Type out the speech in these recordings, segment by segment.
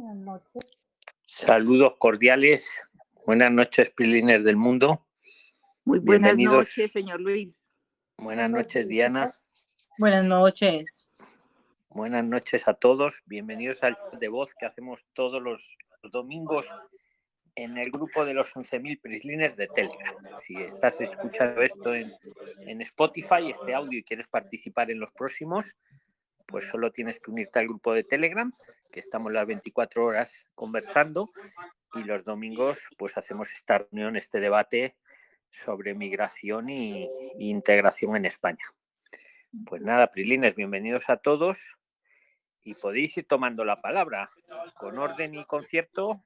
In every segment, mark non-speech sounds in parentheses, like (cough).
Buenas noches. Saludos cordiales. Buenas noches, Pilines del Mundo. Muy buenas noches, señor Luis. Buenas noches, Diana. Buenas noches. Buenas noches a todos. Bienvenidos al chat de voz que hacemos todos los, los domingos en el grupo de los 11.000 Prislines de Telegram. Si estás escuchando esto en, en Spotify, este audio, y quieres participar en los próximos, pues solo tienes que unirte al grupo de Telegram, que estamos las 24 horas conversando, y los domingos pues hacemos esta reunión, este debate sobre migración y, integración en España. Pues nada, Prilines, bienvenidos a todos y podéis ir tomando la palabra con orden y concierto.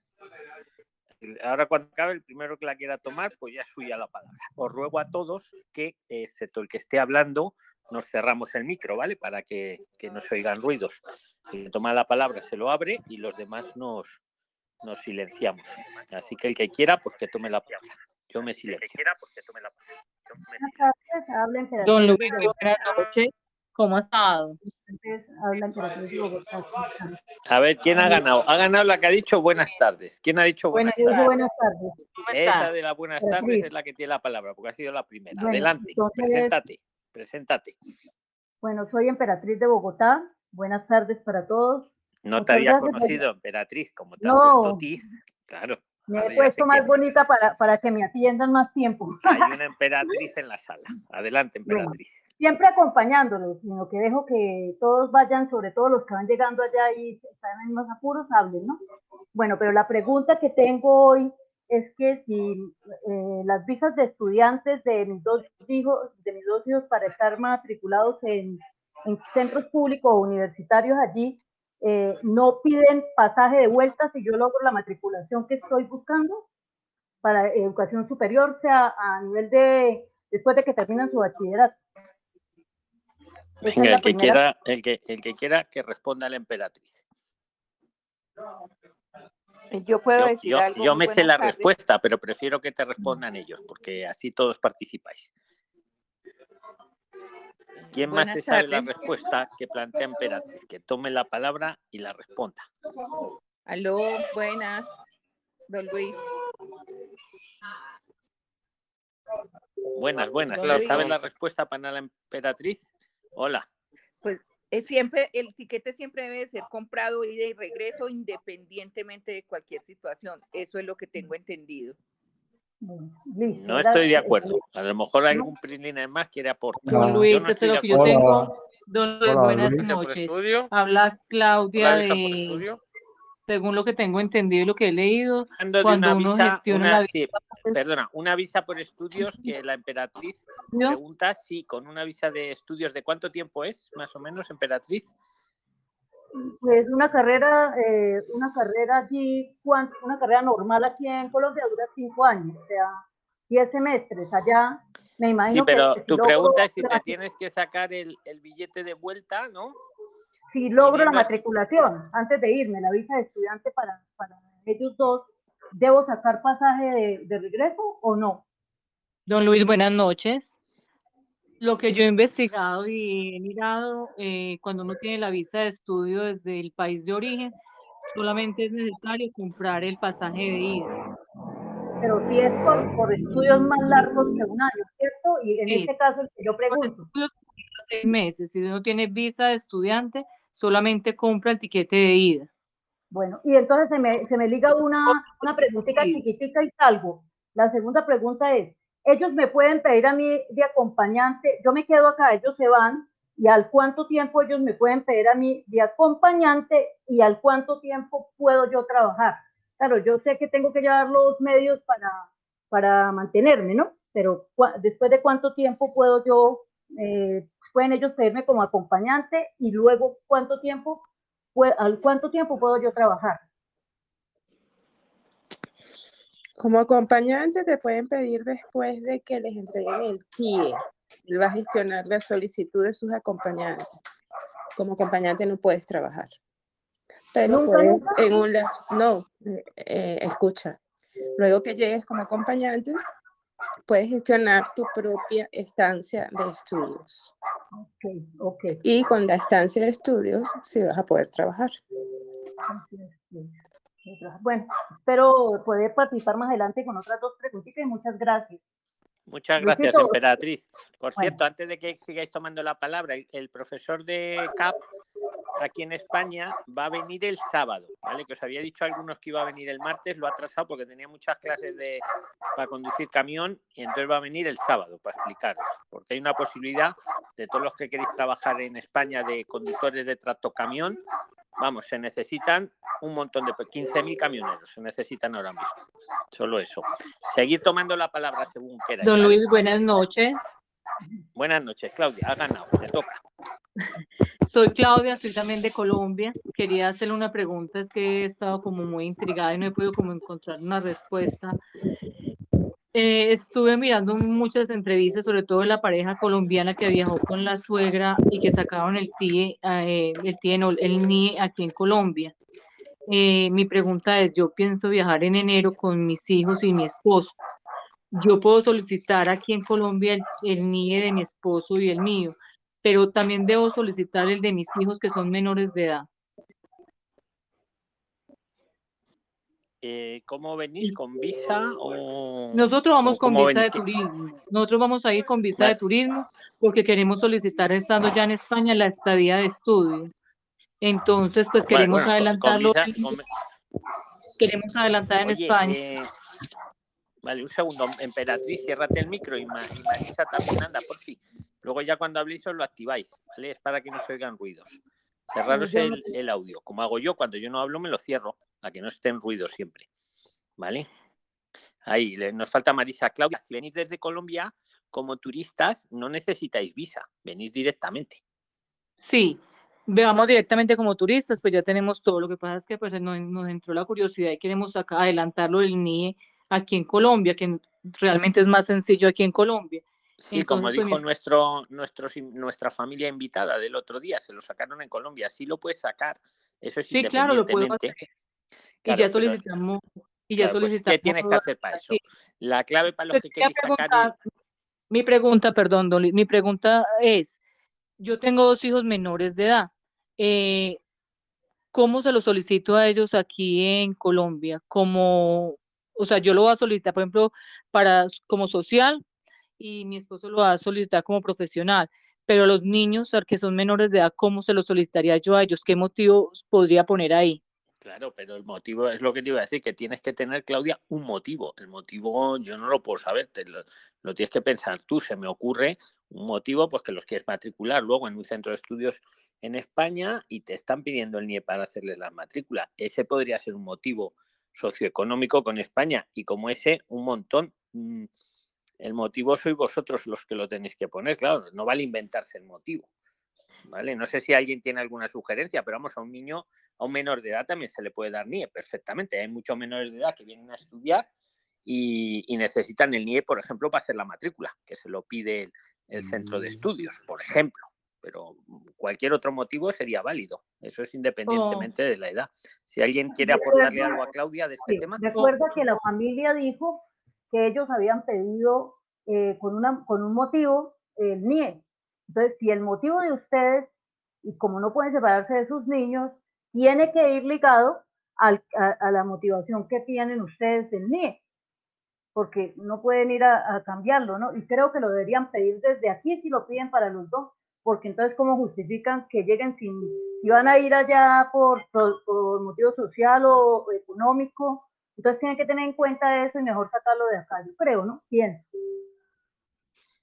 Ahora cuando acabe, el primero que la quiera tomar, pues ya es suya la palabra. Os ruego a todos que, excepto el que esté hablando, nos cerramos el micro, ¿vale? Para que, que no se oigan ruidos. El que toma la palabra se lo abre y los demás nos, nos silenciamos. Así que el que quiera, pues que tome la palabra. Yo me silencio. Buenas tardes, habla Emperatriz Don Luis, de muy Bogotá. buenas noches. ¿Cómo ha estado? A ver, ¿quién ha ganado? Ha ganado la que ha dicho buenas tardes. ¿Quién ha dicho buenas dije tardes? buenas tardes. ¿Cómo Esa de las buenas tardes es la que tiene la palabra, porque ha sido la primera. Bueno, Adelante, entonces- preséntate, preséntate. Bueno, soy Emperatriz de Bogotá. Buenas tardes para todos. No te había gracias, conocido, Emperatriz, como te No. Tiz. (laughs) Claro, Me he puesto más bonita para, para que me atiendan más tiempo. hay una (laughs) emperatriz en la sala. Adelante, Emperatriz. Siempre acompañándolos, sino que dejo que todos vayan, sobre todo los que van llegando allá y están en más apuros, hablen, ¿no? Bueno, pero la pregunta que tengo hoy es que si eh, las visas de estudiantes de mis dos hijos, de mis dos hijos para estar matriculados en, en centros públicos o universitarios allí, eh, no piden pasaje de vuelta si yo logro la matriculación que estoy buscando para educación superior, sea a nivel de, después de que terminan su bachillerato. Venga, el que quiera, el que, el que quiera que responda a la emperatriz. Yo puedo Yo, decir yo- algo. yo Muy me sé la tardes. respuesta, pero prefiero que te respondan ellos, porque así todos participáis. ¿Quién más se sabe la respuesta que plantea Emperatriz? Que tome la palabra y la responda. Aló, buenas. Don Luis. Buenas, buenas. ¿Sabes la respuesta para la Emperatriz? Hola. Es siempre, el tiquete siempre debe ser comprado ida y regreso independientemente de cualquier situación. Eso es lo que tengo entendido. No estoy de acuerdo. A lo mejor algún Prisliner más quiere aportar. Don. Luis, no esto es lo que yo tengo. Don Luis, Hola, buenas noches. Habla Claudia Hola, visa por de. Según lo que tengo entendido y lo que he leído, cuando una uno visa, gestiona una- la sí, perdona, una visa por estudios que la emperatriz pregunta si con una visa de estudios de cuánto tiempo es, más o menos, emperatriz. Pues una carrera, eh, una carrera allí, ¿cuán- una carrera normal aquí en Colombia dura cinco años, o sea, diez semestres. Allá me Sí, imagino pero que si tu pregunta es si te tienes que sacar el, el billete de vuelta, ¿no? Si logro la matriculación antes de irme, la visa de estudiante para, para ellos dos, ¿debo sacar pasaje de, de regreso o no? Don Luis, buenas noches. Lo que yo he investigado y he mirado, eh, cuando uno tiene la visa de estudio desde el país de origen, solamente es necesario comprar el pasaje de ida. Pero si es por, por estudios más largos que un año, ¿cierto? Y en Sí. este caso, el que yo Por pregunto, estudios de seis meses. Si uno tiene visa de estudiante, solamente compra el tiquete de ida. Bueno, y entonces se me, se me liga una, una preguntita chiquitica y salgo. La segunda pregunta es, ellos me pueden pedir a mí de acompañante, yo me quedo acá, ellos se van, y al cuánto tiempo ellos me pueden pedir a mí de acompañante y al cuánto tiempo puedo yo trabajar. Claro, yo sé que tengo que llevar los medios para, para mantenerme, ¿no? Pero después de cuánto tiempo puedo yo, eh, pueden ellos pedirme como acompañante y luego cuánto tiempo ¿al cuánto tiempo puedo yo trabajar? Como acompañante te pueden pedir después de que les entreguen el TIE. Él va a gestionar la solicitud de sus acompañantes. Como acompañante no puedes trabajar. Pero ¿Nunca, puedes nunca? en un no, eh, eh, escucha. Luego que llegues como acompañante, puedes gestionar tu propia estancia de estudios. Ok, ok. Y con la estancia de estudios sí vas a poder trabajar. Bueno, espero poder participar más adelante con otras dos preguntitas y muchas gracias. Muchas gracias, Emperatriz. Por cierto, antes de que sigáis tomando la palabra, el profesor de CAP aquí en España va a venir el sábado, ¿vale? Que os había dicho a algunos que iba a venir el martes, lo ha atrasado porque tenía muchas clases de, para conducir camión y entonces va a venir el sábado para explicaros, porque hay una posibilidad de todos los que queréis trabajar en España de conductores de tractocamión, vamos, se necesitan un montón de 15.000 camioneros, se necesitan ahora mismo. Solo eso. Seguir tomando la palabra según queráis. Don Luis, buenas noches. Buenas noches, Claudia. Ha ganado, te toca. Soy Claudia, soy también de Colombia. Quería hacerle una pregunta, es que he estado como muy intrigada y no he podido como encontrar una respuesta. Eh, estuve mirando muchas entrevistas, sobre todo de la pareja colombiana que viajó con la suegra y que sacaron el TIE, eh, el TIE, el NIE aquí en Colombia. Eh, mi pregunta es, yo pienso viajar en enero con mis hijos y mi esposo. Yo puedo solicitar aquí en Colombia el, el NIE de mi esposo y el mío pero también debo solicitar el de mis hijos que son menores de edad. Eh, ¿Cómo venís? ¿Con visa o...? Nosotros vamos con visa de turismo. Nosotros vamos a ir con visa de turismo porque queremos solicitar, estando ya en España, la estadía de estudio. Entonces, pues queremos adelantarlo. queremos adelantar en España. Eh, vale, un segundo. Emperatriz, ciérrate el micro y, Marisa también anda, por fin. Luego ya cuando habléis os lo activáis, ¿vale? Es para que no se oigan ruidos. Cerraros el, el, audio. Como hago yo, cuando yo no hablo me lo cierro, para que no estén ruidos siempre. ¿Vale? Ahí, nos falta Marisa Claudia. Si venís desde Colombia como turistas, no necesitáis visa, venís directamente. Sí, veamos directamente como turistas, pues ya tenemos todo. Lo que pasa es que pues, nos, nos entró la curiosidad y queremos acá adelantarlo del NIE aquí en Colombia, que realmente es más sencillo aquí en Colombia. Sí, como pues, dijo nuestro, nuestro, nuestra familia invitada del otro día, se lo sacaron en Colombia. Sí lo puedes sacar. Eso es sí, claro, lo puedo hacer. y ya solicitamos. Y ya pues, ¿Qué tienes que hacer para eso? La clave para los que queréis sacar. Mi pregunta, perdón, Dolly, mi pregunta es: yo tengo dos hijos menores de edad. Eh, ¿Cómo se lo solicito a ellos aquí en Colombia? Como, o sea, yo lo voy a solicitar, por ejemplo, para como social, y mi esposo lo va a solicitar como profesional. Pero los niños que son menores de edad, ¿cómo se lo solicitaría yo a ellos? ¿Qué motivo podría poner ahí? Claro, pero el motivo es lo que te iba a decir, que tienes que tener, Claudia, un motivo. El motivo yo no lo puedo saber, lo, tienes que pensar tú. Se me ocurre un motivo, pues que los quieres matricular luego en un centro de estudios en España y te están pidiendo el NIE para hacerle la matrícula. Ese podría ser un motivo socioeconómico con España y como ese, un montón. Mmm, el motivo sois vosotros los que lo tenéis que poner, claro, no vale inventarse el motivo. ¿Vale? No sé si alguien tiene alguna sugerencia, pero vamos, a un niño, a un menor de edad también se le puede dar NIE perfectamente. Hay muchos menores de edad que vienen a estudiar y, necesitan el NIE, por ejemplo, para hacer la matrícula, que se lo pide el, centro de mm. estudios, por ejemplo. Pero cualquier otro motivo sería válido. Eso es independientemente de la edad. Si alguien quiere aportarle algo a Claudia de este tema. Recuerda que la familia dijo que ellos habían pedido eh, con, una, con un motivo el NIE. Entonces, si el motivo de ustedes, y como no pueden separarse de sus niños, tiene que ir ligado al, a, la motivación que tienen ustedes del NIE, porque no pueden ir a, cambiarlo, ¿no? Y creo que lo deberían pedir desde aquí si lo piden para los dos, porque entonces, ¿cómo justifican que lleguen sin, si van a ir allá por, por motivo social o económico, entonces tienen que tener en cuenta eso y mejor sacarlo de acá, yo creo, ¿no? Pienso.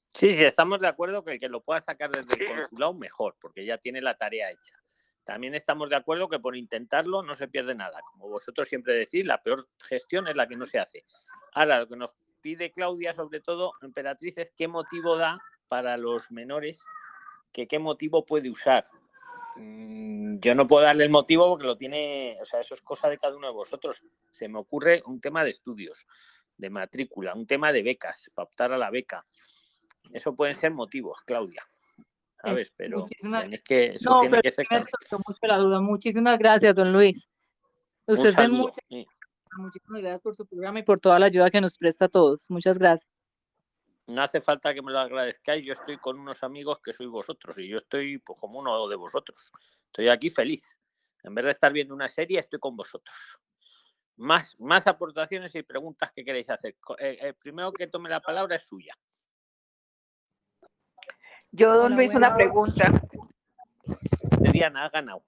Sí, sí, estamos de acuerdo que el que lo pueda sacar desde el consulado, mejor, porque ya tiene la tarea hecha. También estamos de acuerdo que por intentarlo no se pierde nada. Como vosotros siempre decís, la peor gestión es la que no se hace. Ahora, lo que nos pide Claudia, sobre todo, Emperatriz, es qué motivo da para los menores, que qué motivo puede usar. Mm, yo no puedo darle el motivo porque lo tiene, o sea, eso es cosa de cada uno de vosotros. Se me ocurre un tema de estudios, de matrícula, un tema de becas, para optar a la beca. Eso pueden ser motivos, Claudia. ¿Sabes? Pero es que eso tiene que ser. mucho la duda. Muchísimas gracias, don Luis. Usted es Muchísimas gracias por su programa y por toda la ayuda que nos presta a todos. Muchas gracias no hace falta que me lo agradezcáis, yo estoy con unos amigos que sois vosotros y yo estoy pues, como uno de vosotros. Estoy aquí feliz. En vez de estar viendo una serie, estoy con vosotros. Más, más aportaciones y preguntas que queréis hacer. El, eh, primero que tome la palabra es suya. Yo, don Luis, una pregunta. Diana, ha ganado.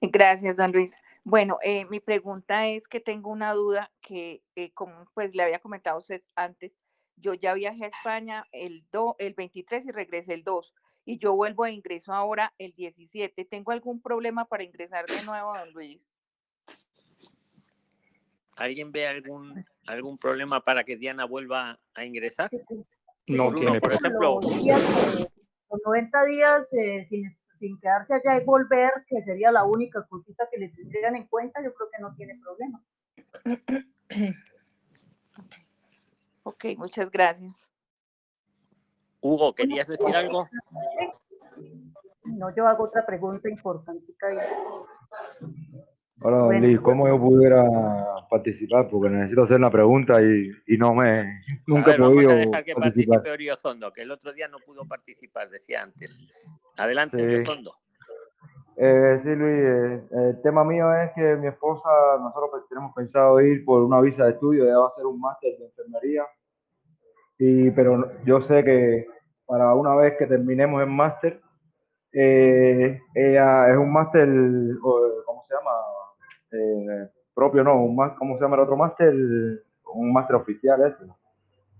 Gracias, don Luis. Bueno, eh, mi pregunta es que tengo una duda que, eh, como pues le había comentado usted antes, yo ya viajé a España el, do, el 23 y regresé el 2 y yo vuelvo a ingreso ahora el 17. ¿Tengo algún problema para ingresar de nuevo, don Luis? ¿Alguien ve algún, algún problema para que Diana vuelva a ingresar? No tiene, por ejemplo. Los 90 días eh, sin, sin, quedarse allá y volver, que sería la única cosita que le tendrían en cuenta, yo creo que no tiene problema. (clears throat) Ok, muchas gracias. Hugo, ¿querías decir algo? No, yo hago otra pregunta importante. Hola, don Lee, ¿cómo yo pudiera participar? Porque necesito hacer una pregunta y, y no me. Nunca he podido. Vamos a dejar que participar. participe Oriozondo, que el otro día no pudo participar, decía antes. Adelante, sí. Oriozondo. Eh, sí, Luis, eh, el tema mío es que mi esposa, nosotros tenemos pensado ir por una visa de estudio, ella va a hacer un máster de enfermería, y, pero yo sé que para una vez que terminemos el máster, eh, ella es un máster, ¿cómo se llama? Eh, propio, no, un ¿cómo se llama el otro máster? Un máster oficial, ese.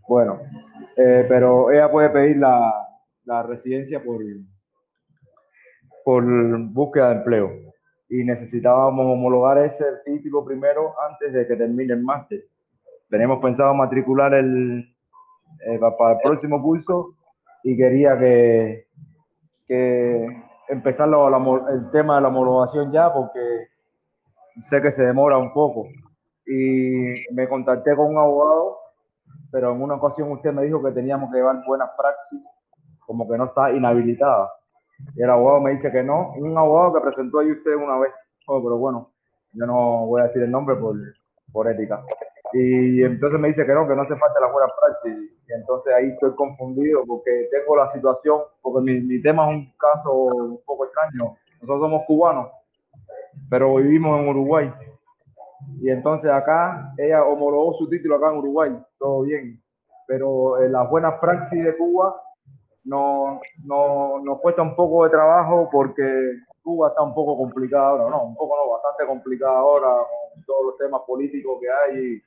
Bueno, eh, pero ella puede pedir la, la residencia por por búsqueda de empleo y necesitábamos homologar ese título primero antes de que termine el máster. Tenemos pensado matricular el, eh, para el próximo curso y quería que, que empezar el tema de la homologación ya porque sé que se demora un poco. Y me contacté con un abogado, pero en una ocasión usted me dijo que teníamos que llevar buenas praxis, como que no está inhabilitada. Y el abogado me dice que no. Un abogado que presentó ahí usted una vez. Oh, pero bueno, yo no voy a decir el nombre por, por ética. Y entonces me dice que no, que no hace falta la buena praxis. Y entonces ahí estoy confundido porque tengo la situación, porque mi, mi tema es un caso un poco extraño. Nosotros somos cubanos, pero vivimos en Uruguay. Y entonces acá ella homologó su título acá en Uruguay, todo bien. Pero en las buenas praxis de Cuba no, no, nos cuesta un poco de trabajo porque Cuba está un poco complicada ahora, no, un poco no, bastante complicada ahora con todos los temas políticos que hay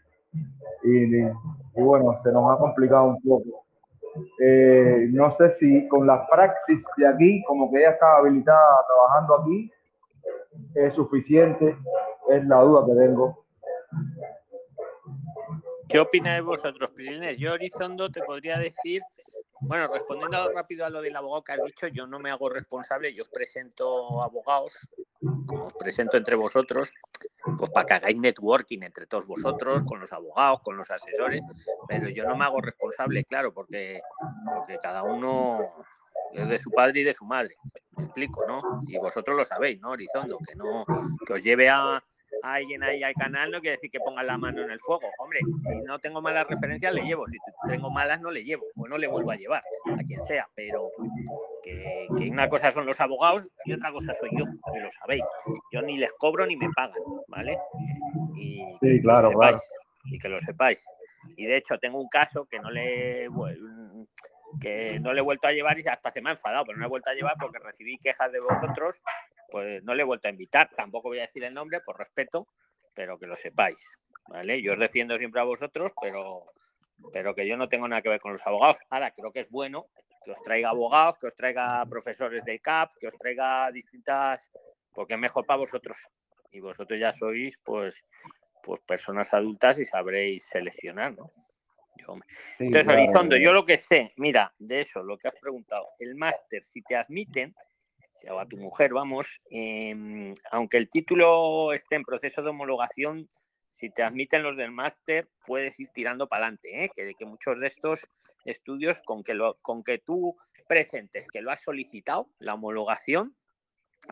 y, y, bueno, se nos ha complicado un poco. Eh, no sé si con la praxis de aquí, como que ella está habilitada trabajando aquí, es suficiente, es la duda que tengo. ¿Qué opináis vosotros, Prilines? Yo, Horizondo, te podría decir bueno, respondiendo rápido a lo del abogado que has dicho, yo no me hago responsable, yo os presento abogados, como os presento entre vosotros, pues para que hagáis networking entre todos vosotros, con los abogados, con los asesores, pero yo no me hago responsable, claro, porque, porque cada uno es de su padre y de su madre, me explico, ¿no? Y vosotros lo sabéis, ¿no, Horizondo? Que no, que os lleve a, alguien ahí al canal no quiere decir que ponga la mano en el fuego. Hombre, si no tengo malas referencias, le llevo. Si tengo malas, no le llevo. O no le vuelvo a llevar, a quien sea. Pero que, que una cosa son los abogados y otra cosa soy yo, que lo sabéis. Yo ni les cobro ni me pagan, ¿vale? Y sí, claro, claro. Y que lo sepáis. Y de hecho, tengo un caso que no le que no le he vuelto a llevar y hasta se me ha enfadado, pero no he vuelto a llevar porque recibí quejas de vosotros pues no le he vuelto a invitar. Tampoco voy a decir el nombre por respeto, pero que lo sepáis. ¿vale? Yo os defiendo siempre a vosotros, pero, pero que yo no tengo nada que ver con los abogados. Ahora, creo que es bueno que os traiga abogados, que os traiga profesores del CAP, que os traiga distintas, porque es mejor para vosotros. Y vosotros ya sois, pues, pues personas adultas y sabréis seleccionar, ¿no? Yo, sí, Entonces, claro. Horizondo, yo lo que sé, mira, de eso, lo que has preguntado, el máster, si te admiten, o a tu mujer, vamos, eh, aunque el título esté en proceso de homologación, si te admiten los del máster, puedes ir tirando para adelante, ¿eh? que, muchos de estos estudios, con que, con que tú presentes que lo has solicitado, la homologación,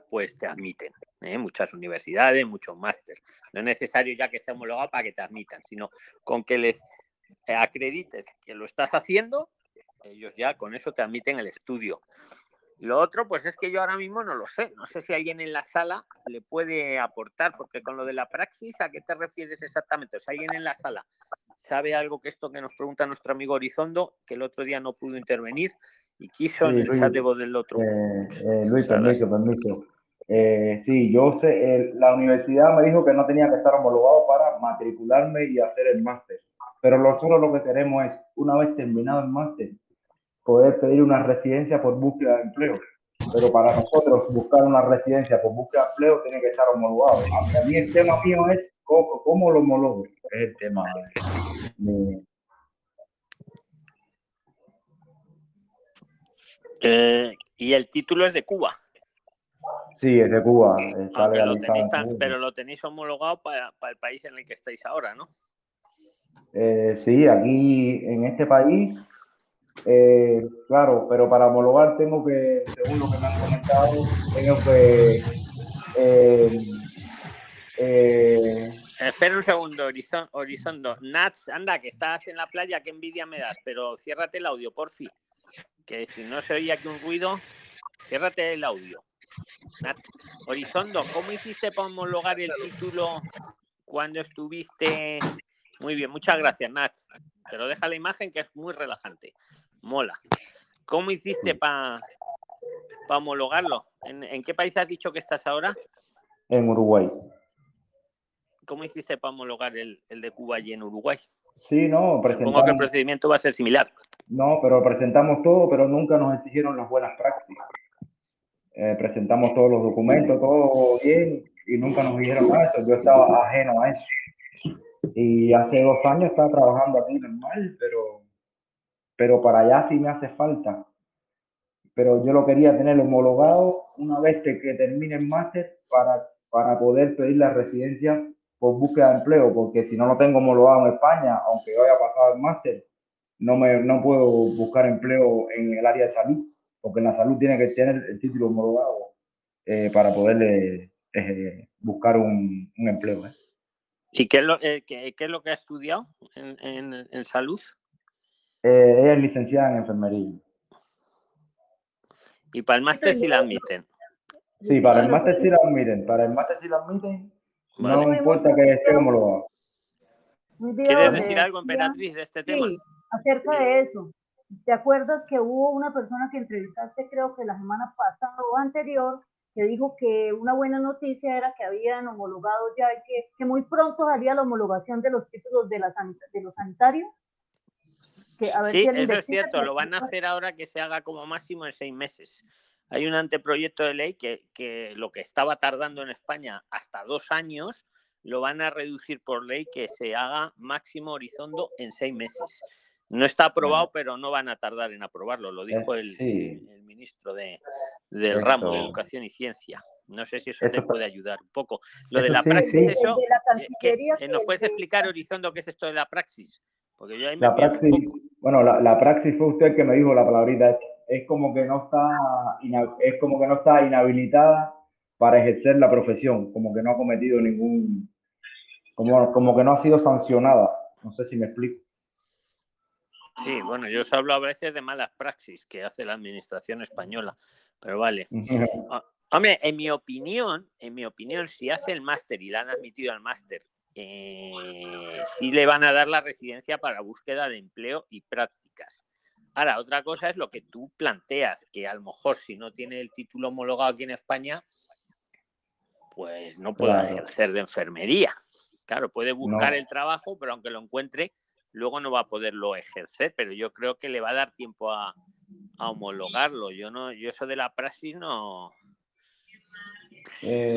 pues te admiten. ¿eh? Muchas universidades, muchos másteres. No es necesario ya que esté homologado para que te admitan, sino con que les acredites que lo estás haciendo, ellos ya con eso te admiten el estudio. Lo otro, pues es que yo ahora mismo no lo sé. No sé si alguien en la sala le puede aportar, porque con lo de la praxis, ¿a qué te refieres exactamente? O sea, alguien en la sala sabe algo que esto que nos pregunta nuestro amigo Horizondo, que el otro día no pudo intervenir y quiso en el chat de voz del otro. Eh, eh, Luis, permiso, permiso. Eh, sí, yo sé, la universidad me dijo que no tenía que estar homologado para matricularme y hacer el máster. Pero nosotros lo que queremos es, una vez terminado el máster, poder pedir una residencia por búsqueda de empleo. Pero para nosotros buscar una residencia por búsqueda de empleo tiene que estar homologado. A mí el tema mío es cómo, lo homologo. Es el tema. Eh, y el título es de Cuba. Sí, es de Cuba. pero lo tenéis homologado para, el país en el que estáis ahora, ¿no? Eh, sí, aquí en este país eh, claro, pero para homologar tengo que, según lo que me han comentado, tengo que... Eh, eh, Espera un segundo, Horizondo. Nats, anda, que estás en la playa, qué envidia me das, pero ciérrate el audio, por fin. Que si no se oye aquí un ruido, ciérrate el audio. Nats, Horizondo, ¿cómo hiciste para homologar el título cuando estuviste? Muy bien, muchas gracias, Nats. Pero deja la imagen que es muy relajante. Mola. ¿Cómo hiciste para homologarlo? ¿En, qué país has dicho que estás ahora? En Uruguay. ¿Cómo hiciste para homologar el, de Cuba y en Uruguay? Sí, no, presentamos... Supongo que el procedimiento va a ser similar. No, pero presentamos todo, pero nunca nos exigieron las buenas praxis. Eh, presentamos todos los documentos, todo bien, y nunca nos dijeron nada. Yo estaba ajeno a eso. Y hace dos años estaba trabajando aquí normal, pero pero para allá sí me hace falta. Pero yo lo quería tener homologado una vez que, termine el máster para, para poder pedir la residencia por búsqueda de empleo, porque si no lo tengo homologado en España, aunque yo haya pasado el máster, no, me, no puedo buscar empleo en el área de salud, porque en la salud tiene que tener el título homologado eh, para poder eh, buscar un, empleo. ¿eh? ¿Y qué es, lo, qué, es lo que ha estudiado en, en, en salud? Eh, ella es licenciada en enfermería. ¿Y para el máster sí la admiten? Sí, para el máster sí la admiten. Para el máster sí la admiten. No importa que esté homologado. ¿Quieres decir algo, Emperatriz, de este tema? Sí, acerca de eso. ¿Te acuerdas que hubo una persona que entrevistaste, creo que la semana pasada o anterior, que dijo que una buena noticia era que habían homologado ya que, que muy pronto haría la homologación de los títulos de, la, de los sanitarios? Sí, eso es cierto, lo van a hacer ahora que se haga como máximo en seis meses. Hay un anteproyecto de ley que, que lo que estaba tardando en España hasta dos años, lo van a reducir por ley que se haga máximo horizondo en seis meses. No está aprobado, pero no van a tardar en aprobarlo, lo dijo eh, el, ministro de, del ramo de Educación y Ciencia. No sé si eso, te puede ayudar un poco. Lo de la praxis, eso, eh, ¿nos puedes explicar, Horizondo, qué es esto de la praxis? Porque yo ahí me la praxis, bueno, la, la, praxis fue usted que me dijo la palabrita. Es como que no está, es como que no está inhabilitada para ejercer la profesión, como que no ha cometido ningún, como, como que no ha sido sancionada. No sé si me explico. Sí, bueno, yo os hablo a veces de malas praxis que hace la administración española, pero vale. Ah, hombre, en mi opinión, en mi opinión, si hace el máster y la han admitido al máster eh, sí le van a dar la residencia para búsqueda de empleo y prácticas. Ahora, otra cosa es lo que tú planteas, que a lo mejor si no tiene el título homologado aquí en España, pues no puede ejercer de enfermería. Claro, puede buscar el trabajo, pero aunque lo encuentre, luego no va a poderlo ejercer, pero yo creo que le va a dar tiempo a, a homologarlo. Yo no, yo eso de la praxis no, eh,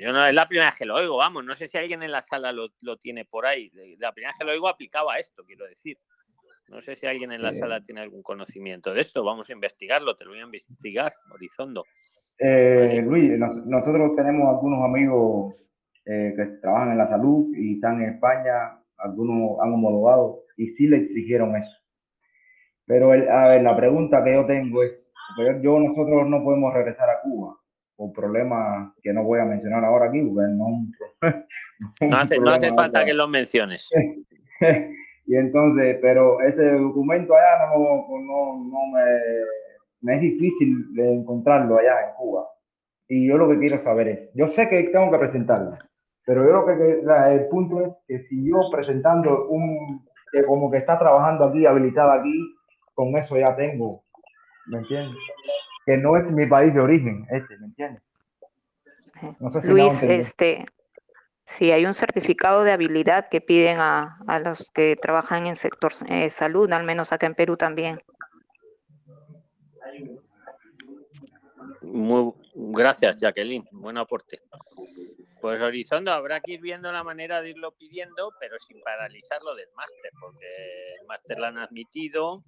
yo no, es la primera vez que lo oigo, vamos, no sé si alguien en la sala lo, tiene por ahí. La primera vez que lo oigo aplicaba esto, quiero decir. No sé si alguien en la sala tiene algún conocimiento de esto. Vamos a investigarlo, te lo voy a investigar, Horizondo. Eh, Luis, nosotros tenemos algunos amigos eh, que trabajan en la salud y están en España, algunos han homologado y sí le exigieron eso. Pero a ver, la pregunta que yo tengo es, yo nosotros no podemos regresar a Cuba por problemas que no voy a mencionar ahora aquí, porque no, (laughs) no hace, no hace falta que lo menciones. (laughs) y entonces, pero ese documento allá no, no, no, me, me es difícil de encontrarlo allá en Cuba. Y yo lo que quiero saber es, yo sé que tengo que presentarlo, pero yo lo que el punto es que si yo presentando un que como que está trabajando aquí, habilitado aquí, con eso ya tengo, ¿me entiendes? Que no es mi país de origen, este, ¿me entiendes? No sé si Luis, este, si hay un certificado de habilidad que piden a, a los que trabajan en sector eh, salud, al menos acá en Perú también. Muy, gracias, Jacqueline. Buen aporte. Pues Horizondo habrá que ir viendo la manera de irlo pidiendo, pero sin paralizarlo del máster, porque el máster lo han admitido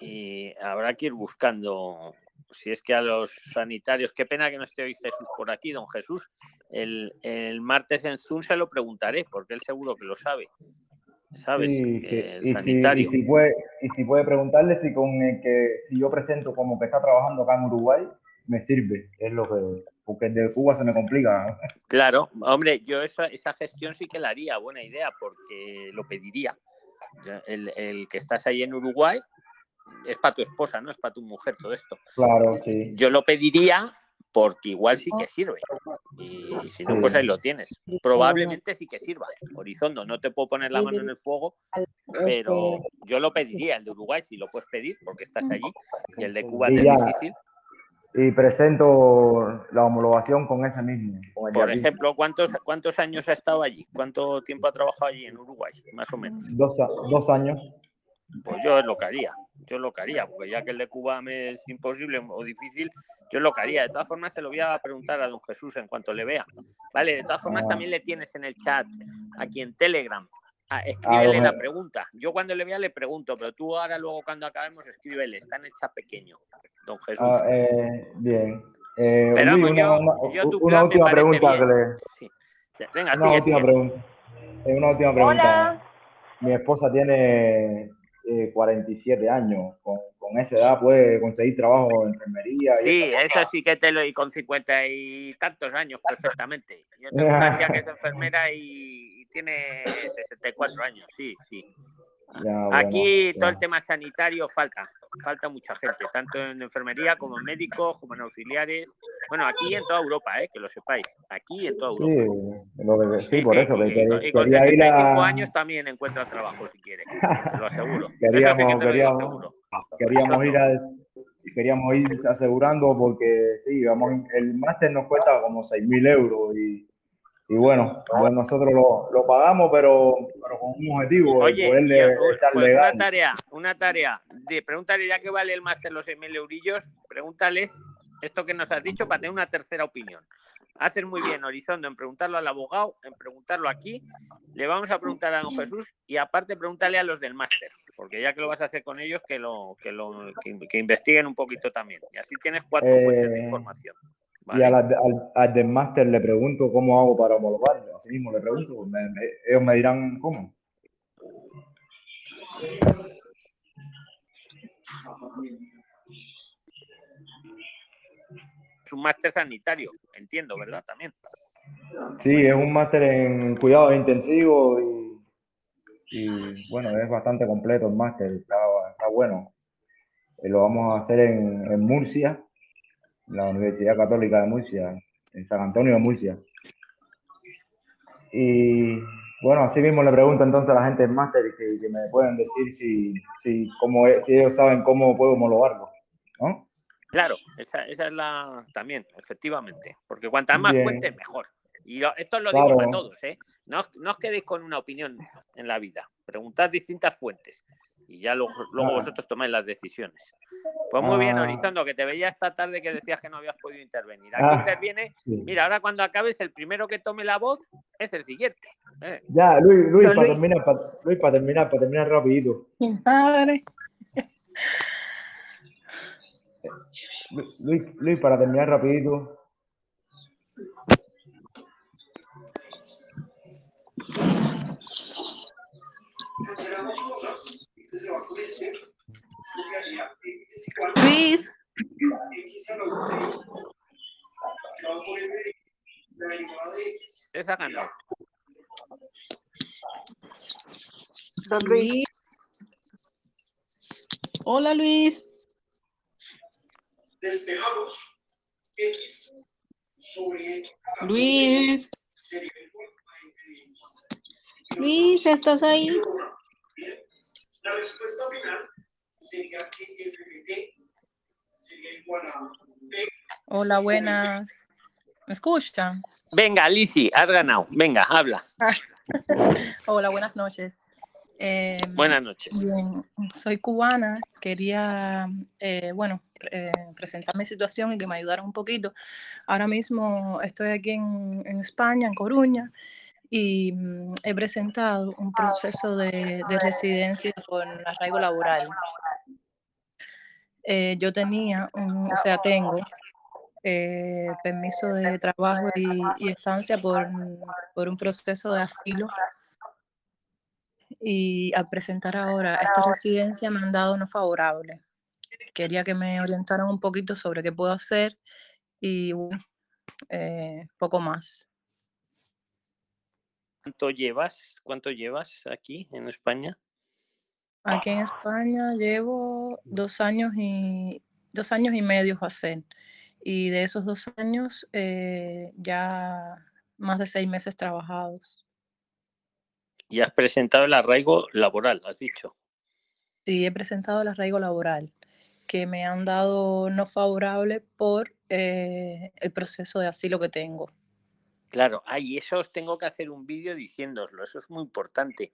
y habrá que ir buscando, si es que a los sanitarios, qué pena que no esté hoy Jesús por aquí, don Jesús, el, el martes en Zoom se lo preguntaré, porque él seguro que lo sabe. ¿Sabes? el sanitario. Si, y, si puede, y si puede preguntarle si con el que si yo presento como que está trabajando acá en Uruguay, me sirve, es lo que porque de Cuba se me complica. Claro, hombre, yo esa, esa gestión sí que la haría, buena idea, porque lo pediría. El, el, que estás ahí en Uruguay es para tu esposa, no es para tu mujer todo esto. Claro, sí. Yo lo pediría porque igual sí que sirve. Y si no, pues ahí lo tienes. Probablemente sí que sirva. Horizondo, no te puedo poner la mano en el fuego, pero yo lo pediría, el de Uruguay, si lo puedes pedir, porque estás allí, y el de Cuba es difícil y presento la homologación con ese mismo. Por ejemplo, ¿cuántos, ¿cuántos años ha estado allí? ¿Cuánto tiempo ha trabajado allí en Uruguay, más o menos? Dos, dos años. Pues yo lo que haría, yo lo que haría, porque ya que el de Cuba me es imposible o difícil, yo lo que haría. De todas formas, se lo voy a preguntar a don Jesús en cuanto le vea. Vale, de todas formas, ah. también le tienes en el chat, aquí en Telegram, Ah, escríbele la pregunta. Yo cuando le vea le pregunto, pero tú ahora luego cuando acabemos escríbele. Está en el chat pequeño, don Jesús. Ah, eh, bien. Eh, pero una, una, última pregunta. Venga, una última pregunta. Eh, una última pregunta. Mi esposa tiene 47 eh, años. Con, con, esa edad puede conseguir trabajo en enfermería. Sí, eso sí que te lo y con 50 y tantos años perfectamente. Yo tengo una tía que es enfermera y tiene 64 años, sí, sí. Aquí todo el tema sanitario falta, falta mucha gente, tanto en enfermería como en médicos, como en auxiliares. Bueno, aquí en toda Europa, ¿eh? que lo sepáis, aquí en toda Europa. Sí, por eso. y, con 65 años también encuentra trabajo si quiere, te lo aseguro. (laughs) Queríamos, queríamos, queríamos ir a, queríamos ir asegurando porque sí, vamos, el máster nos cuesta como 6.000 euros y y bueno, nosotros lo, lo pagamos, pero, pero, con un objetivo. Oye, estar pues legal. una tarea, una tarea. De, pregúntale ya que vale el máster los 6.000 eurillos, pregúntales esto que nos has dicho para tener una tercera opinión. Haces muy bien, Horizondo, en preguntarlo al abogado, en preguntarlo aquí. Le vamos a preguntar a don Jesús y aparte pregúntale a los del máster, porque ya que lo vas a hacer con ellos, que lo, que lo que, investiguen un poquito también. Y así tienes cuatro fuentes de eh, Y al, al, del máster le pregunto cómo hago para homologarlo. Así mismo le pregunto, ellos me dirán cómo. Es un máster sanitario, entiendo, ¿verdad? También. Sí, es un máster en cuidado intensivo y, y, bueno, es bastante completo el máster, está, está bueno. Eh, lo vamos a hacer en, en Murcia la Universidad Católica de Murcia, en San Antonio de Murcia. Y bueno, así mismo le pregunto entonces a la gente del máster que, que, me pueden decir si, si, cómo si ellos saben cómo puedo homologarlo, ¿no? Claro, esa, esa es la también, efectivamente, porque cuantas más fuentes, mejor. Y esto lo digo para todos, ¿eh? No, no os quedéis con una opinión en la vida, preguntad distintas fuentes y ya luego, luego vosotros tomáis las decisiones. Pues muy bien, Horizondo, que te veía esta tarde que decías que no habías podido intervenir. Aquí ah, interviene. Mira, ahora cuando acabes, el primero que tome la voz es el siguiente. ¿eh? Ya, Luis, Luis, para, Terminar, para, Luis, para terminar, para terminar rapidito. Luis, Luis, para terminar rapidito. Luis. Esa ganó. Luis. Hola Luis. despejamos X sobre Luis. Luis, ¿estás ahí? La respuesta final sería que sería igual a Hola, buenas. ¿Me escuchan? Venga, Lisi, has ganado. Venga, habla. (laughs) Hola, buenas noches. Eh, buenas noches. soy cubana. Quería, eh, bueno, eh, presentar mi situación y que me ayudara un poquito. Ahora mismo estoy aquí en, en España, en Coruña, y mm, he presentado un proceso de, de residencia con arraigo laboral. Eh, yo tenía, o sea, tengo eh, permiso de trabajo y, estancia por, por, un proceso de asilo. Y al presentar ahora esta residencia me han dado no favorable. Quería que me orientaran un poquito sobre qué puedo hacer y eh, poco más. ¿Cuánto llevas? ¿Cuánto llevas aquí en España? Aquí en España llevo dos años y dos años y medio a ser. Y de esos dos años eh, ya más de seis meses trabajados. Y has presentado el arraigo laboral, has dicho. Sí, he presentado el arraigo laboral, que me han dado no favorable por eh, el proceso de asilo que tengo. Claro, ahí eso os tengo que hacer un vídeo diciéndoslo, eso es muy importante.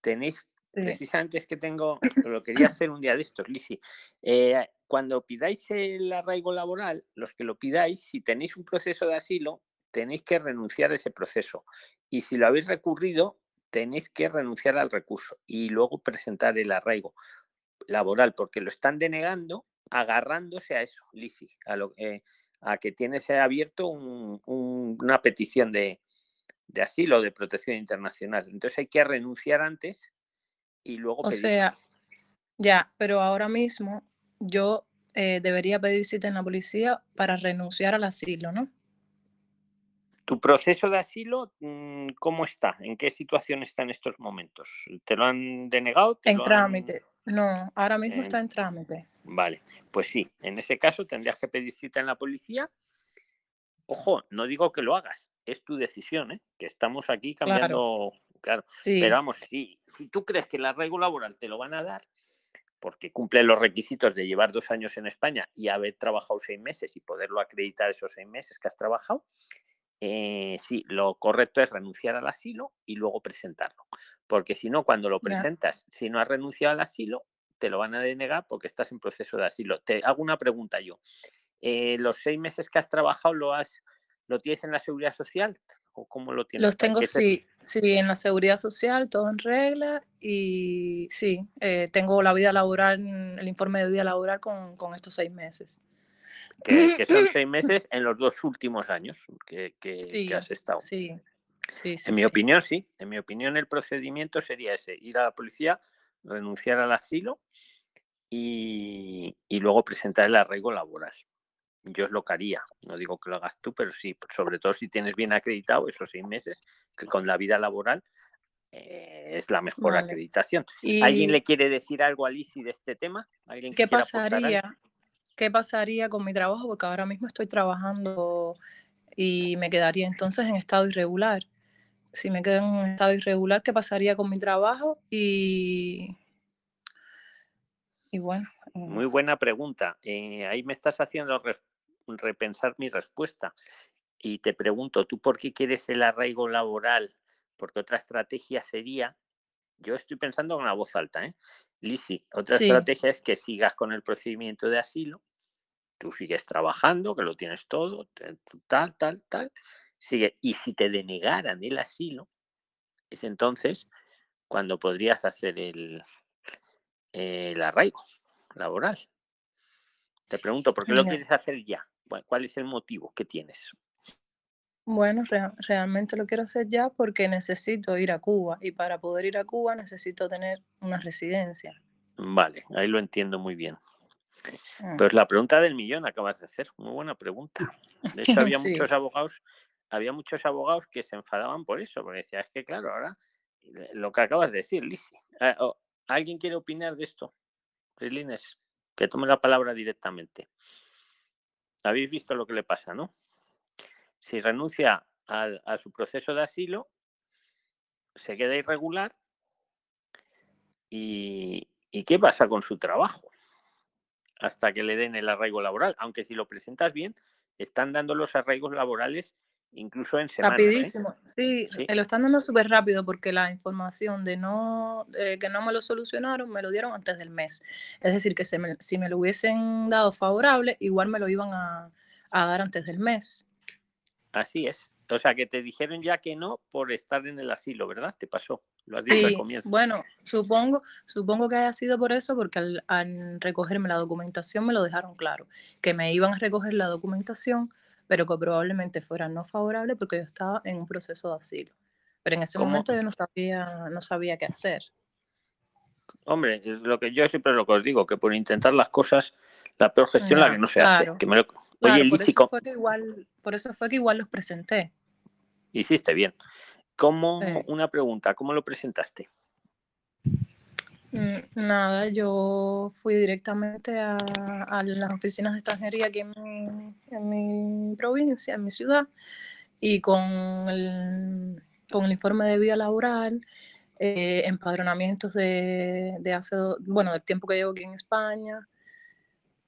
Tenéis, precisamente es que tengo, (clears throat) lo quería hacer un día de estos, Lisi. Eh, cuando pidáis el arraigo laboral, los que lo pidáis, si tenéis un proceso de asilo, tenéis que renunciar a ese proceso. Y si lo habéis recurrido, tenéis que renunciar al recurso y luego presentar el arraigo laboral, porque lo están denegando agarrándose a eso, Lisi, a lo, eh, a que tienes abierto una petición de, asilo o de protección internacional. Entonces hay que renunciar antes y luego... O sea, ya, pero ahora mismo yo eh, debería pedir cita en la policía para renunciar al asilo, ¿no? ¿Tu proceso de asilo mm, cómo está? ¿En qué situación está en estos momentos? ¿Te lo han denegado? en trámite. No, ahora mismo está en trámite. Vale, pues sí, en ese caso tendrías que pedir cita en la policía. Ojo, no digo que lo hagas, es tu decisión, ¿eh? que estamos aquí cambiando, claro. Pero vamos, si, si tú crees que el arraigo laboral te lo van a dar, porque cumple los requisitos de llevar dos años en España y haber trabajado seis meses y poderlo acreditar esos seis meses que has trabajado, eh, sí, lo correcto es renunciar al asilo y luego presentarlo. Porque si no, cuando lo presentas, si no has renunciado al asilo, te lo van a denegar porque estás en proceso de asilo. Te hago una pregunta yo. Eh, ¿Los seis meses que has trabajado lo has lo tienes en la seguridad social o cómo lo tienes? Los tengo sí, sí, en la seguridad social, todo en regla y sí, eh, tengo la vida laboral, el informe de vida laboral con, con estos seis meses. Que, son (clears throat) seis meses en los dos últimos años que, que, has estado. Sí, sí, En mi opinión, sí. En mi opinión, el procedimiento sería ese: ir a la policía, renunciar al asilo y, luego presentar el arraigo laboral. Yo es lo que haría, no digo que lo hagas tú, pero sí, sobre todo si tienes bien acreditado esos seis meses, que con la vida laboral eh, es la mejor acreditación. ¿Alguien le quiere decir algo a Lisi de este tema? ¿Alguien ¿Qué pasaría? ¿Qué pasaría con mi trabajo? Porque ahora mismo estoy trabajando y me quedaría entonces en estado irregular si me quedo en un estado irregular, ¿qué pasaría con mi trabajo? Y, y bueno. Muy buena pregunta. Eh, ahí me estás haciendo repensar mi respuesta. Y te pregunto, ¿tú por qué quieres el arraigo laboral? Porque otra estrategia sería, yo estoy pensando con la voz alta, ¿eh? Lisi, otra estrategia es que sigas con el procedimiento de asilo, tú sigues trabajando, que lo tienes todo, tal, tal, tal, sigue. Y si te denegaran el asilo, es entonces cuando podrías hacer el, el arraigo laboral. Te pregunto, ¿por qué lo quieres hacer ya? ¿Cuál es el motivo que tienes? Bueno, realmente lo quiero hacer ya porque necesito ir a Cuba y para poder ir a Cuba necesito tener una residencia. Vale, ahí lo entiendo muy bien. Mm. Pues la pregunta del millón acabas de hacer, muy buena pregunta. (laughs) De hecho, había muchos abogados había muchos abogados que se enfadaban por eso, porque decía, es que claro, ahora lo que acabas de decir, Lisi. Ah, ¿Alguien quiere opinar de esto? Rilines, que tome la palabra directamente. habéis visto lo que le pasa, ¿no? Si renuncia a su proceso de asilo, se queda irregular y, ¿y qué pasa con su trabajo? Hasta que le den el arraigo laboral, aunque si lo presentas bien, están dando los arraigos laborales incluso en semanas. ¿eh? Rapidísimo, sí, eh, lo están dando súper rápido porque la información de no que no me lo solucionaron me lo dieron antes del mes. Es decir, que si me lo hubiesen dado favorable, igual me lo iban a, dar antes del mes. Así es. O sea, que te dijeron ya que no por estar en el asilo, ¿verdad? Te pasó. Lo has dicho al comienzo. Bueno, supongo, supongo que haya sido por eso, porque al, al recogerme la documentación me lo dejaron claro, que me iban a recoger la documentación pero que probablemente fuera no favorable porque yo estaba en un proceso de asilo. Pero en ese momento yo no sabía, no sabía qué hacer. Hombre, es lo que yo siempre lo que os digo, que por intentar las cosas, la peor gestión es la que no se hace. Que Oye, por, eso fue que igual, por eso fue que igual los presenté. Hiciste bien. ¿Cómo, una pregunta, ¿cómo lo presentaste? Mm, nada, yo fui directamente a, las oficinas de extranjería aquí en mi, provincia, en mi ciudad, y con el, con el informe de vida laboral, eh, empadronamientos de, hace, bueno, del tiempo que llevo aquí en España,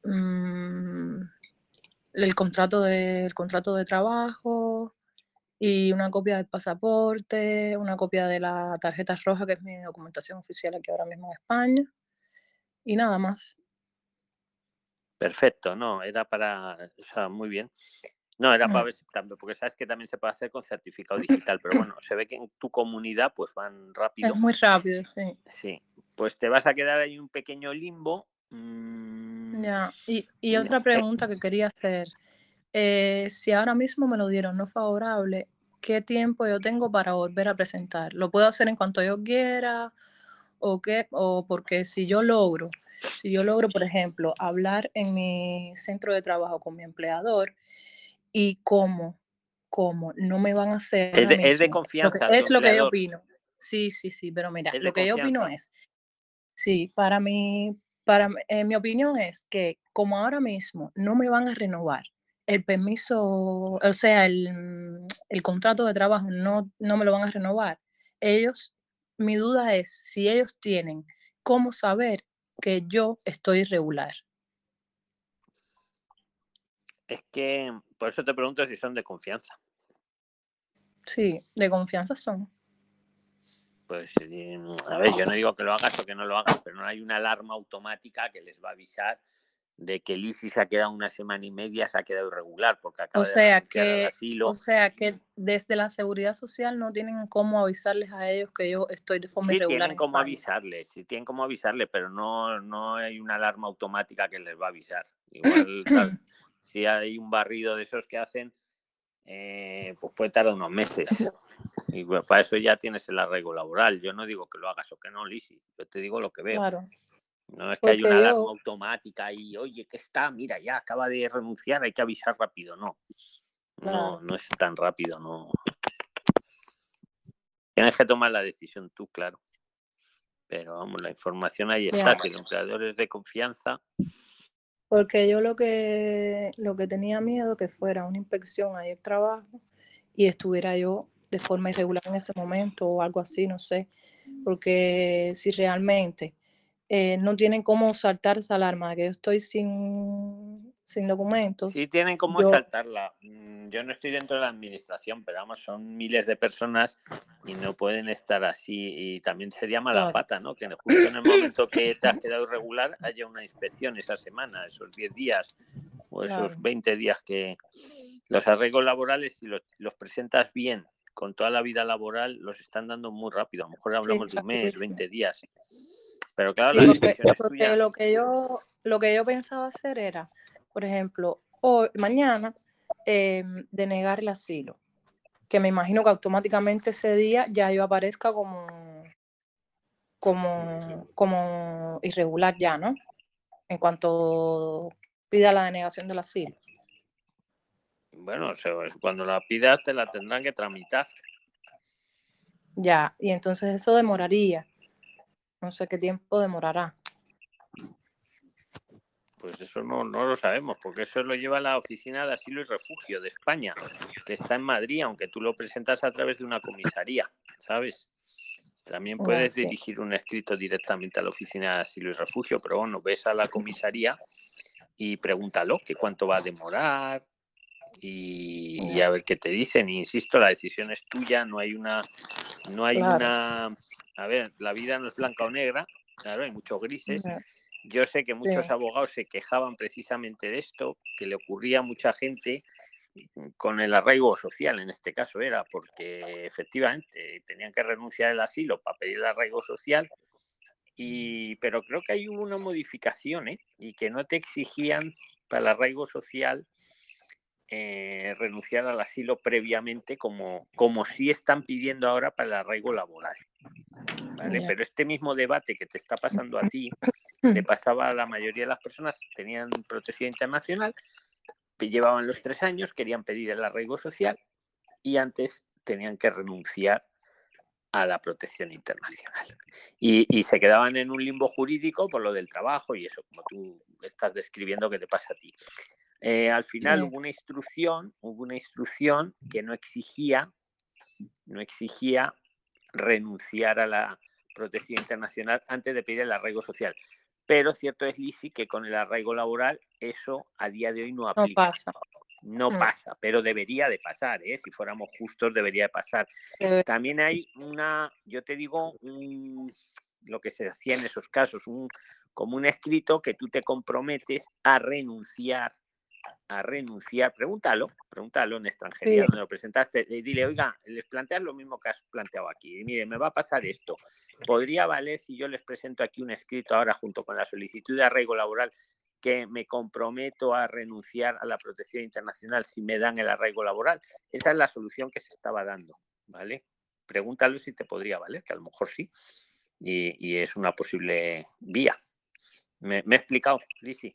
mm, el contrato de, el contrato de trabajo, y una copia del pasaporte, una copia de la tarjeta roja, que es mi documentación oficial aquí ahora mismo en España, y nada más. Perfecto, no, era para, o sea, muy bien. No, era para ver si porque sabes que también se puede hacer con certificado digital, pero bueno, se ve que en tu comunidad pues van rápido. Es muy rápido, sí. Sí, pues te vas a quedar ahí un pequeño limbo. Mm, ya, y, y otra pregunta que quería hacer. Eh, si ahora mismo me lo dieron no favorable, ¿qué tiempo yo tengo para volver a presentar? ¿Lo puedo hacer en cuanto yo quiera? ¿O qué? O porque si yo logro, si yo logro, por ejemplo, hablar en mi centro de trabajo con mi empleador y cómo, cómo, no me van a hacer. Es de, confianza. es lo que yo opino. Sí, sí, sí, pero mira, lo que yo opino es, sí, para mí, para eh, mi opinión es que como ahora mismo no me van a renovar el permiso, o sea, el, el, contrato de trabajo no, no me lo van a renovar. Ellos, mi duda es si ellos tienen cómo saber que yo estoy irregular. Es que por eso te pregunto si son de confianza. Sí, de confianza son. Pues a ver, yo no digo que lo hagas o que no lo hagas, pero no hay una alarma automática que les va a avisar de que Lisi se ha quedado una semana y media, se ha quedado irregular porque acaba o sea que, O sea que desde la seguridad social no tienen cómo avisarles a ellos que yo estoy de forma sí, irregular. Tienen cómo avisarles, sí tienen cómo avisarles, pero no, no hay una alarma automática que les va a avisar. Igual (clears throat) si hay un barrido de esos que hacen, eh, pues puede tardar unos meses. Y para eso ya tienes el arraigo laboral. Yo no digo que lo hagas o que no, Lisi. Yo te digo lo que veo. Claro. No es que haya una alarma automática y, oye, que está, mira, ya acaba de renunciar, hay que avisar rápido. No, no, no es tan rápido, no. Tienes que tomar la decisión tú, claro. Pero vamos, la información ahí está, si el empleador es de confianza. Porque yo lo que, lo que tenía miedo que fuera una inspección ahí el trabajo y estuviera yo de forma irregular en ese momento o algo así, no sé. Porque si realmente eh, no tienen cómo saltar esa alarma, que yo estoy sin, sin documentos. Sí tienen cómo saltarla. Mm, yo no estoy dentro de la administración, pero vamos, son miles de personas y no pueden estar así. Y también sería mala pata, ¿no? Que justo en el momento que te has quedado irregular haya una inspección esa semana, esos 10 días o esos 20 días que los arreglos laborales, si los, los presentas bien con toda la vida laboral, los están dando muy rápido. A lo mejor hablamos de un mes, 20 días. Pero claro, porque, lo que yo lo que yo pensaba hacer era, por ejemplo, hoy, mañana em, denegar el asilo, que me imagino que automáticamente ese día ya yo aparezca como como como irregular ya, ¿no? En cuanto pida la denegación del asilo. Bueno, cuando la pidas te la tendrán que tramitar. Ya, y entonces eso demoraría. No sé qué tiempo demorará. Pues eso no, no lo sabemos, porque eso lo lleva la Oficina de Asilo y Refugio de España, que está en Madrid, aunque tú lo presentas a través de una comisaría, ¿sabes? También puedes dirigir un escrito directamente a la Oficina de Asilo y Refugio, pero bueno, ves a la comisaría y pregúntalo, que cuánto va a demorar y, a ver qué te dicen. insisto, la decisión es tuya, no hay una, no hay una, a ver, la vida no es blanca o negra, claro, hay muchos grises. Yo sé que muchos abogados se quejaban precisamente de esto, que le ocurría a mucha gente con el arraigo social, en este caso era, porque efectivamente tenían que renunciar al asilo para pedir el arraigo social, y, pero creo que hay una modificación ¿eh? y que no te exigían para el arraigo social eh, renunciar al asilo previamente como, como sí están pidiendo ahora para el arraigo laboral. Pero este mismo debate que te está pasando a ti, le (clears throat) pasaba a la mayoría de las personas que tenían protección internacional, llevaban los tres años, querían pedir el arraigo social y antes tenían que renunciar a la protección internacional. Y, se quedaban en un limbo jurídico por lo del trabajo y eso, como tú estás describiendo que te pasa a ti. Eh, al final hubo una instrucción, hubo una instrucción que no exigía, no exigía renunciar a la protección internacional antes de pedir el arraigo social. Pero cierto es, Lisi, que con el arraigo laboral eso a día de hoy no aplica. No pasa. No mm. pasa, pero debería de pasar, ¿eh? si fuéramos justos debería de pasar. También hay una, yo te digo, lo que se hacía en esos casos, un, como un escrito que tú te comprometes a renunciar a renunciar, pregúntalo, pregúntalo en extranjería, donde lo presentaste, y dile, oiga, les planteas lo mismo que has planteado aquí, y mire, me va a pasar esto, podría valer si yo les presento aquí un escrito ahora junto con la solicitud de arraigo laboral que me comprometo a renunciar a la protección internacional si me dan el arraigo laboral. Esa es la solución que se estaba dando, ¿vale? Pregúntalo si te podría valer, que a lo mejor sí, y, es una posible vía. ¿Me, me he explicado, Lisi?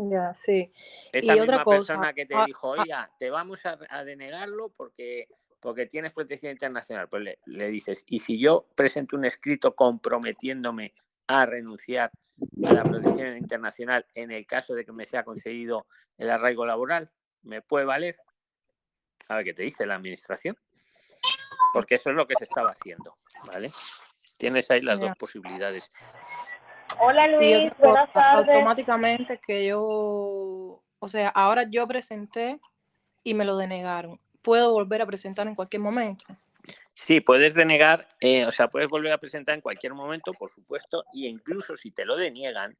Ya, sí. Esa y misma persona que te ah, dijo, ah oiga, te vamos a, denegarlo porque, porque tienes protección internacional. Pues le, dices, y si yo presento un escrito comprometiéndome a renunciar a la protección internacional en el caso de que me sea concedido el arraigo laboral, ¿me puede valer? A ver qué te dice la administración. Porque eso es lo que se estaba haciendo, ¿vale? Tienes ahí las dos posibilidades. Hola Luis, buenas tardes. Automáticamente que yo, o sea, ahora yo presenté y me lo denegaron. ¿Puedo volver a presentar en cualquier momento? Sí, puedes denegar, eh, o sea, puedes volver a presentar en cualquier momento, por supuesto, y incluso si te lo deniegan,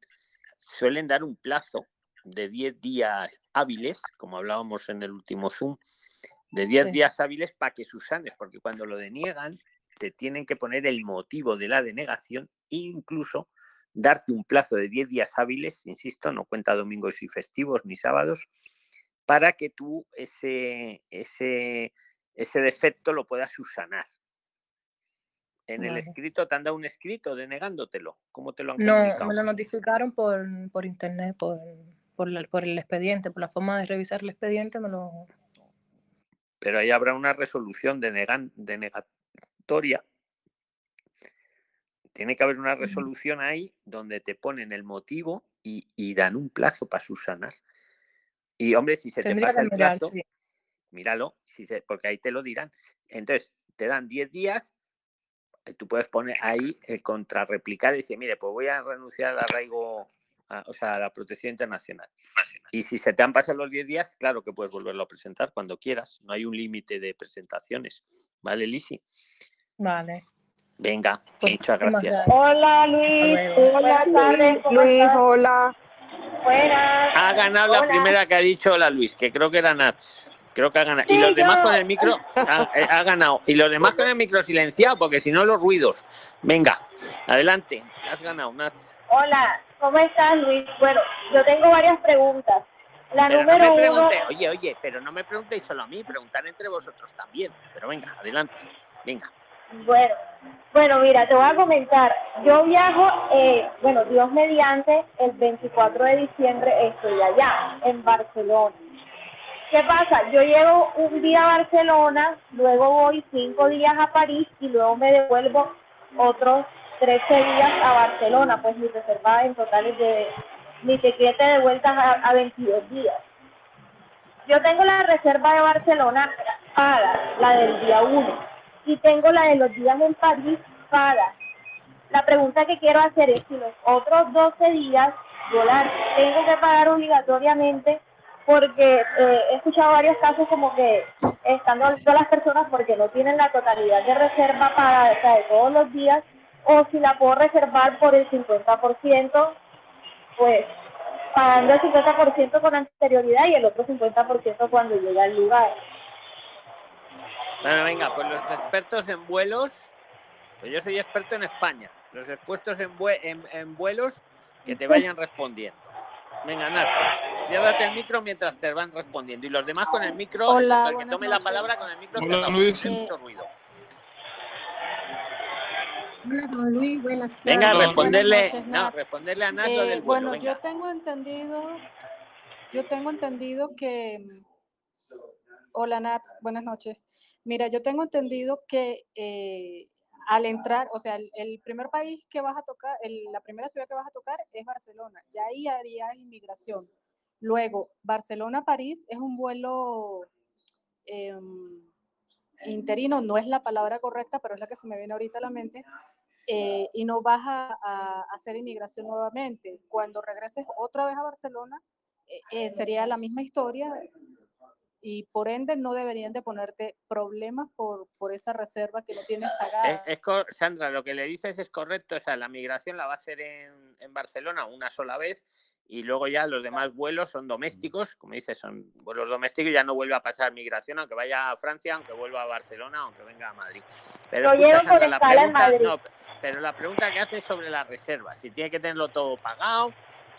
suelen dar un plazo de 10 días hábiles, como hablábamos en el último Zoom, de 10 días hábiles para que susanes, porque cuando lo deniegan, te tienen que poner el motivo de la denegación e incluso darte un plazo de 10 días hábiles, insisto, no cuenta domingos y festivos ni sábados, para que tú ese, ese, ese defecto lo puedas subsanar. En el escrito, ¿te han dado un escrito denegándotelo? ¿Cómo te lo han No, me lo notificaron por, por internet, por, por, por, el expediente, por la forma de revisar el expediente, me lo... Pero ahí habrá una resolución denegatoria tiene que haber una resolución ahí donde te ponen el motivo y, dan un plazo para subsanar. Y hombre, si se te pasa el plazo, míralo, si porque ahí te lo dirán. Entonces, te dan 10 días, eh, tú puedes poner ahí eh, contrarreplicar y decir, mire, pues voy a renunciar al arraigo, o sea, a la protección internacional. Y si se te han pasado los 10 días, claro que puedes volverlo a presentar cuando quieras. No hay un límite de presentaciones. ¿Vale, Lisi? Vale. Venga, pues, muchas gracias. Hola Luis, tardes. Luis, hola. Buenas. Ha ganado la primera que ha dicho hola Luis, que creo que era Nats. Creo que ha ganado. y los demás con el micro eh, ha, ganado. Y los demás con el micro silenciado, porque si no los ruidos. Venga, adelante. Has ganado, Nats. Hola, ¿cómo estás Luis? Bueno, yo tengo varias preguntas. La número uno. Oye, oye, pero no me preguntéis solo a mí, preguntar entre vosotros también. Pero venga, adelante. Venga. Bueno, bueno, mira, te voy a comentar. Yo viajo, eh, bueno, Dios mediante, el 24 de diciembre estoy allá, en Barcelona. ¿Qué pasa? Yo llego un día a Barcelona, luego voy cinco días a París y luego me devuelvo otros 13 días a Barcelona, pues mi reserva en total es de mi tiquete de vuelta a, a 22 días. Yo tengo la reserva de Barcelona paga, la del día 1, y tengo la de los días en París paga. La pregunta que quiero hacer es si los otros 12 días yo la tengo que pagar obligatoriamente porque eh, he escuchado varios casos como que están todas las personas porque no tienen la totalidad de reserva para de todos los días o si la puedo reservar por el 50%, pues pagando el 50% con anterioridad y el otro 50% cuando llega al lugar. Bueno, venga, pues los expertos en vuelos, pues yo soy experto en España. Los expuestos en, en, vuelos que te vayan respondiendo. Venga, Nacho, ciérrate el micro mientras te van respondiendo. Y los demás con el micro, Hola, el que tome la palabra con el micro, Hola, que Luis. mucho ruido. Hola, don Luis, buenas tardes. Venga, responderle, noches, no, responderle a Nacho eh, del vuelo. Bueno, venga. yo tengo entendido, yo tengo entendido que, hola Nat, buenas noches. Mira, yo tengo entendido que eh, al entrar, o sea, el, primer país que vas a tocar, la primera ciudad que vas a tocar es Barcelona. Ya ahí harías inmigración. Luego, Barcelona-París es un vuelo em, interino, no es la palabra correcta, pero es la que se me viene ahorita a la mente. Eh, y no vas a, hacer inmigración nuevamente. Cuando regreses otra vez a Barcelona, eh, sería la misma historia, y por ende no deberían de ponerte problemas por, por esa reserva que no tienes pagada. Es, Sandra, lo que le dices es correcto, o sea, la migración la va a hacer en, en, Barcelona una sola vez y luego ya los demás vuelos son domésticos, como dices, son vuelos domésticos y ya no vuelve a pasar migración, aunque vaya a Francia, aunque vuelva a Barcelona, aunque venga a Madrid. Pero, escucha, Sandra, la pregunta, no, pero la pregunta que hace sobre la reserva, si tiene que tenerlo todo pagado,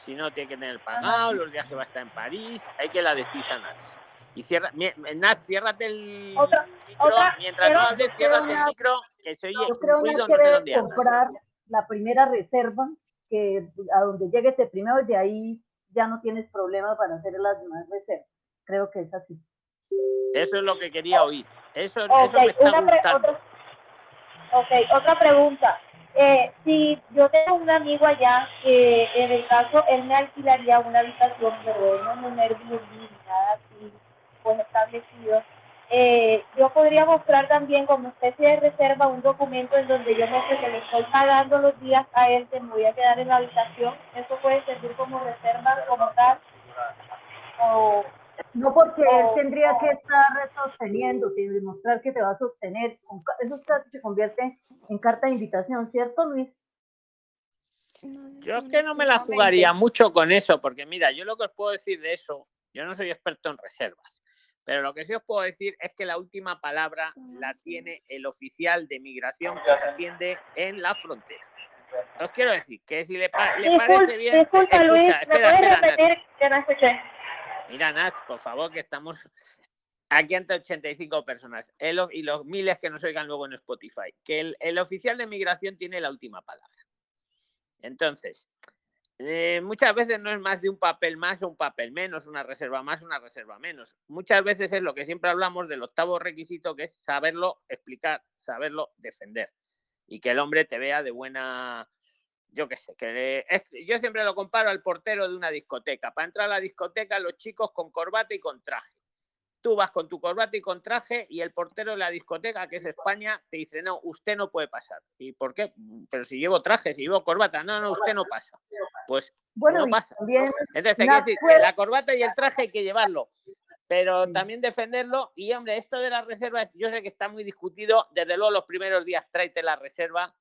si no tiene que tener pagado, los días que va a estar en París, hay que la decisa Nats. Y cierra, Nats, ciérrate el otra, micro. Otra, Mientras no hables, ciérrate el micro, que se oye un ruido, no sé dónde comprar la primera reserva, que a donde llegues de primero, de ahí ya no tienes problema para hacer las demás reservas. Creo que es así. Eso es lo que quería oír. Eso, okay, eso me está gustando. Otra, ok, otra pregunta. Eh, si yo tengo un amigo allá que en el caso él me alquilaría una habitación, pero no un Airbnb, nada así, pues establecido, eh, yo podría mostrar también como especie de reserva un documento en donde yo muestre que le estoy pagando los días a él que me voy a quedar en la habitación. Eso puede servir como reserva como tal. O, no porque él tendría que estar sosteniendo, demostrar que te va a sostener. Eso casi se convierte en carta de invitación, ¿cierto, Luis? Yo es que no me la jugaría mucho con eso, porque mira, yo lo que os puedo decir de eso, yo no soy experto en reservas, pero lo que sí os puedo decir es que la última palabra la tiene el oficial de migración que os atiende en la frontera. Os quiero decir que si le, le parece bien. Disculpa, escucha, Luis, espera, ¿me puedes repetir que no escuché? Mira, Naz, por favor, que estamos aquí ante 85 personas el, y los miles que nos oigan luego en Spotify. Que el, el oficial de migración tiene la última palabra. Entonces, eh, muchas veces no es más de un papel más o un papel menos, una reserva más, una reserva menos. Muchas veces es lo que siempre hablamos del octavo requisito, que es saberlo explicar, saberlo defender. Y que el hombre te vea de buena, yo qué sé, que yo siempre lo comparo al portero de una discoteca. Para entrar a la discoteca, los chicos con corbata y con traje. Tú vas con tu corbata y con traje y el portero de la discoteca, que es España, te dice, no, usted no puede pasar. ¿Y por qué? Pero si llevo traje, si llevo corbata, no, no, usted no pasa. Pues bueno, no pasa. También Entonces, hay que decir que la corbata y el traje hay que llevarlo, pero también defenderlo. Y, hombre, esto de las reservas, yo sé que está muy discutido. Desde luego, los primeros días tráete la reserva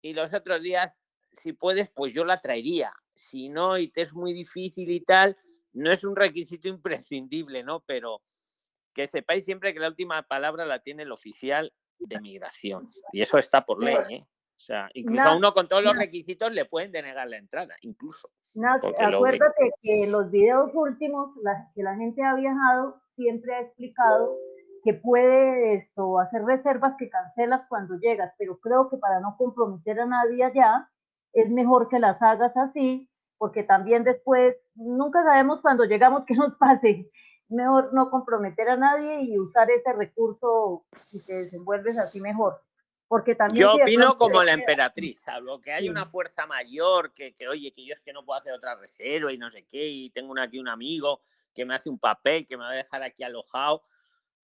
y los otros días, si puedes, pues yo la traería. Si no, y te es muy difícil y tal, no es un requisito imprescindible, ¿no? Pero que sepáis siempre que la última palabra la tiene el oficial de migración. Y eso está por ley, ¿eh? O sea, incluso a uno con todos los requisitos le pueden denegar la entrada, incluso. acuérdate que los videos últimos, que la gente ha viajado, siempre ha explicado que puede esto hacer reservas que cancelas cuando llegas, pero creo que para no comprometer a nadie allá, es mejor que las hagas así, porque también después nunca sabemos cuando llegamos qué nos pase. Mejor no comprometer a nadie y usar ese recurso y te desenvuelves así mejor. Porque también yo opino como la emperatriz, salvo que hay una fuerza mayor que, que, oye, que yo es que no puedo hacer otra reserva y no sé qué, y tengo aquí un amigo que me hace un papel, que me va a dejar aquí alojado.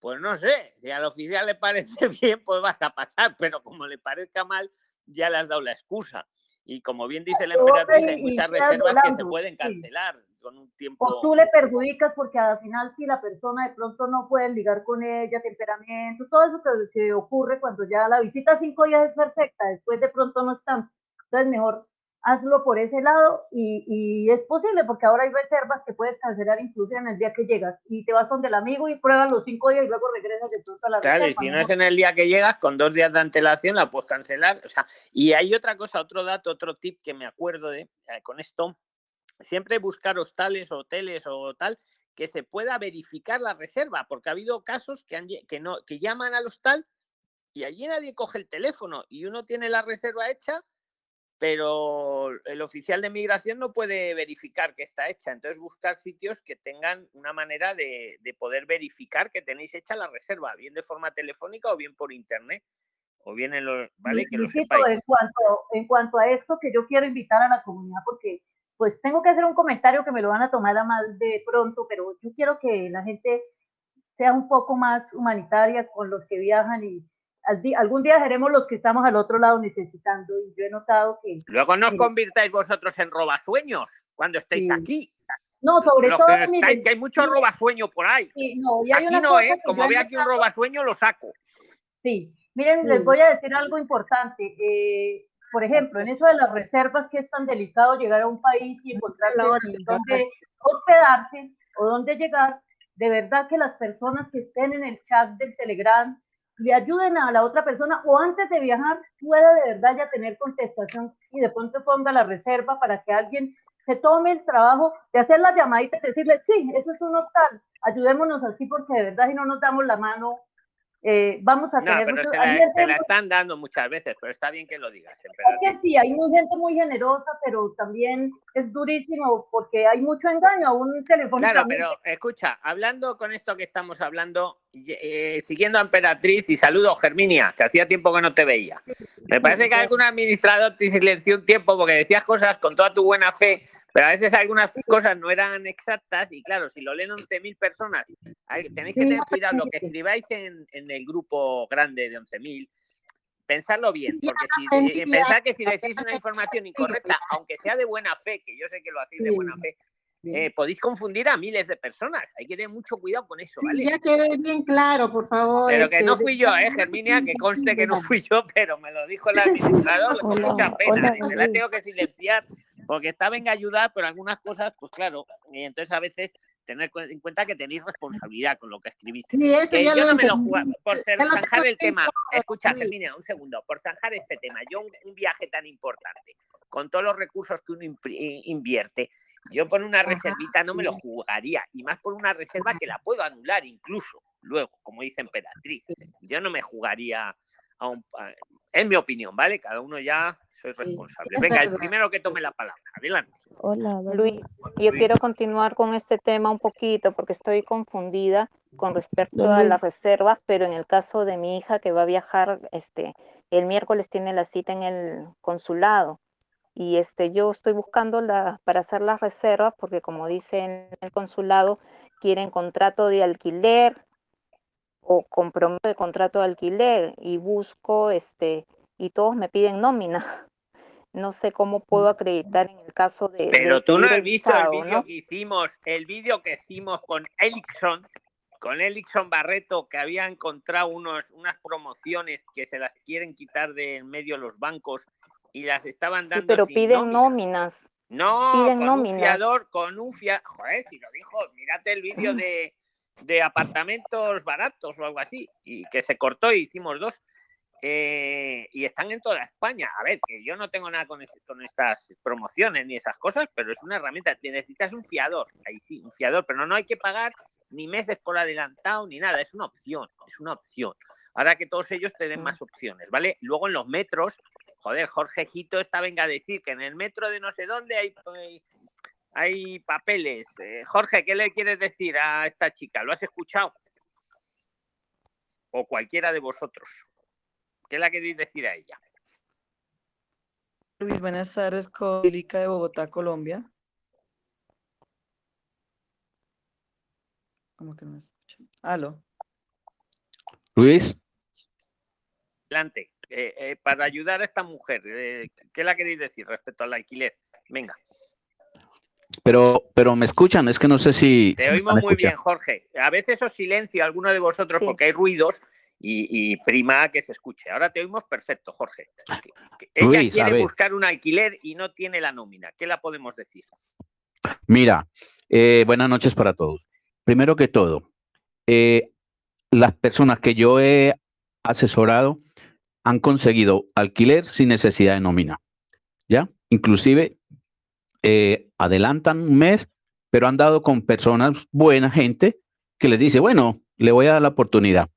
Pues no sé, si al oficial le parece (laughs) bien, pues vas a pasar, pero como le parezca mal, ya le has dado la excusa. Y como bien dice la emperatriz, hay muchas reservas que se pueden cancelar con un tiempo. O tú le perjudicas porque al final si la persona de pronto no puede ligar con ella, temperamento, todo eso que, ocurre cuando ya la visita cinco días es perfecta, después de pronto no están. Entonces mejor hazlo por ese lado y, y, es posible porque ahora hay reservas que puedes cancelar incluso en el día que llegas y te vas con el amigo y pruebas los cinco días y luego regresas de pronto a la Claro, y si no es en el día que llegas, con dos días de antelación la puedes cancelar. O sea, y hay otra cosa, otro dato, otro tip que me acuerdo de eh, con esto, siempre buscar hostales, hoteles o tal que se pueda verificar la reserva, porque ha habido casos que, han, que, no, que llaman al hostal y allí nadie coge el teléfono y uno tiene la reserva hecha pero el oficial de migración no puede verificar que está hecha. Entonces, buscar sitios que tengan una manera de, poder verificar que tenéis hecha la reserva, bien de forma telefónica o bien por internet, o bien en los, ¿vale? Que lo sepáis. En cuanto, en cuanto a esto, que yo quiero invitar a la comunidad, porque pues tengo que hacer un comentario que me lo van a tomar a mal de pronto, pero yo quiero que la gente sea un poco más humanitaria con los que viajan y algún día seremos los que estamos al otro lado necesitando y yo he notado que... Luego no os convirtáis vosotros en robasueños cuando estéis aquí. No, sobre todo... Que, que hay mucho robasueño por ahí. no, aquí no, ¿eh? Como ve aquí un robasueño, lo saco. Sí, miren, les voy a decir algo importante. Eh, por ejemplo, en eso de las reservas, que es tan delicado llegar a un país y encontrar dónde hospedarse o dónde llegar, de verdad que las personas que estén en el chat del Telegram le ayuden a la otra persona o antes de viajar pueda de verdad ya tener contestación y de pronto ponga la reserva para que alguien se tome el trabajo de hacer la llamadita y decirle, sí, eso es un hostal, ayudémonos así porque de verdad si no nos damos la mano eh, vamos a tener... Pero se, la, están dando muchas veces, pero está bien que lo digas. que sí, hay gente muy generosa, pero también es durísimo porque hay mucho engaño a un teléfono. Claro, pero escucha, hablando con esto que estamos hablando, eh, siguiendo a Emperatriz y saludo Germinia, que hacía tiempo que no te veía. Me parece que algún administrador te silenció un tiempo porque decías cosas con toda tu buena fe, pero a veces algunas cosas no eran exactas y claro, si lo leen 11.000 personas, tenéis que tener cuidado lo que escribáis en, el grupo grande de 11.000. Pensarlo bien, porque si eh, pensar que si decís una información incorrecta, aunque sea de buena fe, que yo sé que lo hacéis de buena fe, eh, podéis confundir a miles de personas. Hay que tener mucho cuidado con eso, ¿vale? ya quede bien claro, por favor. Pero que este, no fui yo, ¿eh, Germinia? Que conste que no (laughs) fui yo, pero me lo dijo el administrador con mucha pena. Dice, la tengo que silenciar porque está venga a ayudar, pero algunas cosas, pues claro, y entonces a veces tener en cuenta que tenéis responsabilidad con lo que escribís. que yo no me lo juego, por zanjar el tema, escucha, Germinia, un segundo, por zanjar este tema, yo un, viaje tan importante, con todos los recursos que uno invierte, yo por una reservita no me lo jugaría, y más por una reserva que la puedo anular incluso, luego, como dice Emperatriz. Yo no me jugaría a un... En mi opinión, ¿vale? Cada uno ya soy responsable. Venga, el primero que tome la palabra. Adelante. Hola, Luis. Yo quiero continuar con este tema un poquito porque estoy confundida con respecto a las reservas, pero en el caso de mi hija que va a viajar, este, el miércoles tiene la cita en el consulado y este, yo estoy buscando la, para hacer las reservas porque como dice en el consulado, quieren contrato de alquiler o compromiso de contrato de alquiler y busco este y todos me piden nómina. (laughs) No sé cómo puedo acreditar en el caso de. Pero tú no has visto el vídeo que hicimos, el vídeo que hicimos con Elixon, con Elixon Barreto, que había encontrado unos, unas promociones que se las quieren quitar de en medio los bancos y las estaban dando. Sí, pero piden nóminas. No, piden con nóminas. un fiador, con un fiador. Joder, si lo dijo, mírate el vídeo (clears throat) de, de apartamentos baratos o algo así, y que se cortó y hicimos dos. Eh, y están en toda España. A ver, que yo no tengo nada con, con, estas promociones ni esas cosas, pero es una herramienta. necesitas un fiador, ahí sí, un fiador, pero no hay que pagar ni meses por adelantado ni nada. Es una opción, es una opción. Ahora que todos ellos te den más opciones, ¿vale? Luego en los metros, joder, Jorge Gito está venga a decir que en el metro de no sé dónde hay, hay, papeles. Eh, Jorge, ¿qué le quieres decir a esta chica? ¿Lo has escuchado? O cualquiera de vosotros. ¿Qué la queréis decir a ella? Luis, buenas tardes, Cólica de Bogotá, Colombia. ¿Cómo que no me escuchan? Aló. Luis. Adelante. Eh, eh, para ayudar a esta mujer, eh, ¿qué la queréis decir respecto al alquiler? Venga. Pero, pero me escuchan, es que no sé si. Te oímos muy bien, Jorge. A veces os silencio alguno de vosotros porque hay ruidos y, prima que se escuche. Ahora te oímos perfecto, Jorge. Ella quiere buscar un alquiler y no tiene la nómina. ¿Qué la podemos decir? Mira, buenas noches para todos. Primero que todo, las personas que yo he asesorado han conseguido alquiler sin necesidad de nómina. ¿Ya? Inclusive eh, adelantan un mes, pero han dado con personas, buena gente, que les dice, bueno, le voy a dar la oportunidad.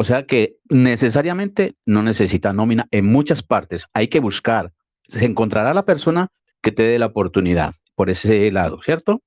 O sea que necesariamente no necesita nómina en muchas partes. Hay que buscar. Se encontrará la persona que te dé la oportunidad por ese lado, ¿cierto?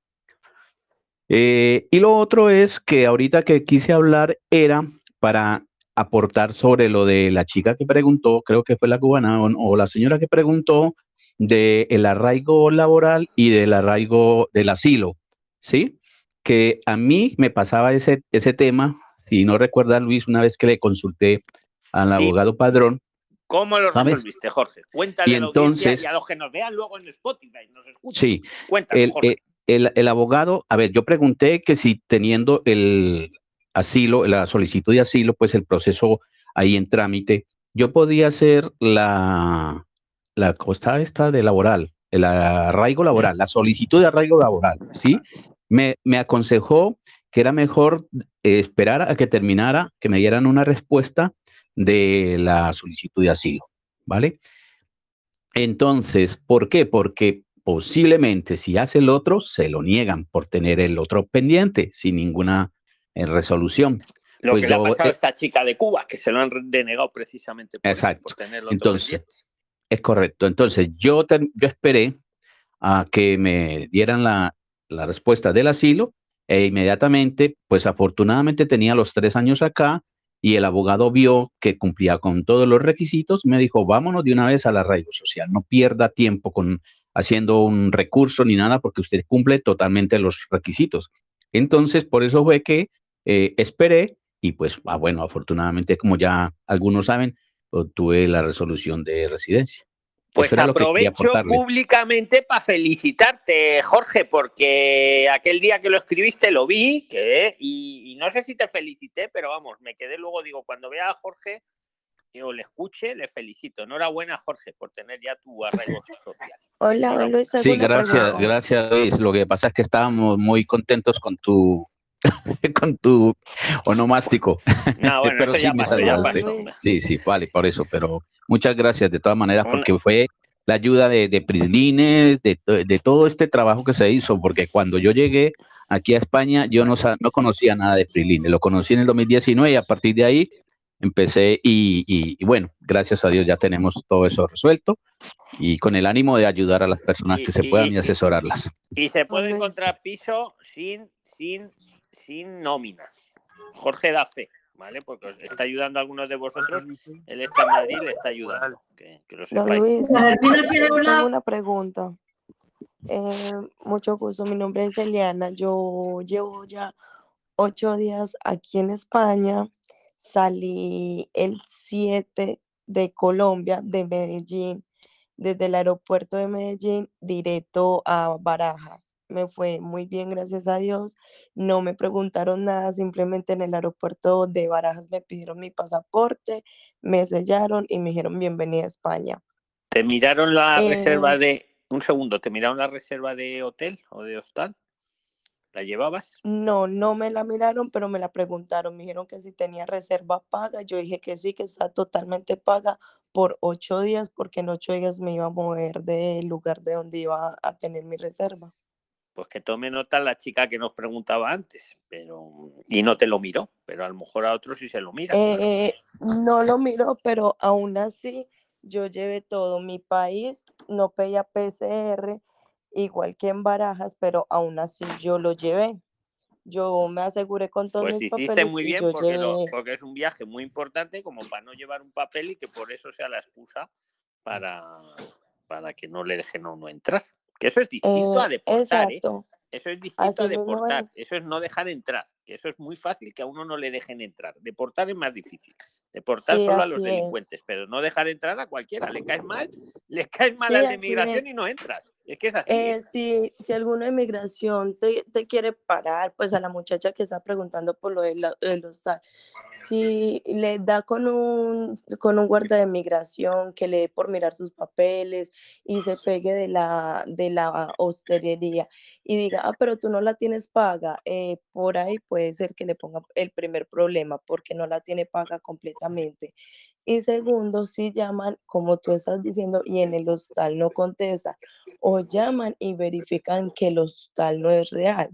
Eh, y lo otro es que ahorita que quise hablar era para aportar sobre lo de la chica que preguntó, creo que fue la cubana o, la señora que preguntó del el arraigo laboral y del arraigo del asilo, ¿sí? Que a mí me pasaba ese, ese tema, si no recuerda Luis, una vez que le consulté al abogado padrón. ¿Cómo lo resolviste, Jorge? Cuéntale a la entonces, y a los que nos vean luego en Spotify, nos escuchan. Sí, Cuéntale, Jorge. Eh, el, el, abogado, a ver, yo pregunté que si teniendo el, asilo, la solicitud de asilo, pues el proceso ahí en trámite, yo podía hacer la, la costa esta de laboral, el arraigo laboral, la solicitud de arraigo laboral, ¿sí? Me, me aconsejó que era mejor esperar a que terminara, que me dieran una respuesta de la solicitud de asilo, ¿vale? Entonces, ¿por qué? Porque posiblemente si hace el otro, se lo niegan por tener el otro pendiente sin ninguna en resolución. Lo pues que le ha pasado a eh esta chica de Cuba, que se lo han denegado precisamente por, exacto. Entonces, es correcto. Entonces, yo, yo esperé a que me dieran la, la respuesta del asilo e inmediatamente, pues afortunadamente tenía los tres años acá y el abogado vio que cumplía con todos los requisitos, me dijo, vámonos de una vez al arraigo social, no pierda tiempo con haciendo un recurso ni nada porque usted cumple totalmente los requisitos. Entonces, por eso fue que eh, esperé y pues, ah, bueno, afortunadamente, como ya algunos saben, obtuve la resolución de residencia. Pues aprovecho públicamente para felicitarte, Jorge, porque aquel día que lo escribiste lo vi, que, y, no sé si te felicité, pero vamos, me quedé luego, digo, cuando vea a Jorge o le escuche, le felicito. Enhorabuena, Jorge, por tener ya tu arraigo (laughs) social. Hola, Luis. Sí, gracias, gracias, Luis. Lo que pasa es que estábamos muy contentos con tu (laughs) con tu onomástico. No, (laughs) bueno, pero sí, sí, sí, vale, por eso, pero muchas gracias de todas maneras, porque fue la ayuda de, de Prislines, de, de, todo este trabajo que se hizo, porque cuando yo llegué aquí a España, yo no, no conocía nada de Prislines, lo conocí en el 2019 y a partir de ahí empecé y, y, bueno, gracias a Dios ya tenemos todo eso resuelto y con el ánimo de ayudar a las personas que se puedan y asesorarlas. Y se puede encontrar piso sin, sin sin nómina. Jorge da fe, ¿vale? Porque os está ayudando a algunos de vosotros. Él está en Madrid, le está ayudando. Que, lo Luis, tengo una pregunta. Eh, mucho gusto, mi nombre es Eliana. Yo llevo ya ocho días aquí en España. Salí el 7 de Colombia, de Medellín, desde el aeropuerto de Medellín, directo a Barajas me fue muy bien, gracias a Dios. No me preguntaron nada, simplemente en el aeropuerto de Barajas me pidieron mi pasaporte, me sellaron y me dijeron bienvenida a España. ¿Te miraron la reserva eh de, un segundo, ¿te miraron la reserva de hotel o de hostal? ¿La llevabas? No, no me la miraron, pero me la preguntaron. Me dijeron que si tenía reserva paga. Yo dije que sí, que está totalmente paga por ocho días, porque en ocho días me iba a mover del lugar de donde iba a tener mi reserva pues que tome nota la chica que nos preguntaba antes, pero y no te lo miró, pero a lo mejor a otros sí se lo mira. Eh, no lo miró, pero aún así yo llevé todo mi país, no pedía PCR, igual que en Barajas, pero aún así yo lo llevé. yo me aseguré con todos pues mis hiciste papeles muy bien porque, llevé... lo- porque es un viaje muy importante como para no llevar un papel y que por eso sea la excusa para, para que no le dejen a uno entrar. Que eso es distinto a Eh, deportar, ¿eh? Eso es distinto a así deportar. es. Eso es no dejar entrar. Que eso es muy fácil que a uno no le dejen entrar. Deportar es más difícil. Deportar Sí, solo a los es. delincuentes, pero no dejar entrar a cualquiera. Le caes mal, le caes mal Sí, al de así migración es. y no entras. Es que es así. ¿eh? Eh, si, si alguno de migración te, te quiere parar, pues a la muchacha que está preguntando por lo de la- del hostal, si le da con un, con un guarda de migración que le dé por mirar sus papeles y se pegue de la, de la hostelería y diga, ah, pero tú no la tienes paga, eh, por ahí puede ser que le ponga el primer problema porque no la tiene paga completamente. Y segundo, si llaman, como tú estás diciendo, y en el hostal no contesta, o llaman y verifican que el hostal no es real.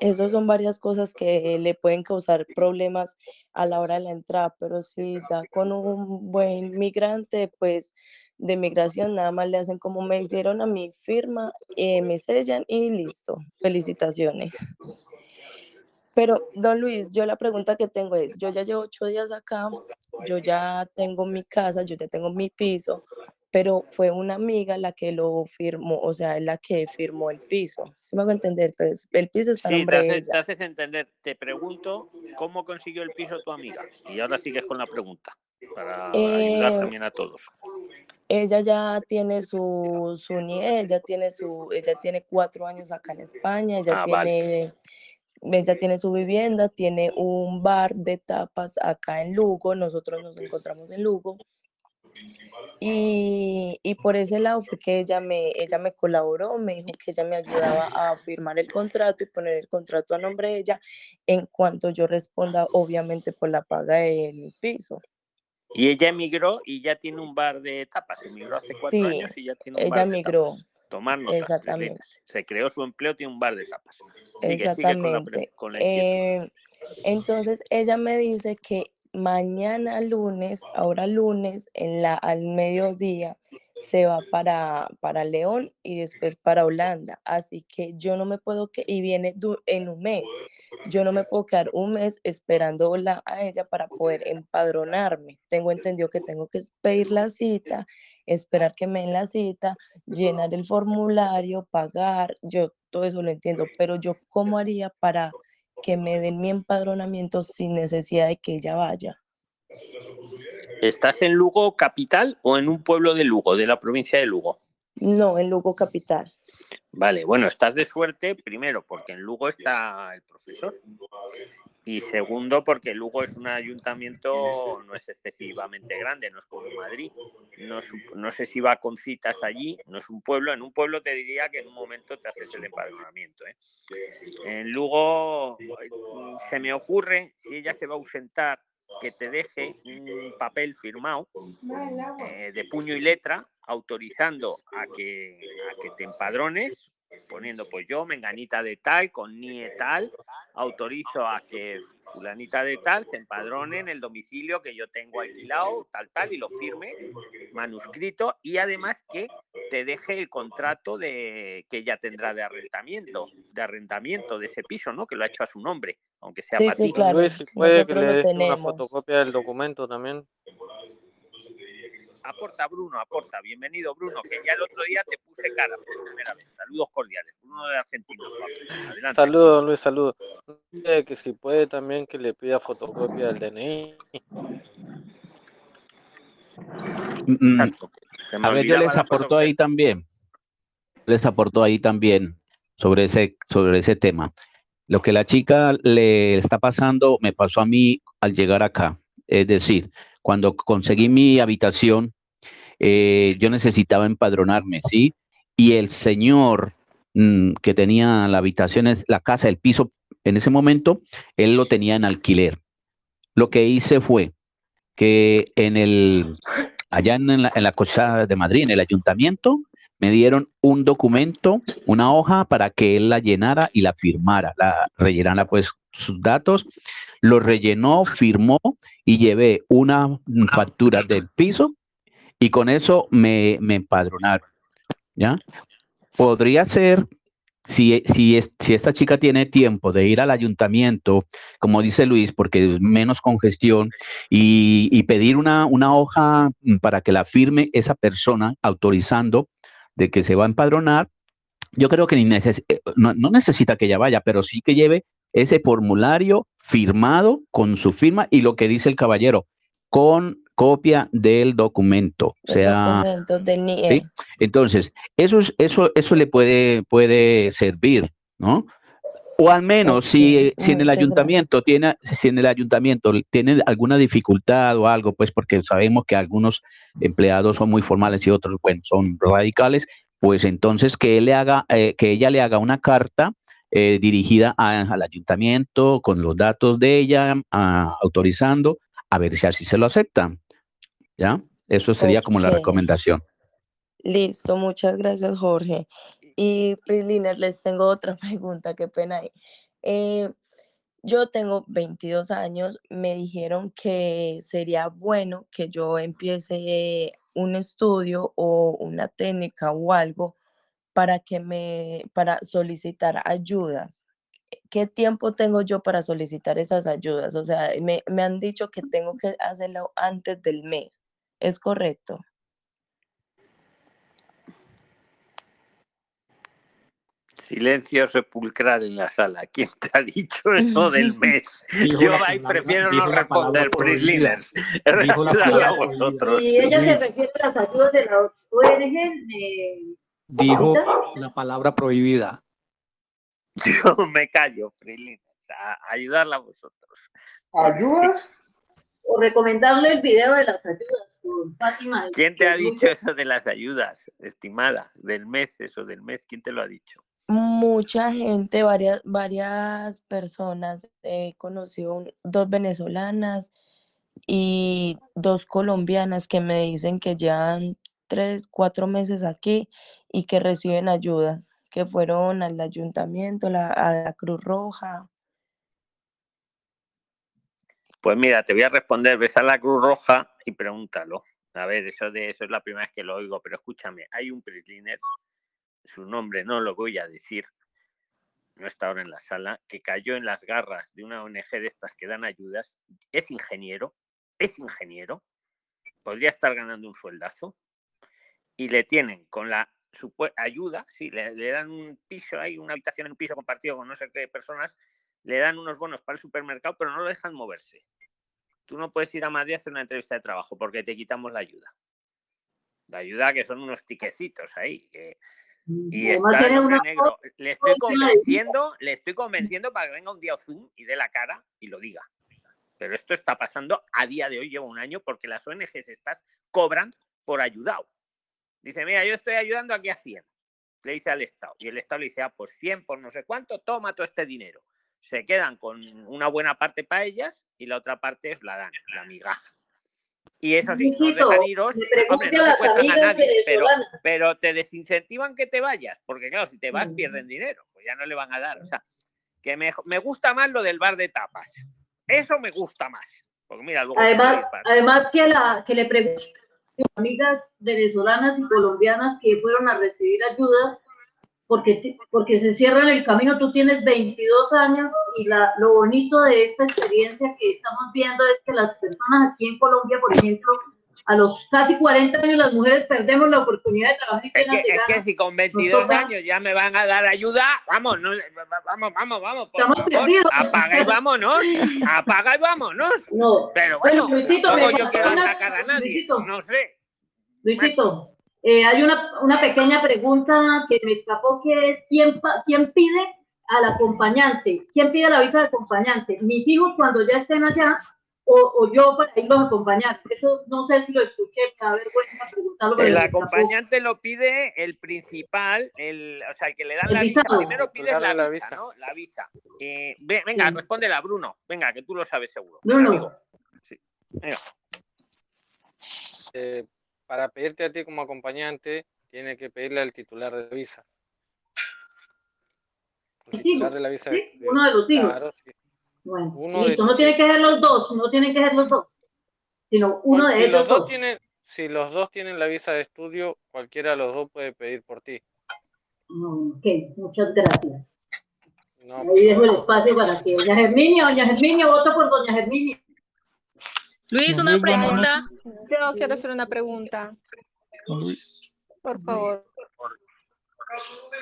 Esas son varias cosas que le pueden causar problemas a la hora de la entrada, pero si da con un buen migrante, pues de migración nada más le hacen como me hicieron a mi firma, eh, me sellan y listo. Felicitaciones. Pero, don Luis, yo la pregunta que tengo es, yo ya llevo ocho días acá, yo ya tengo mi casa, yo ya tengo mi piso, pero fue una amiga la que lo firmó, o sea, la que firmó el piso. ¿Sí me hago entender? Pues el piso está a Sí, te nombre de haces, te haces entender. Te pregunto cómo consiguió el piso tu amiga. Y ahora sigues con la pregunta para ayudar Eh, también a todos. ella ya tiene su, su nie- ella tiene su, ella tiene cuatro años acá en España, ella Ah, vale. tiene, ella tiene su vivienda, tiene un bar de tapas acá en Lugo, nosotros nos encontramos en Lugo. Y, y por ese lado fue que ella me, ella me colaboró, me dijo que ella me ayudaba a firmar el contrato y poner el contrato a nombre de ella en cuanto yo responda, obviamente, por la paga del piso. Y ella emigró y ya tiene un bar de tapas. Emigró hace cuatro Sí, años y ya tiene un ella bar de migró, tapas. Tomar notas, exactamente. Se creó su empleo, tiene un bar de tapas. Sigue, sigue con la, Exactamente. con la. Eh, entonces ella me dice que mañana lunes, ahora lunes, en la, al mediodía, se va para, para León y después para Holanda. Así que yo no me puedo que y viene en un mes. Yo no me puedo quedar un mes esperándola a ella para poder empadronarme. Tengo entendido que tengo que pedir la cita, esperar que me den la cita, llenar el formulario, pagar. Yo todo eso lo entiendo, pero yo cómo haría para que me den mi empadronamiento sin necesidad de que ella vaya. ¿Estás en Lugo capital o en un pueblo de Lugo, de la provincia de Lugo? No, en Lugo capital. Vale, bueno, estás de suerte, primero, porque en Lugo está el profesor. Y segundo, porque Lugo es un ayuntamiento, no es excesivamente grande, no es como Madrid. No, sé si va con citas allí, no es un pueblo. En un pueblo te diría que en un momento te haces el empadronamiento. ¿eh? En Lugo eh, se me ocurre, si ella se va a ausentar, que te deje un papel firmado eh, de puño y letra autorizando a que, a que te empadrones, poniendo pues yo, menganita de tal, con NIE tal, autorizo a que fulanita de tal se empadrone en el domicilio que yo tengo alquilado, tal, tal, y lo firme, manuscrito, y además que te deje el contrato de que ella tendrá de arrendamiento, de arrendamiento de ese piso, ¿no? Que lo ha hecho a su nombre, aunque sea Sí, para sí, ti. claro. Luis, puede que le des una fotocopia del documento también. Aporta Bruno, aporta. Bienvenido Bruno, que ya el otro día te puse cara por primera vez. Saludos cordiales. Bruno de Argentina. Adelante. Saludos, Luis, saludos. Que si puede también que le pida fotocopia del DNI. Mm, me A ver, yo les fotocopia. ahí también. Les aporto ahí también sobre ese, sobre ese tema. Lo que la chica le está pasando me pasó a mí al llegar acá. Es decir, cuando conseguí mi habitación, eh, yo necesitaba empadronarme, ¿sí? Y el señor mm, que tenía la habitación, la casa, el piso, en ese momento, él lo tenía en alquiler. Lo que hice fue que en el, allá en la, en de Madrid, en el ayuntamiento, me dieron un documento, una hoja para que él la llenara y la firmara, la rellenara pues sus datos, lo rellenó, firmó y llevé una factura del piso y con eso me, me empadronaron, ¿ya? Podría ser si, si, si esta chica tiene tiempo de ir al ayuntamiento, como dice Luis, porque es menos congestión, y, y pedir una, una hoja para que la firme esa persona autorizando de que se va a empadronar, yo creo que neces eh, no, no, necesita que ella vaya, pero sí que lleve ese formulario firmado con su firma y lo que dice el caballero, con copia del documento. O sea, documento del NIE. ¿sí? Entonces, eso, eso, eso le puede, puede servir, ¿no? O al menos si, si en el ayuntamiento tiene, si en el ayuntamiento tiene alguna dificultad o algo, pues porque sabemos que algunos empleados son muy formales y otros, bueno, son radicales, pues entonces que él le haga, eh, que ella le haga una carta eh, dirigida a, al ayuntamiento con los datos de ella, a, autorizando, a ver si así se lo aceptan. ¿Ya? Eso sería como la recomendación. Listo, muchas gracias, Jorge. Y Prisliner, les tengo otra (laughs) pregunta, qué pena. Eh, yo tengo 22 años, me dijeron que sería bueno que yo empiece un estudio o una técnica o algo para que me, para solicitar ayudas. ¿Qué tiempo tengo yo para solicitar esas ayudas? O sea, me, me han dicho que tengo que hacerlo antes del mes. ¿Es correcto? Silencio sepulcral en la sala. (laughs) ¿Quién te ha dicho eso del (laughs) mes? Dijo Yo ahí prefiero no responder, la (laughs) Dale a vosotros. Y ella se refiere a las ayudas de la ONG. Dijo la palabra prohibida. Yo me callo, Prislines. A ayudarla a vosotros. ¿Ayudas? O recomendarle el video de las ayudas Fátima. ¿Quién te ha dicho eso de las ayudas, estimada? Del mes, eso del mes. ¿Quién te lo ha dicho? Mucha gente, varias, varias personas, he conocido un- dos venezolanas y dos colombianas que me dicen que llevan tres, cuatro meses aquí y que reciben ayudas, que fueron al ayuntamiento, la- a la Cruz Roja. Pues mira, te voy a responder, ves a la Cruz Roja y pregúntalo. A ver, eso de eso es la primera vez que lo oigo, pero escúchame, hay un Prisliner, su nombre no lo voy a decir, no está ahora en la sala, que cayó en las garras de una ONG de estas que dan ayudas, es ingeniero, es ingeniero, podría estar ganando un sueldazo, y le tienen con la ayuda, sí, le dan un piso, hay una habitación en un piso compartido con no sé qué personas, le dan unos bonos para el supermercado, pero no lo dejan moverse. Tú no puedes ir a Madrid a hacer una entrevista de trabajo porque te quitamos la ayuda. La ayuda que son unos tiquecitos ahí. que- y está una negro. Le estoy convenciendo, le estoy convenciendo para que venga un día Zoom y dé la cara y lo diga. Pero esto está pasando a día de hoy, lleva un año, porque las ONGs estas cobran por ayudado. Dice, mira, yo estoy ayudando aquí a 100. Le dice al Estado. Y el Estado le dice, ah, por 100, por no sé cuánto, toma todo este dinero. Se quedan con una buena parte para ellas y la otra parte es la dan, la migaja. Y eso sí, nos Luisito, dejan iros. Hombre, no secuestran a nadie, pero, pero te desincentivan que te vayas, porque claro, si te vas pierden dinero, pues ya no le van a dar. O sea, que me, me gusta más lo del bar de tapas. Eso me gusta más. Porque mira, luego Además, además que, la, que le pregunté a amigas venezolanas y colombianas que fueron a recibir ayudas porque, porque se cierran el camino. Tú tienes 22 años y la, lo bonito de esta experiencia que estamos viendo es que las personas aquí en Colombia, por ejemplo, a los casi 40 años las mujeres perdemos la oportunidad de trabajar y Es que, es que si con 22 toca- años ya me van a dar ayuda, vamos, no, vamos, vamos, vamos, por Estamos favor, perdidos. apaga y vámonos, apaga y vámonos. No, Pero Bueno, bueno, Luisito, me yo quiero una- atacar a nadie, Luisito. no sé. Luisito, eh, hay una, una pequeña pregunta que me escapó que es ¿quién, quién pide al acompañante? ¿Quién pide la visa de acompañante? ¿Mis hijos cuando ya estén allá o, o yo para irlos a acompañar? Eso no sé si lo escuché, me da vergüenza preguntarlo. pero El acompañante lo pide el principal, el, o sea, el que le dan El la visa. Primero pides la Darle visa, la ¿no? La visa. Eh, ve- venga, Sí. respóndela, Bruno. Venga, que tú lo sabes seguro. Bruno. Sí. Venga. Eh, para pedirte a ti como acompañante, tiene que pedirle al titular de visa. El titular de la visa de sí, uno de los hijos. Claro, sí. Bueno, Uno de listo, no tiene que ser los dos, no tienen que ser los dos, sino uno Cual- de si ellos los dos dos. tienen, si los dos tienen la visa de estudio, cualquiera de los dos puede pedir por ti. Ok, muchas gracias. Ahí dejo el espacio para que doña Germinia, doña Germinia, voto por doña Germinia. Luis, una pregunta. Yo quiero hacer una pregunta. Luis. Por favor.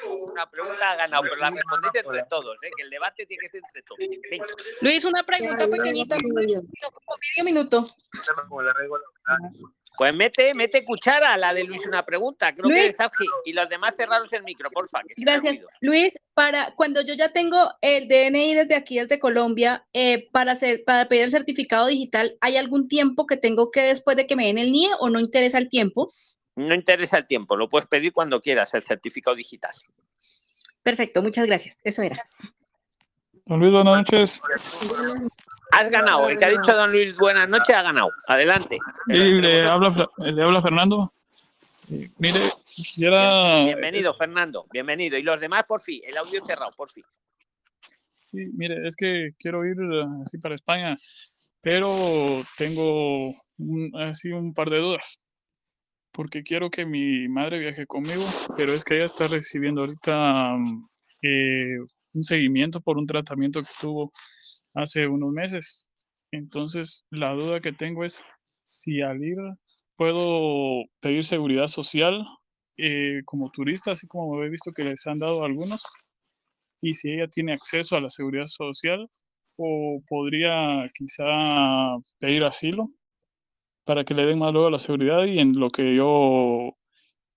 Una pregunta ha ganado, pero la respondéis entre todos, ¿eh? que el debate tiene que ser entre todos. Venga. Luis, una pregunta pequeñita, como medio minuto. Pues mete, mete cuchara a la de Luis una pregunta, creo que es Sergi. Y los demás cerraros el micro, porfa. Que Gracias. Luis, para cuando yo ya tengo el DNI desde aquí, desde Colombia, eh, para, hacer, para pedir el certificado digital, ¿hay algún tiempo que tengo que después de que me den el NIE o no interesa el tiempo? No interesa el tiempo, lo puedes pedir cuando quieras, el certificado digital. Perfecto, muchas gracias. Eso era. Don Luis, buenas noches. Has ganado, el que ha dicho don Luis buenas noches ha ganado. Adelante. Sí, le habla, Fra- le habla Fernando. Mire, quisiera... Bienvenido, Fernando, bienvenido. Y los demás, por fin, el audio cerrado, por fin. Sí, mire, es que quiero ir eh, así para España, pero tengo un- así un par de dudas, porque quiero que mi madre viaje conmigo, pero es que ella está recibiendo ahorita mm, eh, un seguimiento por un tratamiento que tuvo hace unos meses. Entonces, la duda que tengo es si al ir puedo pedir seguridad social eh, como turista, así como he visto que les han dado algunos y si ella tiene acceso a la seguridad social o podría quizá pedir asilo para que le den más luego la seguridad y en lo que yo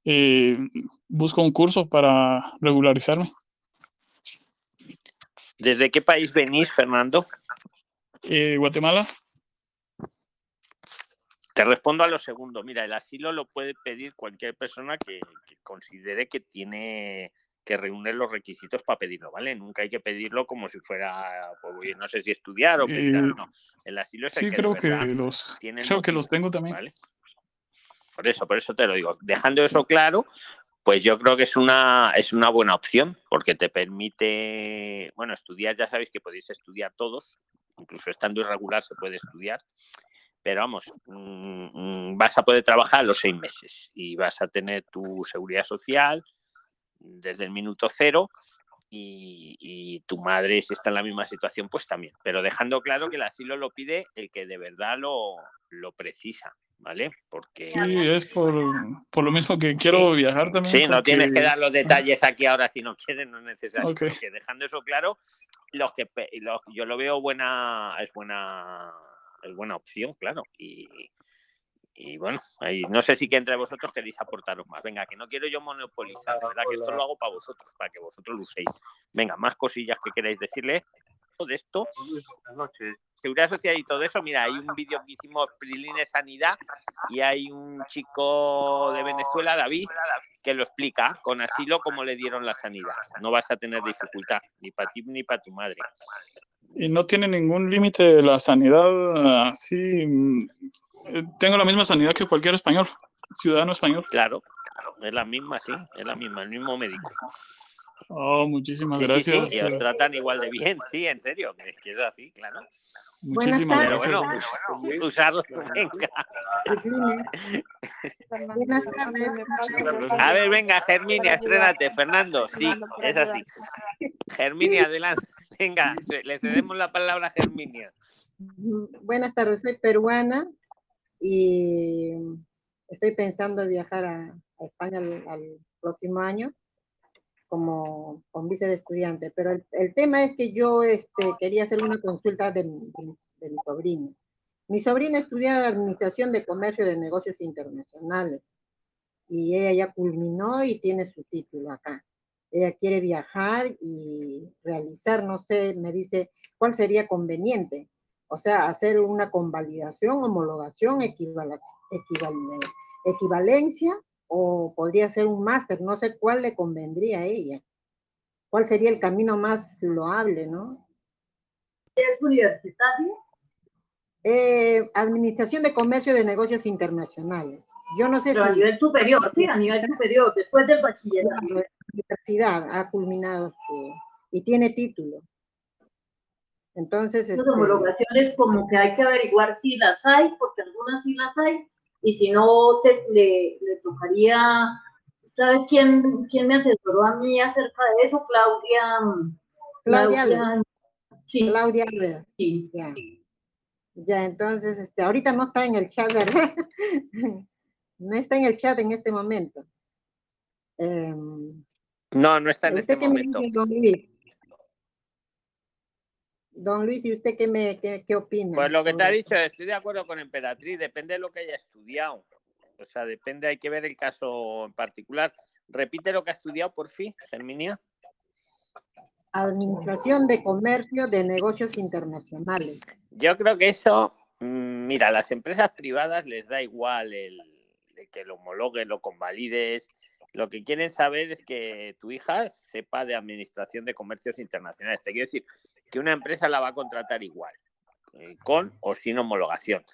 eh, busco un curso para regularizarme. ¿Desde qué país venís, Fernando? Eh, Guatemala. Te respondo a lo segundo. Mira, el asilo lo puede pedir cualquier persona que, que considere que tiene que reúne los requisitos para pedirlo, ¿vale? Nunca hay que pedirlo como si fuera, pues, no sé si estudiar o qué Eh, no. El asilo es el Sí, que creo que los, el creo que los tengo también. ¿vale? Por eso, por eso te lo digo. Dejando eso claro, pues yo creo que es una, es una buena opción, porque te permite, bueno, estudiar, ya sabéis que podéis estudiar todos, incluso estando irregular se puede estudiar, pero vamos, mm, mm, vas a poder trabajar los seis meses y vas a tener tu seguridad social desde el minuto cero y, y tu madre, si está en la misma situación, pues también. Pero dejando claro que el asilo lo pide el que de verdad lo, lo precisa, ¿vale? Porque Sí, es por, por lo mismo que quiero viajar también. Sí, no tienes que dar los detalles aquí ahora si no quieres, no es necesario. Ok. Porque dejando eso claro, los que pe- los- yo lo veo buena, es buena, es buena opción, claro. Y, y bueno, ahí, no sé si que entre vosotros queréis aportaros más. Venga, que no quiero yo monopolizar, de verdad que esto lo hago para vosotros, para que vosotros lo uséis. Venga, más cosillas que queráis decirle de esto. Seguridad social y todo eso, mira, hay un vídeo que hicimos Priline Sanidad y hay un chico de Venezuela, David, que lo explica con asilo cómo le dieron la sanidad. No vas a tener dificultad, ni para ti ni para tu madre. Y no tiene ningún límite la sanidad así. Eh, Tengo la misma sanidad que cualquier español, ciudadano español. Claro, es la misma, sí, es la misma, el mismo médico. Oh, muchísimas Sí, sí, sí, gracias. y os tratan igual de bien, sí, en serio, que es que es así, claro. Muchísimas gracias. bueno, us- usarlo, venga. Buenas tardes. A ver, venga, Germinia, estrénate, Fernando, sí, es así. Germinia, adelante, venga, le cedemos la palabra a Germinia. Buenas tardes, soy peruana y estoy pensando en viajar a, España al, próximo año como con visa de estudiante, pero el, tema es que yo este, quería hacer una consulta de mi sobrino. Mi sobrina estudia Administración de Comercio de Negocios Internacionales y ella ya culminó y tiene su título acá. Ella quiere viajar y realizar, no sé, me dice, ¿cuál sería conveniente? O sea, hacer una convalidación, homologación, equivale- equivalencia o podría ser un máster, no sé cuál le convendría a ella. ¿Cuál sería el camino más loable, no? ¿Es universitario? Eh, Administración de Comercio de Negocios Internacionales. Yo no sé Pero a nivel superior, sí, a nivel superior, después del bachillerato. La universidad ha culminado su- y tiene título. Entonces, Las este, homologaciones como que hay que averiguar si las hay, porque algunas sí las hay, y si no, te, le, le tocaría ¿Sabes quién, quién me asesoró a mí acerca de eso? Claudia. Claudia. Claudia, sí. Claudia Sí. Ya. ya, entonces, este, ahorita no está en el chat, ¿verdad? (laughs) no está en el chat en este momento. Em, no, no está en este momento. Luis? Don Luis, ¿y usted qué, me, qué, opina? Pues lo que te ha dicho, estoy de acuerdo con Emperatriz, depende de lo que haya estudiado. O sea, depende, hay que ver el caso en particular. Repite lo que ha estudiado por fin, Germinia. Administración de Comercio de Negocios Internacionales. Yo creo que eso, mm, mira, a las empresas privadas les da igual el, el que lo homologues, lo convalides, lo que quieren saber es que tu hija sepa de administración de comercios internacionales. Te quiero decir que una empresa la va a contratar igual, eh, con o sin homologación.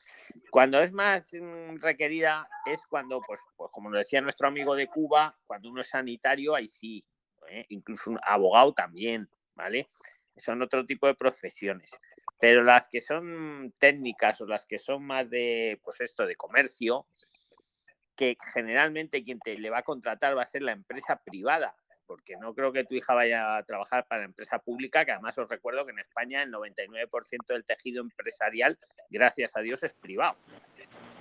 Cuando es más mm, requerida es cuando, pues, pues, como nos decía nuestro amigo de Cuba, cuando uno es sanitario, ahí sí, ¿eh? incluso un abogado también, ¿vale? Son otro tipo de profesiones. Pero las que son técnicas o las que son más de, pues esto, de comercio, que generalmente quien te le va a contratar va a ser la empresa privada, porque no creo que tu hija vaya a trabajar para la empresa pública, que además os recuerdo que en España el 99% del tejido empresarial, gracias a Dios, es privado.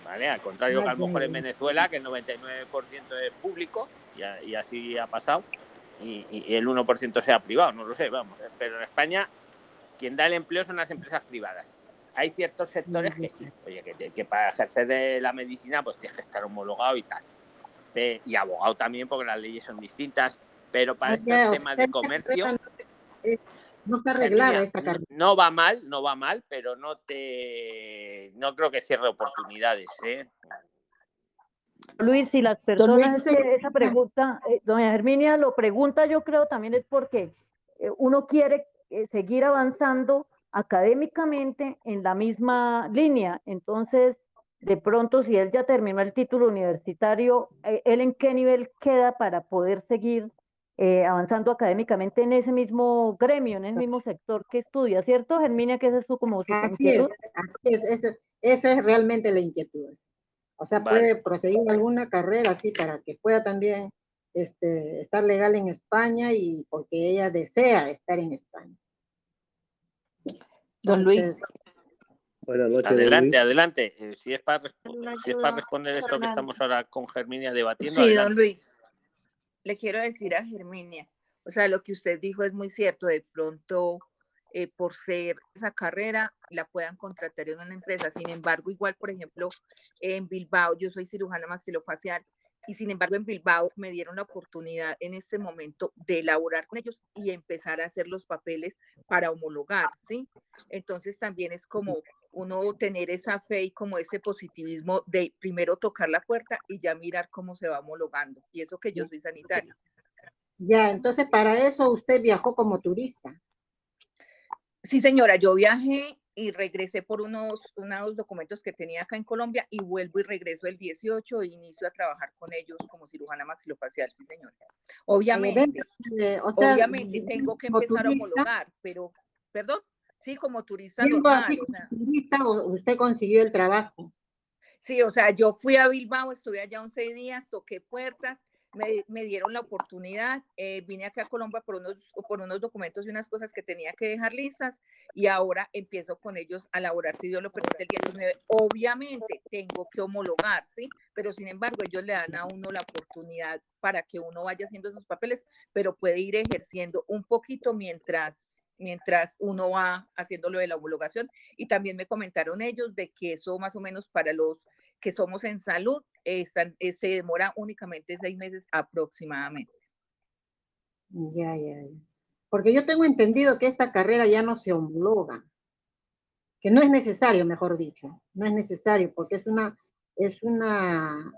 ¿Vale? Al contrario que a lo mejor en Venezuela, que el 99% es público, y, así ha pasado, y, y, el 1% sea privado, no lo sé, vamos. Pero en España, quien da el empleo son las empresas privadas hay ciertos sectores que sí, oye, que, para ejercer de la medicina pues tienes que estar homologado y tal. y abogado también porque las leyes son distintas, pero para estos temas de comercio... No está arreglada esta carrera. No va mal, no va mal, pero no te... No creo que cierre oportunidades, ¿eh? Luis, si las personas, esa pregunta, eh, doña Herminia lo pregunta, yo creo también es porque eh, uno quiere eh, seguir avanzando académicamente en la misma línea. Entonces, de pronto, si él ya terminó el título universitario, eh, ¿él en qué nivel queda para poder seguir eh, avanzando académicamente en ese mismo gremio, en el mismo sector que estudia? ¿Cierto, Germinia, que esa es su, como su así Es, así es, eso, eso es realmente la inquietud. O sea, puede proseguir alguna carrera así para que pueda también este, estar legal en España y porque ella desea estar en España. Don Luis. Adelante, adelante. Eh, si, es para si es para responder esto que estamos ahora con Germinia debatiendo. Sí, don Luis. Le quiero decir a Germinia, o sea, lo que usted dijo es muy cierto. De pronto, eh, por ser esa carrera, la puedan contratar en una empresa. Sin embargo, igual, por ejemplo, en Bilbao, yo soy cirujana maxilofacial y sin embargo en Bilbao me dieron la oportunidad en este momento de elaborar con ellos y empezar a hacer los papeles para homologar, ¿sí? Entonces también es como uno tener esa fe y como ese positivismo de primero tocar la puerta y ya mirar cómo se va homologando. Y eso que yo soy sanitario. Ya, entonces para eso usted viajó como turista. Sí, señora, yo viajé y regresé por unos, unos documentos que tenía acá en Colombia y vuelvo y regreso el 18 e inicio a trabajar con ellos como cirujana maxilofacial, sí señor. Obviamente, eh, obviamente tengo que empezar a homologar, pero, perdón, sí, como turista normal. turista, usted consiguió el trabajo. Sí, o sea, yo fui a Bilbao, estuve allá 11 días, toqué puertas, me, dieron la oportunidad, eh, vine acá a Colombia por unos, por unos documentos y unas cosas que tenía que dejar listas y ahora empiezo con ellos a elaborar, si Dios lo permite, el 19. Obviamente tengo que homologar, ¿sí? Pero sin embargo ellos le dan a uno la oportunidad para que uno vaya haciendo esos papeles, pero puede ir ejerciendo un poquito mientras mientras uno va haciendo lo de la homologación. Y también me comentaron ellos de que eso más o menos para los que somos en salud, eh, se demora únicamente seis meses aproximadamente. Ya, ya, ya. Porque yo tengo entendido que esta carrera ya no se homologa, que no es necesario, mejor dicho, no es necesario porque es una, es una,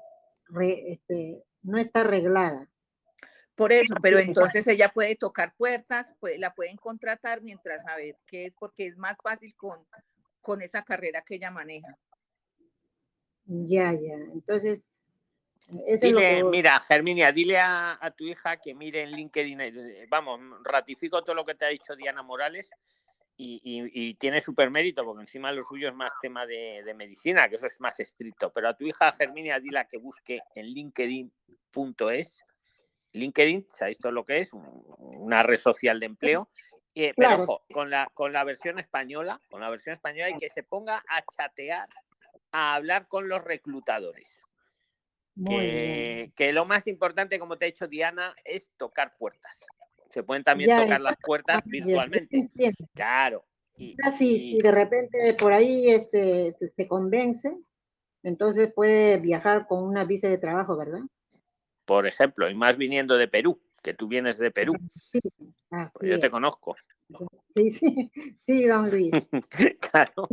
este, no está arreglada. Por eso, pero entonces ella puede tocar puertas, la pueden contratar mientras a ver qué es, porque es más fácil con, con esa carrera que ella maneja. Ya, ya. Entonces, mira, Germinia, dile a, tu hija que mire en LinkedIn. Eh, vamos, ratifico todo lo que te ha dicho Diana Morales y, tiene súper mérito, porque encima lo suyo es más tema de, medicina, que eso es más estricto. Pero a tu hija Germinia, dile que busque en linkedin.es LinkedIn, ¿sabéis todo lo que es? Una red social de empleo. (laughs) Eh, pero ojo, con la, con la versión española, con la versión española y que se ponga a chatear, a hablar con los reclutadores. Que, que, lo más importante, como te ha dicho Diana, es tocar puertas. Se pueden también tocar las puertas virtualmente. Claro. Y, si, de repente por ahí este, se convence, entonces puede viajar con una visa de trabajo, ¿verdad? Por ejemplo, y más viniendo de Perú, que tú vienes de Perú. Sí, pues yo te conozco. Sí, sí, (laughs) sí, don Luis. (laughs) claro.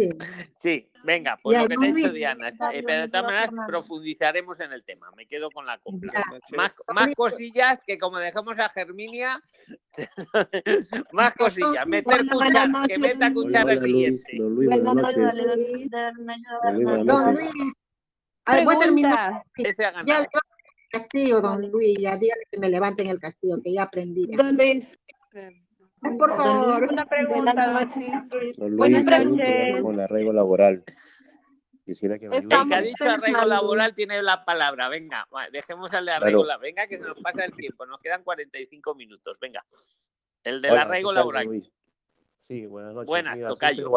Sí. venga, pues lo que te he dicho Diana. Eh, pero de todas maneras profundizaremos en el tema. Me quedo con la compra. Más, más cosillas que como dejamos a Germinia, (laughs) más cosillas. Meter cuchara, que meta cuchara el siguiente. Don Luis, Don Luis, voy a terminar. Ya, castigo, don Luis, ya dígale que me levanten el castigo, que ya aprendí. Don Luis. Por favor. Una pregunta. Buenas noches. Con arreglo laboral. Quisiera que me El que ha dicho arreglo laboral tiene la palabra. Venga, dejemos el de arreglo laboral. Venga, que se nos pasa el tiempo. Nos quedan 45 minutos. Venga. El del arreglo laboral. Sí, buenas noches. Buenas, tocayo.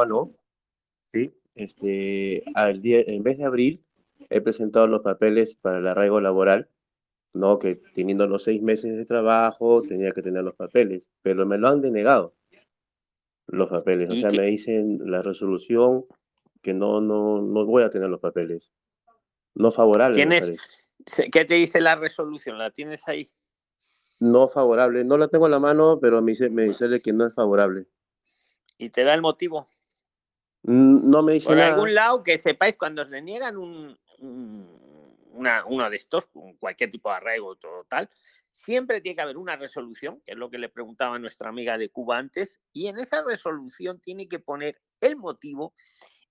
Sí, este, al día, en vez de abril, he presentado los papeles para el arraigo laboral no, que teniendo los seis meses de trabajo tenía que tener los papeles, pero me lo han denegado los papeles. O sea, me dicen la resolución que no, no, no voy a tener los papeles. No favorable. ¿Tienes, ¿Qué te dice la resolución? ¿La tienes ahí? No favorable. No la tengo en la mano, pero me dice, me dice que no es favorable. ¿Y te da el motivo? No me dice Por nada. algún lado que sepáis cuando os deniegan un una, uno de estos, cualquier tipo de arraigo total, siempre tiene que haber una resolución, que es lo que le preguntaba a nuestra amiga de Cuba antes, y en esa resolución tiene que poner el motivo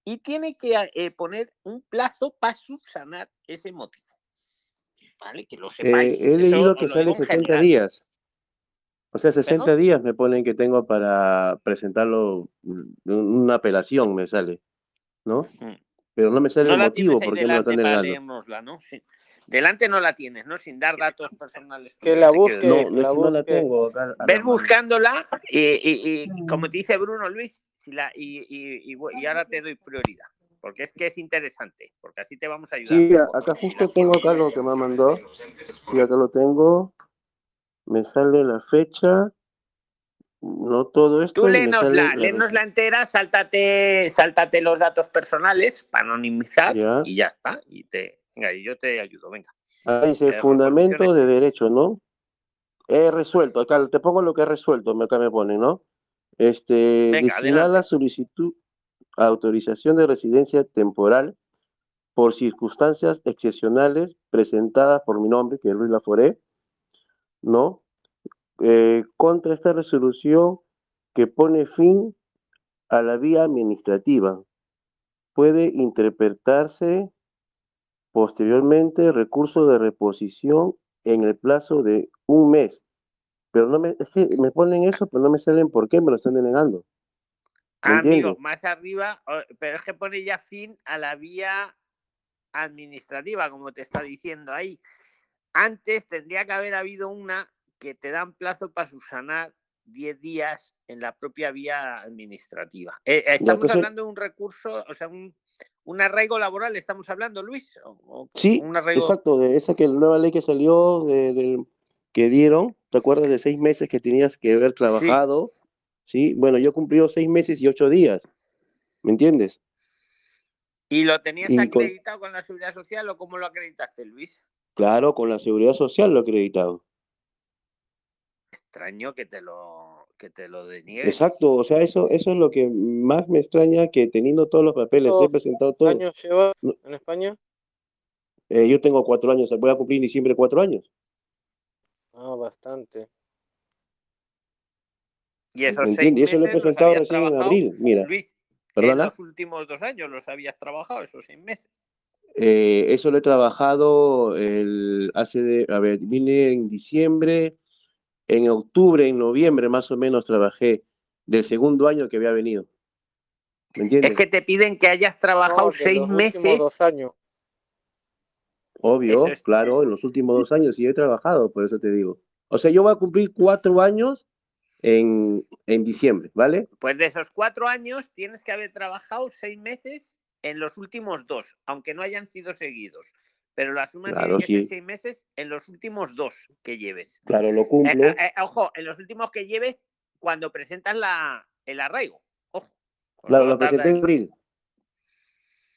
y tiene que eh, poner un plazo para subsanar ese motivo. ¿Vale? Que lo sepáis. Eh, he leído que sale 60 días. O sea, 60 días me ponen que tengo para presentarlo, mm, una apelación me sale, ¿no? Pero no me sale el motivo por qué lo están denegando. ¿no? Delante no la tienes, ¿no? Sin dar datos personales. Que la busque. No, no, la tengo. Ves buscándola y, como te dice Bruno Luis, si la, y, ahora te doy prioridad. Porque es que es interesante, porque así te vamos a ayudar. Sí, acá justo tengo acá lo que me mandó. Sí, acá lo tengo. Me sale la fecha no todo esto. Tú léenosla, la entera, sáltate, sáltate los datos personales para anonimizar y ya está. Y te, venga, y yo te ayudo, venga. Ahí dice fundamento de derecho, ¿no? He resuelto, acá te pongo lo que he resuelto, acá me pone, ¿no? Este, venga, la solicitud, autorización de residencia temporal por circunstancias excepcionales presentadas por mi nombre, que es Luis Laforé, ¿no? Eh, contra esta resolución que pone fin a la vía administrativa. Puede interpretarse posteriormente recurso de reposición en el plazo de un mes. Pero no me, es que me ponen eso, pero no me salen por qué me lo están denegando. Amigo, más arriba, pero es que pone ya fin a la vía administrativa, como te está diciendo ahí. Antes tendría que haber habido una que te dan plazo para subsanar 10 días en la propia vía administrativa. Eh, estamos hablando de un recurso, o sea, un, arraigo laboral, ¿estamos hablando, Luis? sí, exacto, de esa que la nueva ley que salió, de, que dieron, ¿te acuerdas de seis meses que tenías que haber trabajado? Sí, bueno, yo cumplí seis meses y ocho días, ¿me entiendes? ¿Y lo tenías acreditado con... con la Seguridad Social o cómo lo acreditaste, Luis? Claro, con la Seguridad Social lo acreditado extraño que te lo que te lo deniegue. Exacto, o sea, eso eso es lo que más me extraña que teniendo todos los papeles, he presentado todo. ¿Cuántos años llevas en España? Eh, yo tengo cuatro años, voy a cumplir en diciembre cuatro años. Ah, bastante. Y esos seis eso lo he presentado recién en abril, mira. Luis, en los últimos dos años los habías trabajado, esos seis meses. Eh, eso lo he trabajado el, hace, de, a ver, vine en diciembre, en octubre, en noviembre más o menos trabajé del segundo año que había venido. ¿Me entiendes? Es que te piden que hayas trabajado seis meses. Dos años. Obvio, claro, en los últimos dos años sí he trabajado, por eso te digo. O sea, yo voy a cumplir cuatro años en, en diciembre, ¿vale? Pues de esos cuatro años tienes que haber trabajado seis meses en los últimos dos, aunque no hayan sido seguidos. Pero la suma tiene que ser seis meses en los últimos dos que lleves. Claro, lo cumple. Eh, eh, ojo, en los últimos que lleves cuando presentas la, el arraigo. Ojo. Claro, lo presenté en abril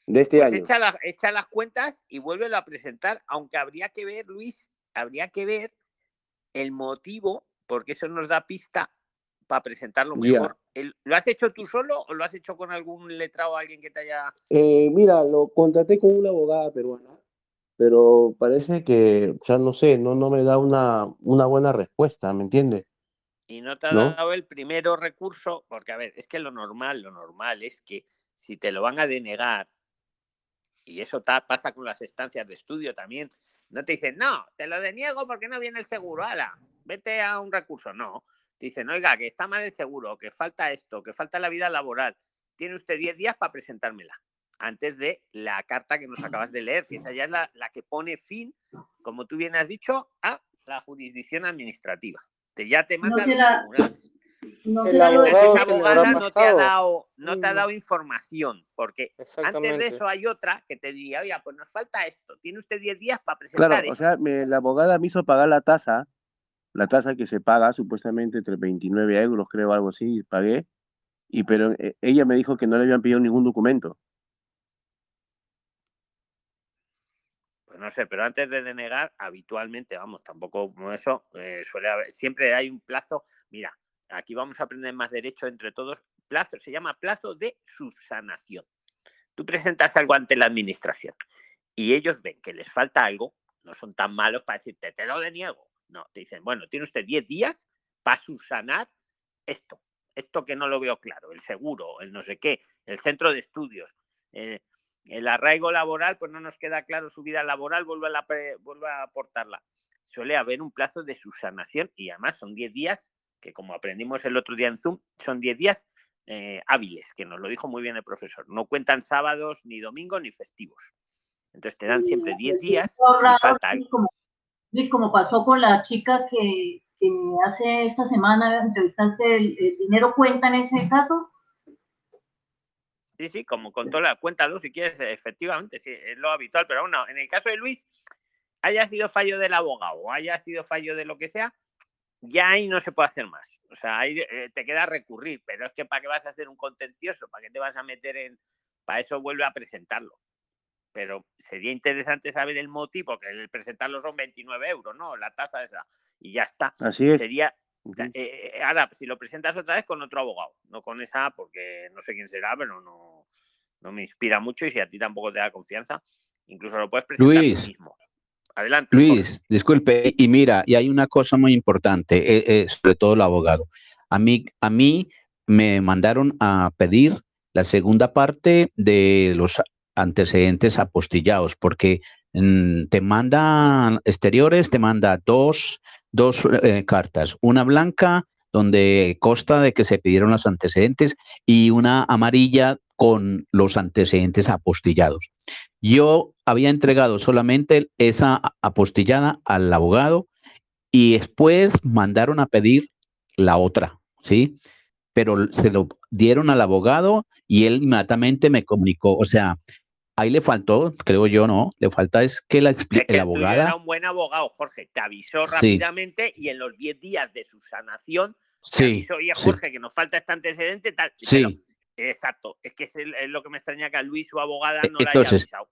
de este pues año. Echa, echa, las cuentas y vuélvelo a presentar, aunque habría que ver, Luis, habría que ver el motivo, porque eso nos da pista para presentarlo mejor. ¿Lo has hecho tú solo o lo has hecho con algún letrado o alguien que te haya...? Eh, mira, lo contraté con una abogada peruana, pero parece que, o sea, no sé, no, no me da una, una buena respuesta, ¿me entiendes? Y no te ha dado el primero recurso, porque a ver, es que lo normal, lo normal es que si te lo van a denegar, y eso pasa con las estancias de estudio también, no te dicen, no, te lo deniego porque no viene el seguro, ala, vete a un recurso, no, dicen, oiga, que está mal el seguro, que falta esto, que falta la vida laboral. Tiene usted 10 días para presentármela antes de la carta que nos acabas de leer, que esa ya es la, que pone fin, como tú bien has dicho, a la jurisdicción administrativa. Te, ya te manda no los No, el abogada no te ha dado, no te ha dado información, porque antes de eso hay otra que te diría, oiga, pues nos falta esto, tiene usted 10 días para presentar Claro, o sea, la abogada me hizo pagar la tasa la tasa que se paga supuestamente entre 29 euros, creo, algo así, pagué, y pero eh, ella me dijo que no le habían pedido ningún documento. No sé, pero antes de denegar, habitualmente, vamos, tampoco como eso, eh, suele haber, siempre hay un plazo, mira, aquí vamos a aprender más derecho entre todos, plazo, se llama plazo de subsanación. Tú presentas algo ante la administración y ellos ven que les falta algo, no son tan malos para decirte, te lo deniego, no, te dicen, bueno, tiene usted 10 días para subsanar esto, esto que no lo veo claro, el seguro, el no sé qué, el centro de estudios, eh, el arraigo laboral, pues no nos queda claro su vida laboral, vuelve a, vuelve a aportarla. Suele haber un plazo de subsanación y además son 10 días, que como aprendimos el otro día en Zoom, son 10 días eh, hábiles, que nos lo dijo muy bien el profesor. No cuentan sábados, ni domingos, ni festivos. Entonces te dan siempre 10 días y falta como pasó con la chica que, hace esta semana entrevistaste, el, dinero cuenta en ese caso? Sí, sí, como contó la, cuéntalo si quieres, efectivamente, sí, es lo habitual, pero bueno, en el caso de Luis, haya sido fallo del abogado o haya sido fallo de lo que sea, ya ahí no se puede hacer más. O sea, ahí eh, te queda recurrir, pero es que para qué vas a hacer un contencioso, para qué te vas a meter en, para eso vuelve a presentarlo pero sería interesante saber el motivo, porque el presentarlo son 29 euros, ¿no? La tasa esa, y ya está. Así es. Sería, eh, eh, ahora, si lo presentas otra vez con otro abogado, no con esa, porque no sé quién será, pero no, no me inspira mucho y si a ti tampoco te da confianza, incluso lo puedes presentar Luis, tú mismo. Adelante. Luis, disculpe, y mira, y hay una cosa muy importante, eh, sobre todo el abogado. A mí, a mí me mandaron a pedir la segunda parte de los antecedentes apostillados, porque mm, te manda exteriores, te manda dos, dos eh, cartas, una blanca donde consta de que se pidieron los antecedentes y una amarilla con los antecedentes apostillados. Yo había entregado solamente esa apostillada al abogado y después mandaron a pedir la otra, ¿sí? Pero se lo dieron al abogado y él inmediatamente me comunicó, o sea, ahí le faltó, creo yo, ¿no? Le falta es que la explique la abogada. Era un buen abogado, Jorge. Te avisó rápidamente y en los 10 días de su sanación te avisó, oye, Jorge, que nos falta este antecedente, tal. Sí. exacto. Es que es, lo que me extraña que a Luis, su abogada, no le haya avisado.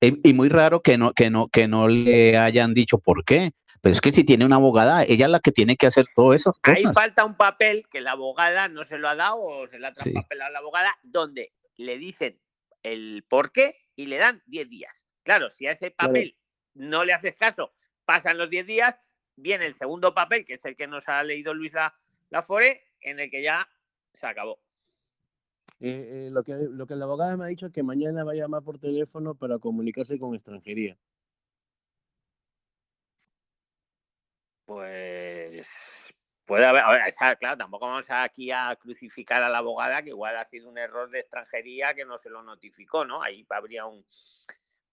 Y muy raro que no, que no, que no le hayan dicho por qué. Pero es que si tiene una abogada, ella es la que tiene que hacer todo eso. Ahí falta un papel que la abogada no se lo ha dado o se le ha traspapelado a la abogada, donde le dicen el por qué y le dan 10 días. Claro, si a ese papel no le haces caso, pasan los 10 días, viene el segundo papel, que es el que nos ha leído Luis la, la Fore, en el que ya se acabó. Eh, eh, lo, que, lo que la abogada me ha dicho es que mañana va a llamar por teléfono para comunicarse con extranjería. Pues Puede haber, claro, tampoco vamos aquí a crucificar a la abogada, que igual ha sido un error de extranjería que no se lo notificó, ¿no? Ahí habría un.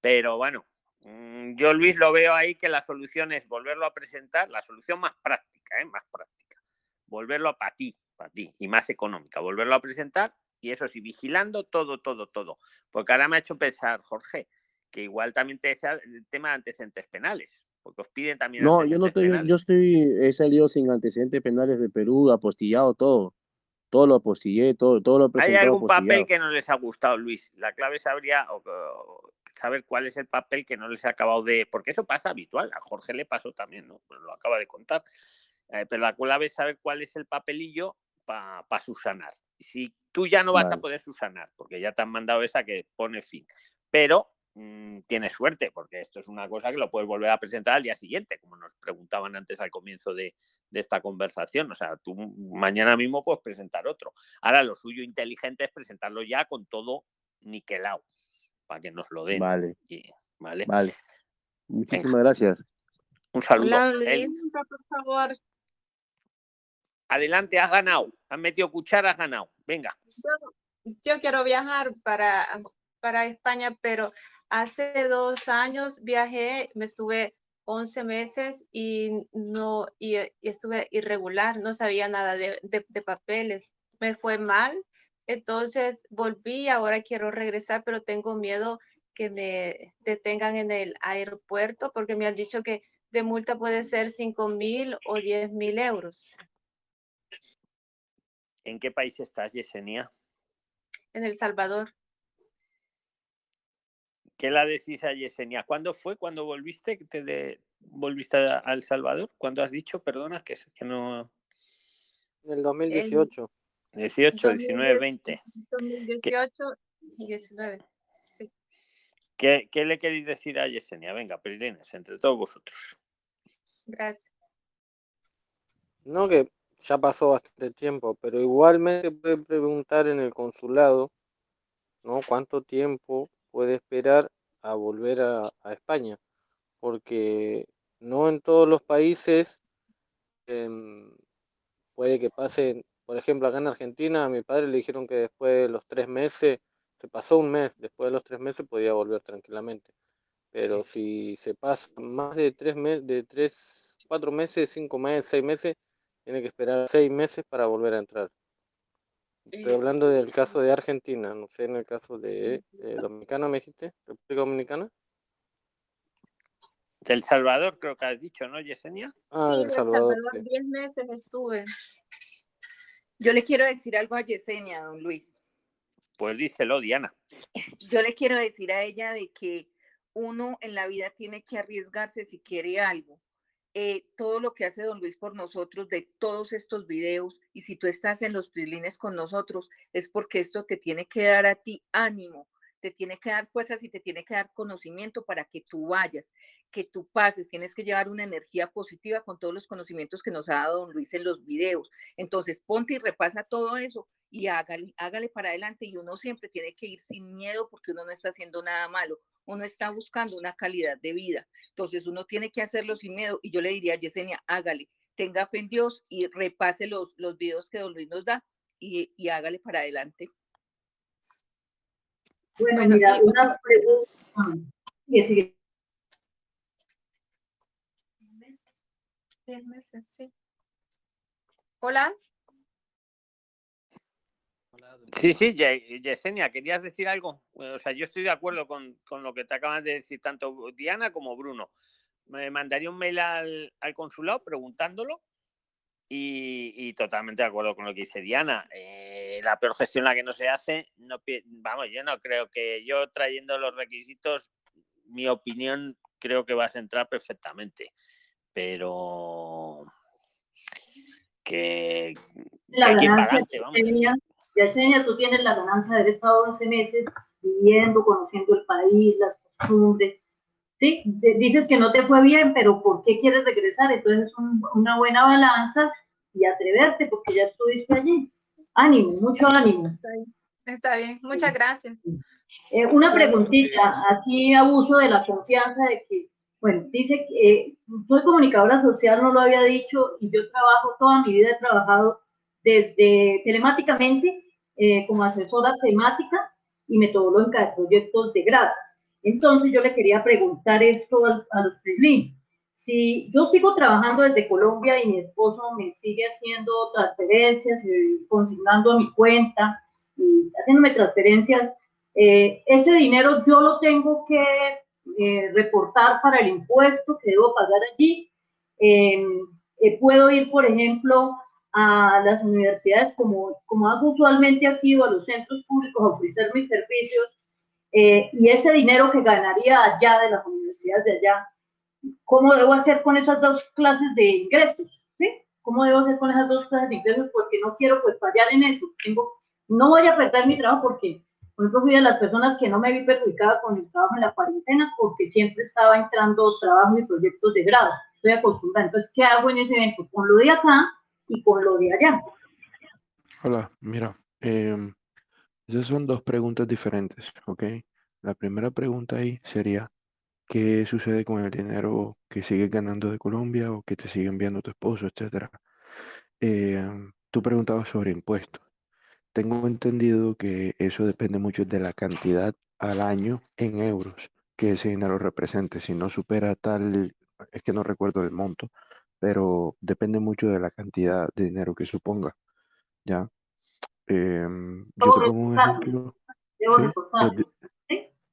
Pero bueno, Mm, yo, Luis, lo veo ahí que la solución es volverlo a presentar, la solución más práctica, ¿eh? más práctica, volverlo a para ti, para ti, y más económica, volverlo a presentar y eso sí, vigilando todo, todo, todo. Porque ahora me ha hecho pensar, Jorge, que igual también te el tema de antecedentes penales, porque os piden también. No, yo no estoy, yo estoy, he salido sin antecedentes penales de Perú, apostillado todo. Todo lo apostillé, todo, todo lo ¿Hay algún papel que no les ha gustado, Luis? La clave sabría saber cuál es el papel que no les ha acabado de. Porque eso pasa habitual, a Jorge le pasó también, ¿no? Pues lo acaba de contar. Eh, pero la clave es saber cuál es el papelillo para pa susanar. Si tú ya no vas a poder susanar, porque ya te han mandado esa que pone fin, pero mm, tienes suerte, porque esto es una cosa que lo puedes volver a presentar al día siguiente, como nos preguntaban antes al comienzo de, esta conversación. O sea, tú mañana mismo puedes presentar otro. Ahora, lo suyo inteligente es presentarlo ya con todo niquelado, para que nos lo den. Vale. vale. Vale. Muchísimas gracias. Un saludo. Hola, Luis, por favor. Adelante, has ganado. Has metido cuchara, has ganado. Venga. Yo, quiero viajar para, para España, pero hace dos años viajé, me estuve 11 meses y no y, estuve irregular, no sabía nada de, de, papeles, me fue mal, entonces volví, ahora quiero regresar, pero tengo miedo que me detengan en el aeropuerto porque me han dicho que de multa puede ser 5 mil o 10 mil euros. ¿En qué país estás, Yesenia? En El Salvador. ¿Qué la decís a Yesenia? ¿Cuándo fue? ¿Cuándo volviste? Te ¿Volviste a, El Salvador? ¿Cuándo has dicho? Perdona, que, que no... En el 2018. 18, 19, 20. 2018 y 19, sí. ¿Qué, ¿Qué, le queréis decir a Yesenia? Venga, Prilines, entre todos vosotros. Gracias. No, que ya pasó bastante tiempo, pero igualmente puede preguntar en el consulado, ¿no? ¿Cuánto tiempo puede esperar a volver a, España? Porque no en todos los países em, puede que pasen, por ejemplo, acá en Argentina a mi padre le dijeron que después de los tres meses, se pasó un mes, después de los tres meses podía volver tranquilamente. Pero si se pasa más de tres meses, de tres, cuatro meses, cinco meses, seis meses, tiene que esperar seis meses para volver a entrar. Estoy hablando del caso de Argentina, no sé, en el caso de eh, Dominicana, ¿me dijiste? ¿República Dominicana? Del Salvador, creo que has dicho, ¿no, Yesenia? Ah, sí, del Salvador. Salvador diez meses estuve. Yo le quiero decir algo a Yesenia, don Luis. Pues díselo, Diana. Yo le quiero decir a ella de que uno en la vida tiene que arriesgarse si quiere algo. Eh, todo lo que hace don Luis por nosotros, de todos estos videos, y si tú estás en los prislines con nosotros, es porque esto te tiene que dar a ti ánimo, te tiene que dar fuerzas y te tiene que dar conocimiento para que tú vayas, que tú pases, tienes que llevar una energía positiva con todos los conocimientos que nos ha dado don Luis en los videos. Entonces, ponte y repasa todo eso y hágale, hágale para adelante y uno siempre tiene que ir sin miedo porque uno no está haciendo nada malo uno está buscando una calidad de vida. Entonces uno tiene que hacerlo sin miedo y yo le diría a Yesenia, hágale, tenga fe en Dios y repase los, los videos que Don Luis nos da y, y hágale para adelante. Bueno, mira, una pregunta. Hola. Sí, sí, Yesenia, ¿querías decir algo? O sea, yo estoy de acuerdo con, lo que te acaban de decir tanto Diana como Bruno. Me mandaría un mail al, consulado preguntándolo y, totalmente de acuerdo con lo que dice Diana. Eh, la peor gestión la que no se hace, no, vamos, yo no creo que yo trayendo los requisitos, mi opinión creo que vas a entrar perfectamente. Pero que, la hay ya Yesenia, tú tienes la ganancia de haber estado 11 meses viviendo, conociendo el país, las costumbres. Sí, dices que no te fue bien, pero ¿por qué quieres regresar? Entonces es una buena balanza y atreverte porque ya estuviste allí. Ánimo, mucho ánimo. Está bien, muchas gracias. Eh, una preguntita, aquí abuso de la confianza de que, bueno, dice que eh, soy comunicadora social, no lo había dicho, y yo trabajo, toda mi vida he trabajado desde telemáticamente eh, como asesora temática y metodológica de proyectos de grado. Entonces yo le quería preguntar esto a, los Preslin. Si yo sigo trabajando desde Colombia y mi esposo me sigue haciendo transferencias y consignando a mi cuenta y haciéndome transferencias, eh, ese dinero yo lo tengo que eh, reportar para el impuesto que debo pagar allí. Em, eh, puedo ir, por ejemplo, a las universidades como, como hago usualmente aquí o a los centros públicos a ofrecer mis servicios y ese dinero que ganaría allá de las universidades de allá, ¿cómo debo hacer con esas dos clases de ingresos? ¿Sí? ¿Cómo debo hacer con esas dos clases de ingresos? Porque no quiero pues fallar en eso. Tengo, no voy a perder mi trabajo porque por ejemplo, fui de las personas que no me vi perjudicada con el trabajo en la cuarentena porque siempre estaba entrando trabajo y proyectos de grado. Estoy acostumbrada. Entonces, ¿qué hago en ese evento? Con lo de acá y con lo de allá. Hola, mira, em, esas son dos preguntas diferentes, ¿ok? La primera pregunta ahí sería, ¿qué sucede con el dinero que sigues ganando de Colombia o que te sigue enviando tu esposo, etcétera? Em, tú preguntabas sobre impuestos. Tengo entendido que eso depende mucho de la cantidad al año en euros que ese dinero represente. Si no supera tal, es que no recuerdo el monto, pero depende mucho de la cantidad de dinero que suponga. ¿Ya? Em, yo te pongo un ejemplo.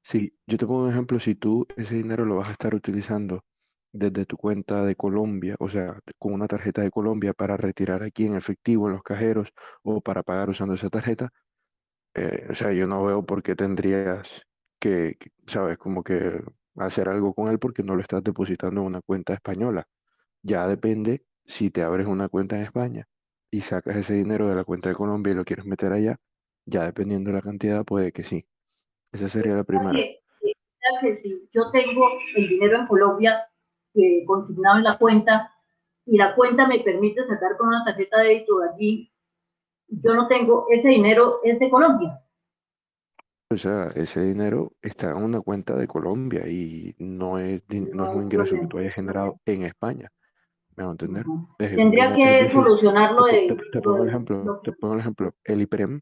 Sí, yo te pongo un ejemplo. Si tú ese dinero lo vas a estar utilizando desde tu cuenta de Colombia, o sea, con una tarjeta de Colombia para retirar aquí en efectivo en los cajeros o para pagar usando esa tarjeta, eh, o sea, yo no veo por qué tendrías que, sabes, como que hacer algo con él porque no lo estás depositando en una cuenta española. Ya depende si te abres una cuenta en España y sacas ese dinero de la cuenta de Colombia y lo quieres meter allá, ya dependiendo de la cantidad, puede que sí. Esa sería la primera. Que si yo tengo el dinero en Colombia, eh, consignado en la cuenta y la cuenta me permite sacar con una tarjeta de débito de allí, yo no tengo ese dinero, es de Colombia. O sea, ese dinero está en una cuenta de Colombia y no es, no es un ingreso que tú hayas generado en España. ¿Me a entender? Tendría que solucionarlo de... Te, pongo el ejemplo, te pongo el ejemplo. El IPREM,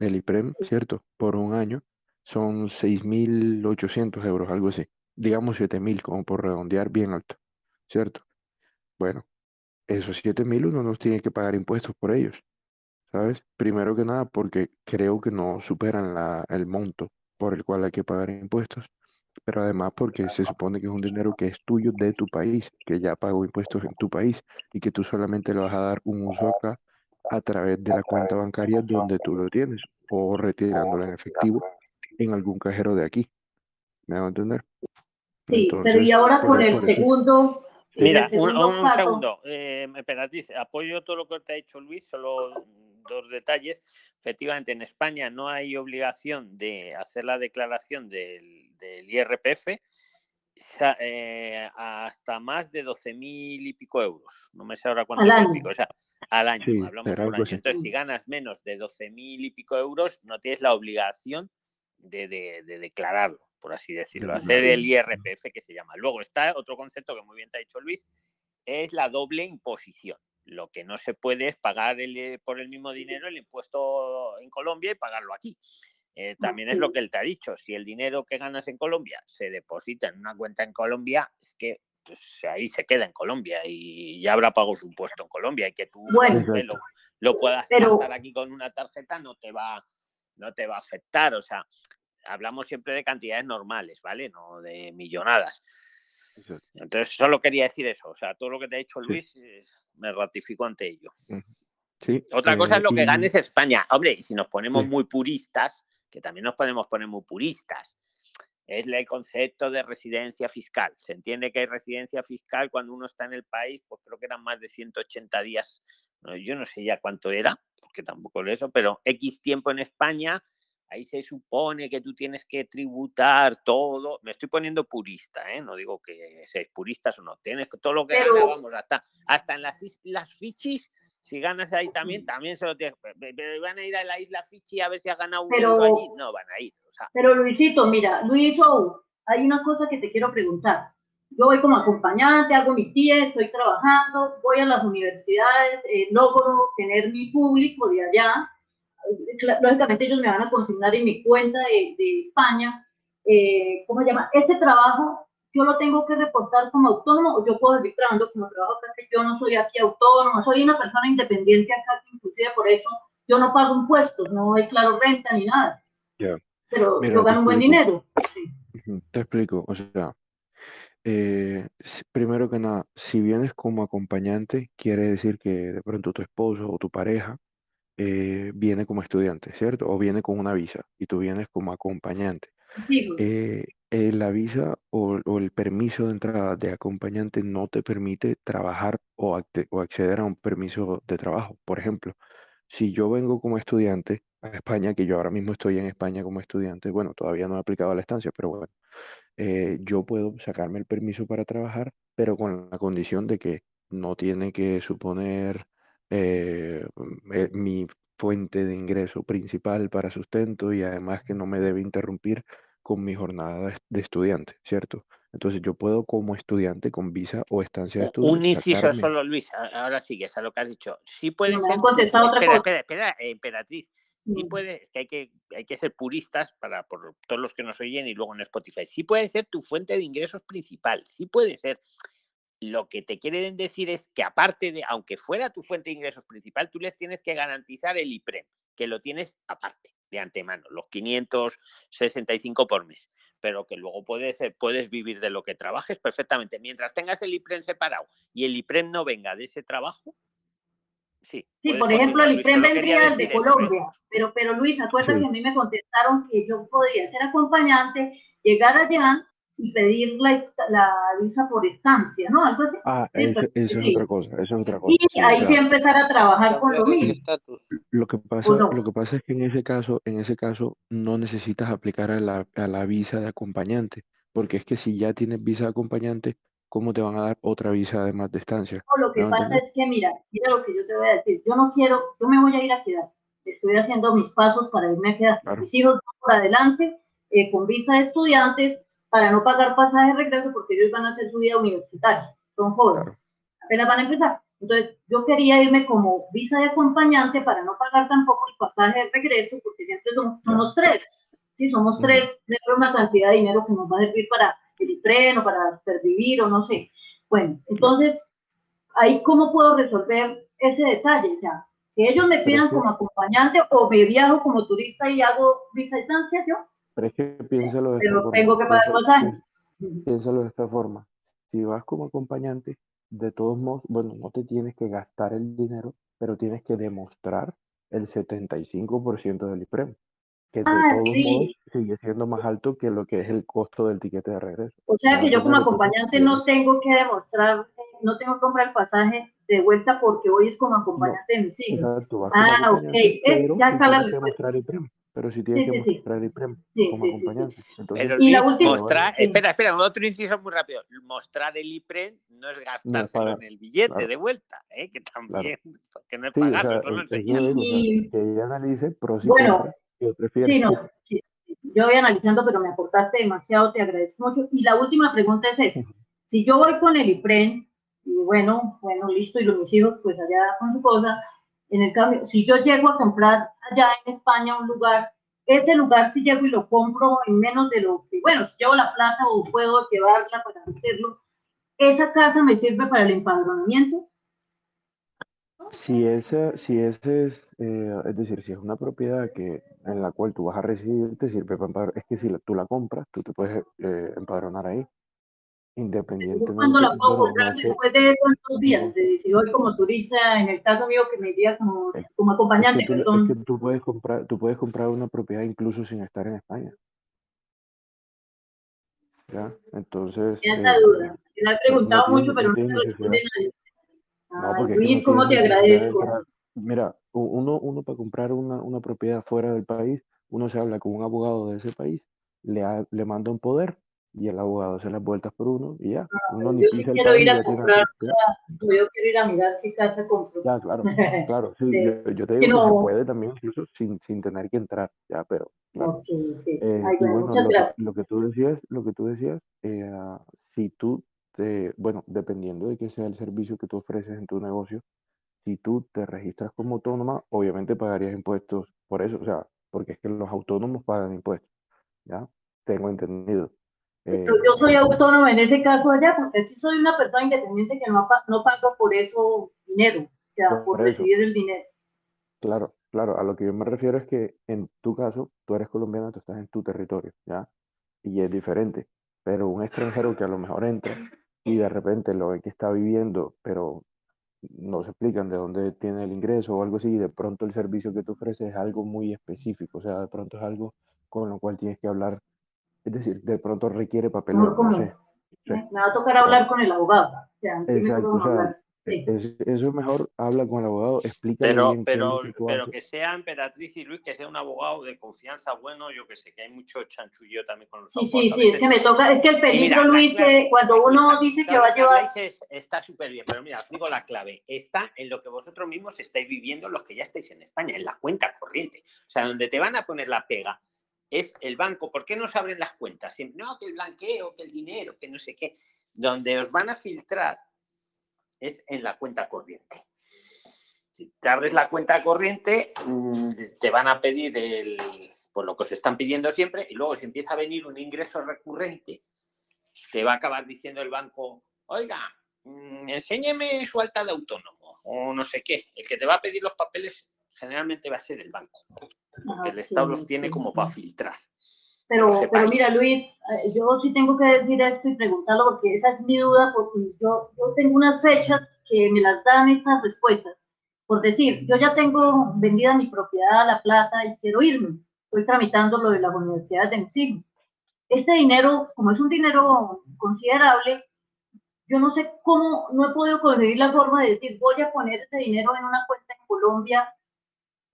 el IPREM, ¿cierto? Por un año son 6.800 euros, algo así digamos 7000, como por redondear bien alto, ¿cierto? Bueno, esos 7000 uno no tiene que pagar impuestos por ellos, ¿sabes? Primero que nada porque creo que no superan la, el monto por el cual hay que pagar impuestos, pero además porque se supone que es un dinero que es tuyo de tu país, que ya pagó impuestos en tu país y que tú solamente le vas a dar un uso acá a través de la cuenta bancaria donde tú lo tienes o retirándolo en efectivo en algún cajero de aquí. ¿Me va a entender? Sí, pero y ahora con el segundo. Mira, un, segundo. Eh, dice, apoyo todo lo que te ha dicho Luis, solo dos detalles. Efectivamente, en España no hay obligación de hacer la declaración del, IRPF eh, hasta más de 12.000 y pico euros. No me sé ahora cuánto al año. o sea, al año. hablamos por año. Entonces, si ganas menos de 12.000 y pico euros, no tienes la obligación de, de declararlo por así decirlo, hacer el IRPF que se llama. Luego está otro concepto que muy bien te ha dicho Luis, es la doble imposición. Lo que no se puede es pagar eh, por el mismo dinero el impuesto en Colombia y pagarlo aquí. Eh, también es lo que él te ha dicho. Si el dinero que ganas en Colombia se deposita en una cuenta en Colombia, es que pues, ahí se queda en Colombia y ya habrá pagado su impuesto en Colombia y que tú lo, lo, puedas gastar aquí con una tarjeta no te va no te va a afectar. O sea, hablamos siempre de cantidades normales, ¿vale? No de millonadas. Entonces, solo quería decir eso. O sea, todo lo que te ha dicho Luis, me ratifico ante ello. Sí. Otra cosa es lo que ganes España. Hombre, si nos ponemos muy puristas, que también nos podemos poner muy puristas, es el concepto de residencia fiscal. Se entiende que hay residencia fiscal cuando uno está en el país, pues creo que eran más de 180 días. yo no sé ya cuánto era, porque tampoco lo eso, pero X tiempo en España ahí se supone que tú tienes que tributar todo. Me estoy poniendo purista, ¿eh? no digo que seáis puristas o no. Tienes que todo lo que Pero... vamos, hasta, hasta en las islas Fichis, si ganas ahí también, también se lo tienes. Pero van a ir a la isla Fichi a ver si ha ganado un Pero... allí. No van a ir. Pero Luisito, mira, Luis, hay una cosa que te quiero preguntar. Yo voy como acompañante, hago mi tía, estoy trabajando, voy a las universidades, eh, logro tener mi público de allá, lógicamente ellos me van a consignar en mi cuenta de, España, eh, ¿cómo se llama? Ese trabajo yo lo tengo que reportar como autónomo o yo puedo seguir trabajando como trabajo acá, que yo no soy aquí autónomo, soy una persona independiente acá, inclusive por eso yo no pago impuestos, no declaro renta ni nada. Pero yo gano un buen dinero. Te explico, o sea, eh, primero que nada, si vienes como acompañante, quiere decir que de pronto tu esposo o tu pareja eh, viene como estudiante, ¿cierto? O viene con una visa y tú vienes como acompañante. Eh, la visa o, el permiso de entrada de acompañante no te permite trabajar o, acceder a un permiso de trabajo. Por ejemplo, si yo vengo como estudiante a España, que yo ahora mismo estoy en España como estudiante, bueno, todavía no he aplicado la estancia, pero bueno, eh, yo puedo sacarme el permiso para trabajar, pero con la condición de que no tiene que suponer eh, eh, mi fuente de ingreso principal para sustento y además que no me debe interrumpir con mi jornada de, estudiante, ¿cierto? Entonces yo puedo como estudiante con visa o estancia de estudio. Un inciso solo, Luis, ahora sigues a lo que has dicho. Sí puede ser. espera, espera, espera, emperatriz sí mm. puede, es que hay que, hay que ser puristas para por todos los que nos oyen y luego en Spotify. Sí puede ser tu fuente de ingresos principal, sí puede ser. Lo que te quieren decir es que aparte de, aunque fuera tu fuente de ingresos principal, tú les tienes que garantizar el IPREM, que lo tienes aparte, de antemano, los 565 por mes, pero que luego puedes, puedes vivir de lo que trabajes perfectamente. Mientras tengas el IPREM separado y el IPREM no venga de ese trabajo, Sí, sí por ejemplo, el IPREM vendría de Colombia, pero, pero Luis, acuérdate que a mí me contestaron que yo podía ser acompañante, llegar allá y pedir la, la visa por estancia, ¿no? Algo así. Ah, eso, es otra cosa, eso es otra cosa. Y ahí sí empezar a trabajar con lo mismo. Lo que pasa, lo que pasa es que en ese caso, en ese caso, no necesitas aplicar a la, a la visa de acompañante, porque es que si ya tienes visa de acompañante, ¿cómo te van a dar otra visa además de estancia? lo que pasa es que, mira, mira lo que yo te voy a decir. Yo no quiero, yo me voy a ir a quedar. Estoy haciendo mis pasos para irme a quedar. Mis hijos por adelante eh, con visa de estudiantes para no pagar pasaje de regreso porque ellos van a hacer su vida universitaria. Son jóvenes. Apenas van a empezar. Entonces, yo quería irme como visa de acompañante para no pagar tampoco el pasaje de regreso porque siempre somos, tres. Sí, somos tres. Es una cantidad de dinero que nos va a servir para el freno para pervivir o no sé. Bueno, entonces, ahí cómo puedo resolver ese detalle, o sea, que ellos me pidan como acompañante o me viajo como turista y hago visa estancia yo. Pero es que piénsalo de esta forma. tengo que pagar años. Piénsalo de esta forma. Si vas como acompañante, de todos modos, bueno, no te tienes que gastar el dinero, pero tienes que demostrar el 75% del IPREM que de ah, todos modos sigue siendo más alto que lo que es el costo del tiquete de regreso. O sea que yo como acompañante no tengo que demostrar, no tengo que comprar el pasaje de vuelta porque hoy es como acompañante de mis hijos. ah, ok, es, ya está la respuesta. Pero si tienes que mostrar el premio como acompañante. Entonces, y la última, mostrar, espera, espera, otro inciso muy rápido. Mostrar el IPREM no es gastárselo en el billete de vuelta, ¿eh? que también, (laughs) que no es pagarlo, o sea, que ella analice pros y bueno, Sí, no, yo voy analizando, pero me aportaste demasiado, te agradezco mucho. Y la última pregunta es esa. Si yo voy con el IPREN, y bueno, bueno, listo, y los mis hijos, pues allá con su cosa, en el cambio, si yo llego a comprar allá en España un lugar, ese lugar si llego y lo compro en menos de lo que, bueno, si llevo la plata o puedo llevarla para hacerlo, ¿esa casa me sirve para el empadronamiento? Si ese, si ese es, eh, es decir, si es una propiedad que, en la cual tú vas a residir, te sirve para empadronar. Es que si tú la compras, tú te puedes eh, empadronar ahí, independientemente. ¿Cuándo la puedo comprar? Después de cuántos días, de si voy como turista, en el caso mío que me iría como, como acompañante, es que, perdón. Es que tú puedes comprar, tú puedes comprar una propiedad incluso sin estar en España. ¿Ya? Entonces. Esa eh, duda. Le he preguntado mucho, pero no se lo nadie. Luis, ¿cómo te agradezco? Mira, uno, uno para comprar una, una, propiedad fuera del país, uno se habla con un abogado de ese país, le, le manda un poder y el abogado se las vueltas por uno y ya. Ah, uno yo ni quiero ir a comprar, yo quiero ir a mirar qué casa compro. Ya, claro, (laughs) claro. Sí, Yo, te digo que se puede también incluso sin, sin tener que entrar, ya, pero. Claro. Eh, bueno, lo, lo, que tú decías, lo que tú decías, eh, si tú bueno, dependiendo de qué sea el servicio que tú ofreces en tu negocio, si tú te registras como autónoma, obviamente pagarías impuestos por eso, o sea, porque es que los autónomos pagan impuestos, ¿ya? tengo entendido. Eh, yo soy autónomo en ese caso allá, porque aquí soy una persona independiente que no, no pago por eso dinero, o sea, por, recibir el dinero. Claro, claro, a lo que yo me refiero es que en tu caso, tú eres colombiano, tú estás en tu territorio, ¿ya? Y es diferente, pero un extranjero que a lo mejor entra y de repente lo ve que está viviendo, pero no se explican de dónde tiene el ingreso o algo así, y de pronto el servicio que tú ofreces es algo muy específico, o sea, de pronto es algo con lo cual tienes que hablar es decir, de pronto requiere papeleo, no, sé. Me va a tocar hablar con el abogado. Exacto, o sea, eso es mejor, habla con el abogado, explica pero, pero, pero que sea Emperatriz y Luis, que sea un abogado de confianza bueno, yo que sé, que hay mucho chanchullo también con los abogados. Sí, sí, sí, es que me toca, es que el peligro, Luis, que cuando uno dice que va a llevar... está súper bien, pero mira, os digo la clave, está en lo que vosotros mismos estáis viviendo, los que ya estáis en España, en la cuenta corriente. O sea, donde te van a poner la pega es el banco. ¿Por qué no se abren las cuentas? No, que el blanqueo, que el dinero, que no sé qué. Donde os van a filtrar es en la cuenta corriente. Si te abres la cuenta corriente, mm, te van a pedir el, por lo que os están pidiendo siempre y luego si empieza a venir un ingreso recurrente, te va a acabar diciendo el banco, oiga, mm, enséñeme su alta de autónomo o no sé qué. El que te va a pedir los papeles generalmente va a ser el banco porque el Estado los tiene como para filtrar. Pero, pero mira, Luis, eh, yo sí tengo que decir esto y preguntarlo porque esa es mi duda, porque yo, yo tengo unas fechas que me las dan estas respuestas. Por decir, yo ya tengo vendida mi propiedad a La Plata y quiero irme. Estoy tramitando lo de las universidades de mis Este dinero, como es un dinero considerable, yo no sé cómo, no he podido conseguir la forma de decir, voy a poner ese dinero en una cuenta en Colombia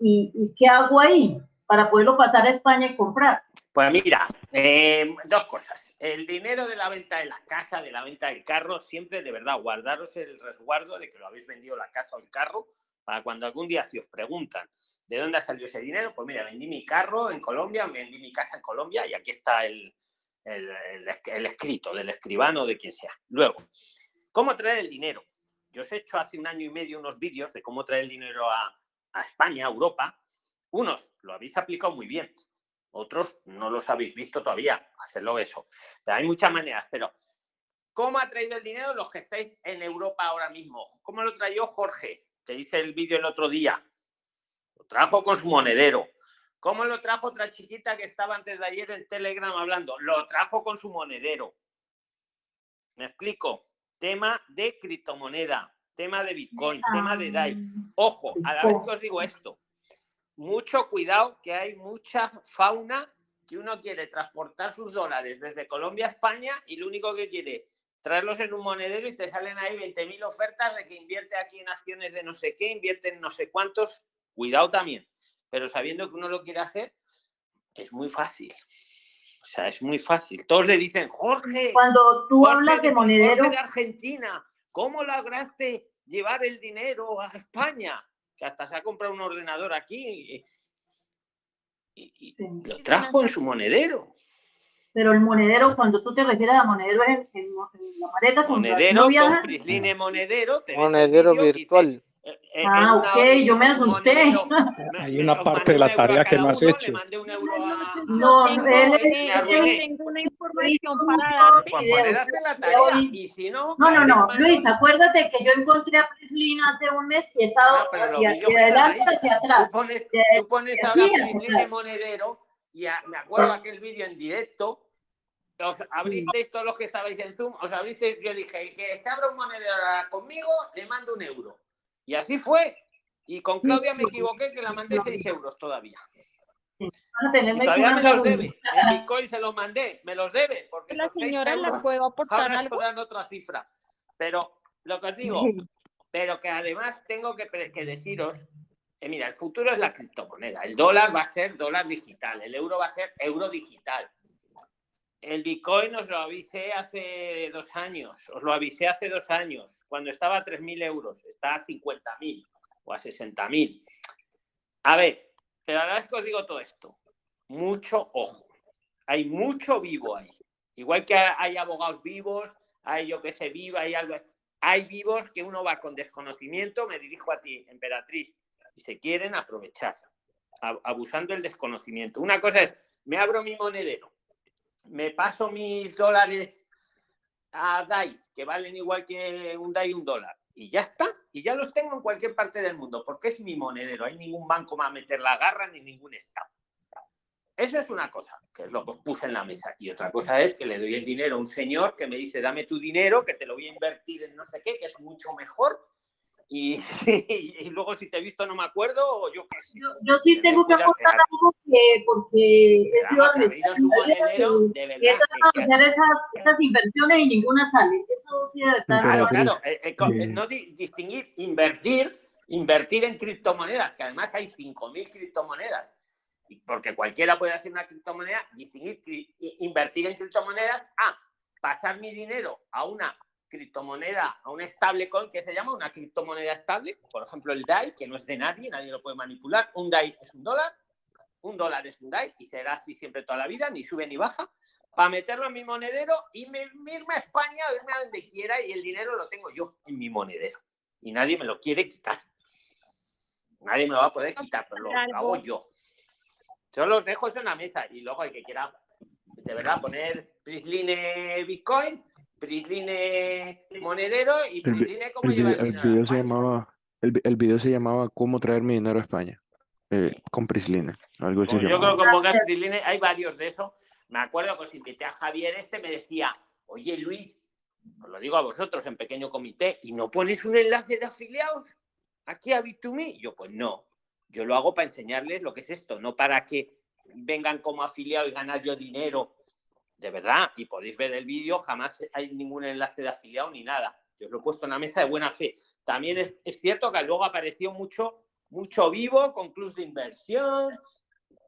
¿Y, qué hago ahí para poderlo pasar a España y comprar? Pues mira, eh, dos cosas. El dinero de la venta de la casa, de la venta del carro, siempre de verdad guardaros el resguardo de que lo habéis vendido la casa o el carro para cuando algún día si os preguntan de dónde ha salido ese dinero, pues mira, vendí mi carro en Colombia, vendí mi casa en Colombia y aquí está el, el, escrito del escribano de quien sea. Luego, ¿cómo traer el dinero? Yo os he hecho hace un año y medio unos vídeos de cómo traer el dinero a, a España, a Europa, unos lo habéis aplicado muy bien, otros no los habéis visto todavía, hacerlo eso. hay muchas maneras, pero ¿cómo ha traído el dinero los que estáis en Europa ahora mismo? ¿Cómo lo trayó Jorge, que hice el vídeo el otro día? Lo trajo con su monedero. ¿Cómo lo trajo otra chiquita que estaba antes de ayer en Telegram hablando? Lo trajo con su monedero. ¿Me explico? Tema de criptomoneda tema de Bitcoin, tema de DAI. Ojo, a la vez que os digo esto, mucho cuidado que hay mucha fauna que uno quiere transportar sus dólares desde Colombia a España y lo único que quiere traerlos en un monedero y te salen ahí 20.000 ofertas de que invierte aquí en acciones de no sé qué, invierte en no sé cuántos. Cuidado también. Pero sabiendo que uno lo quiere hacer, es muy fácil. O sea, es muy fácil. Todos le dicen, Jorge. Cuando tú hablas de monedero. de Argentina. ¿Cómo lograste llevar el dinero a España? Que hasta se ha comprado un ordenador aquí y, lo trajo en su monedero. Pero el monedero, cuando tú te refieres a monedero, es en, la maleta. Monedero, con Prisline Monedero. Monedero virtual. Eh, eh, ah, ok, yo me asusté. (laughs) Hay una parte de la tarea que no has hecho. No, él tengo una información para darte. no, no, no, Luis, acuérdate que yo encontré a Prislin hace un mes y he estado ah, hacia, adelante hacia atrás. Tú pones, tú pones ahora Prislin Monedero y me acuerdo aquel vídeo en directo os abristeis todos los que estabais en Zoom, os abristeis, yo dije, el que se abra un monedero conmigo, le mando un euro. Y así fue. Y con Claudia me equivoqué que la mandé 6 euros todavía. todavía me los debe. En Bitcoin se los mandé, me los debe. Porque la señora la puedo aportar algo. otra cifra. Pero lo que os digo, pero que además tengo que, deciros, eh, mira, el futuro es la criptomoneda. El dólar va a ser dólar digital, el euro va a ser euro digital. El Bitcoin os lo avisé hace dos años, os lo avisé hace dos años, cuando estaba a 3.000 euros, está a 50.000 o a 60.000. A ver, pero ahora es que os digo todo esto, mucho ojo, hay mucho vivo ahí. Igual que hay abogados vivos, hay yo que sé, viva, hay algo. Hay vivos que uno va con desconocimiento, me dirijo a ti, emperatriz, y se quieren aprovechar, abusando del desconocimiento. Una cosa es, me abro mi monedero, me paso mis dólares a DAIS, que valen igual que un DAI un dólar. Y ya está, y ya los tengo en cualquier parte del mundo, porque es mi monedero. Hay ningún banco va a meter la garra ni ningún estado. Eso es una cosa, que es lo que os puse en la mesa. Y otra cosa es que le doy el dinero a un señor que me dice, dame tu dinero, que te lo voy a invertir en no sé qué, que es mucho mejor. (laughs) Y, y, luego si te he visto no me acuerdo, o yo qué sé. Yo, sí tengo que aportar algo que, porque es de, de verdad. Que, hacer esas, esas, inversiones y ninguna sale. Eso sí de Claro, claro. Eh, eh, no distinguir, invertir, invertir en criptomonedas, que además hay 5.000 criptomonedas porque cualquiera puede hacer una criptomoneda, distinguir, invertir en criptomonedas, a pasar mi dinero a una criptomoneda, a una stablecoin que se llama una criptomoneda estable, por ejemplo el DAI, que no es de nadie, nadie lo puede manipular, un DAI es un dólar, un dólar es un DAI y será así siempre toda la vida, ni sube ni baja, para meterlo en mi monedero y me, irme a España o irme a donde quiera y el dinero lo tengo yo en mi monedero y nadie me lo quiere quitar. Nadie me lo va a poder quitar, pero lo hago yo. Yo los dejo en la mesa y luego el que quiera de verdad poner Prisline Bitcoin, Prisline Monedero y Prisline cómo el, dinero. video se llamaba, el, video se llamaba Cómo traer mi dinero a España. Eh, con Prisline. Algo pues yo creo que con Prisline hay varios de eso. Me acuerdo que os invité a Javier este, me decía, oye Luis, os lo digo a vosotros en pequeño comité, ¿y no pones un enlace de afiliados aquí a Bit2Me? Yo, pues no. Yo lo hago para enseñarles lo que es esto, no para que vengan como afiliado y ganar yo dinero. De verdad, y podéis ver el vídeo, jamás hay ningún enlace de afiliado ni nada. Yo os lo he puesto en la mesa de buena fe. También es, cierto que luego apareció mucho, mucho vivo con clubs de inversión.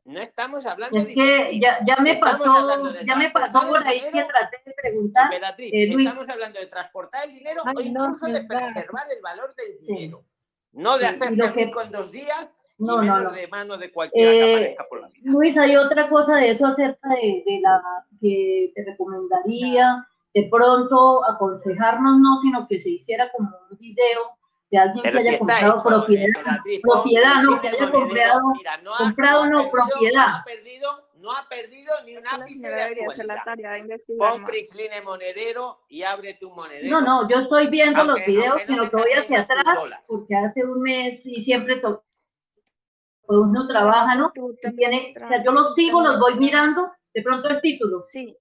No estamos hablando es que ya, ya, me pasó, ya me pasó por ahí que traté de preguntar. Eh, estamos hablando de transportar el dinero o incluso de preservar el valor del dinero. No de hacer rico en dos días no, no, no. de mano de cualquiera que eh, aparezca por la vida. Luis, hay otra cosa de eso acerca de, de, la que te recomendaría de pronto aconsejarnos, no, sino que se hiciera como un video de alguien que haya comprado propiedad, propiedad, no, que haya comprado, no comprado, no, propiedad. No ha perdido, no ha perdido ni un ápice de actualidad. Pon Prisline monedero y abre tu monedero. No, no, yo estoy viendo los videos, sino que voy hacia atrás, porque hace un mes y siempre pues uno trabaja, ¿no? Tiene, o sea, yo los sigo, los voy mirando, de pronto el título. Sí,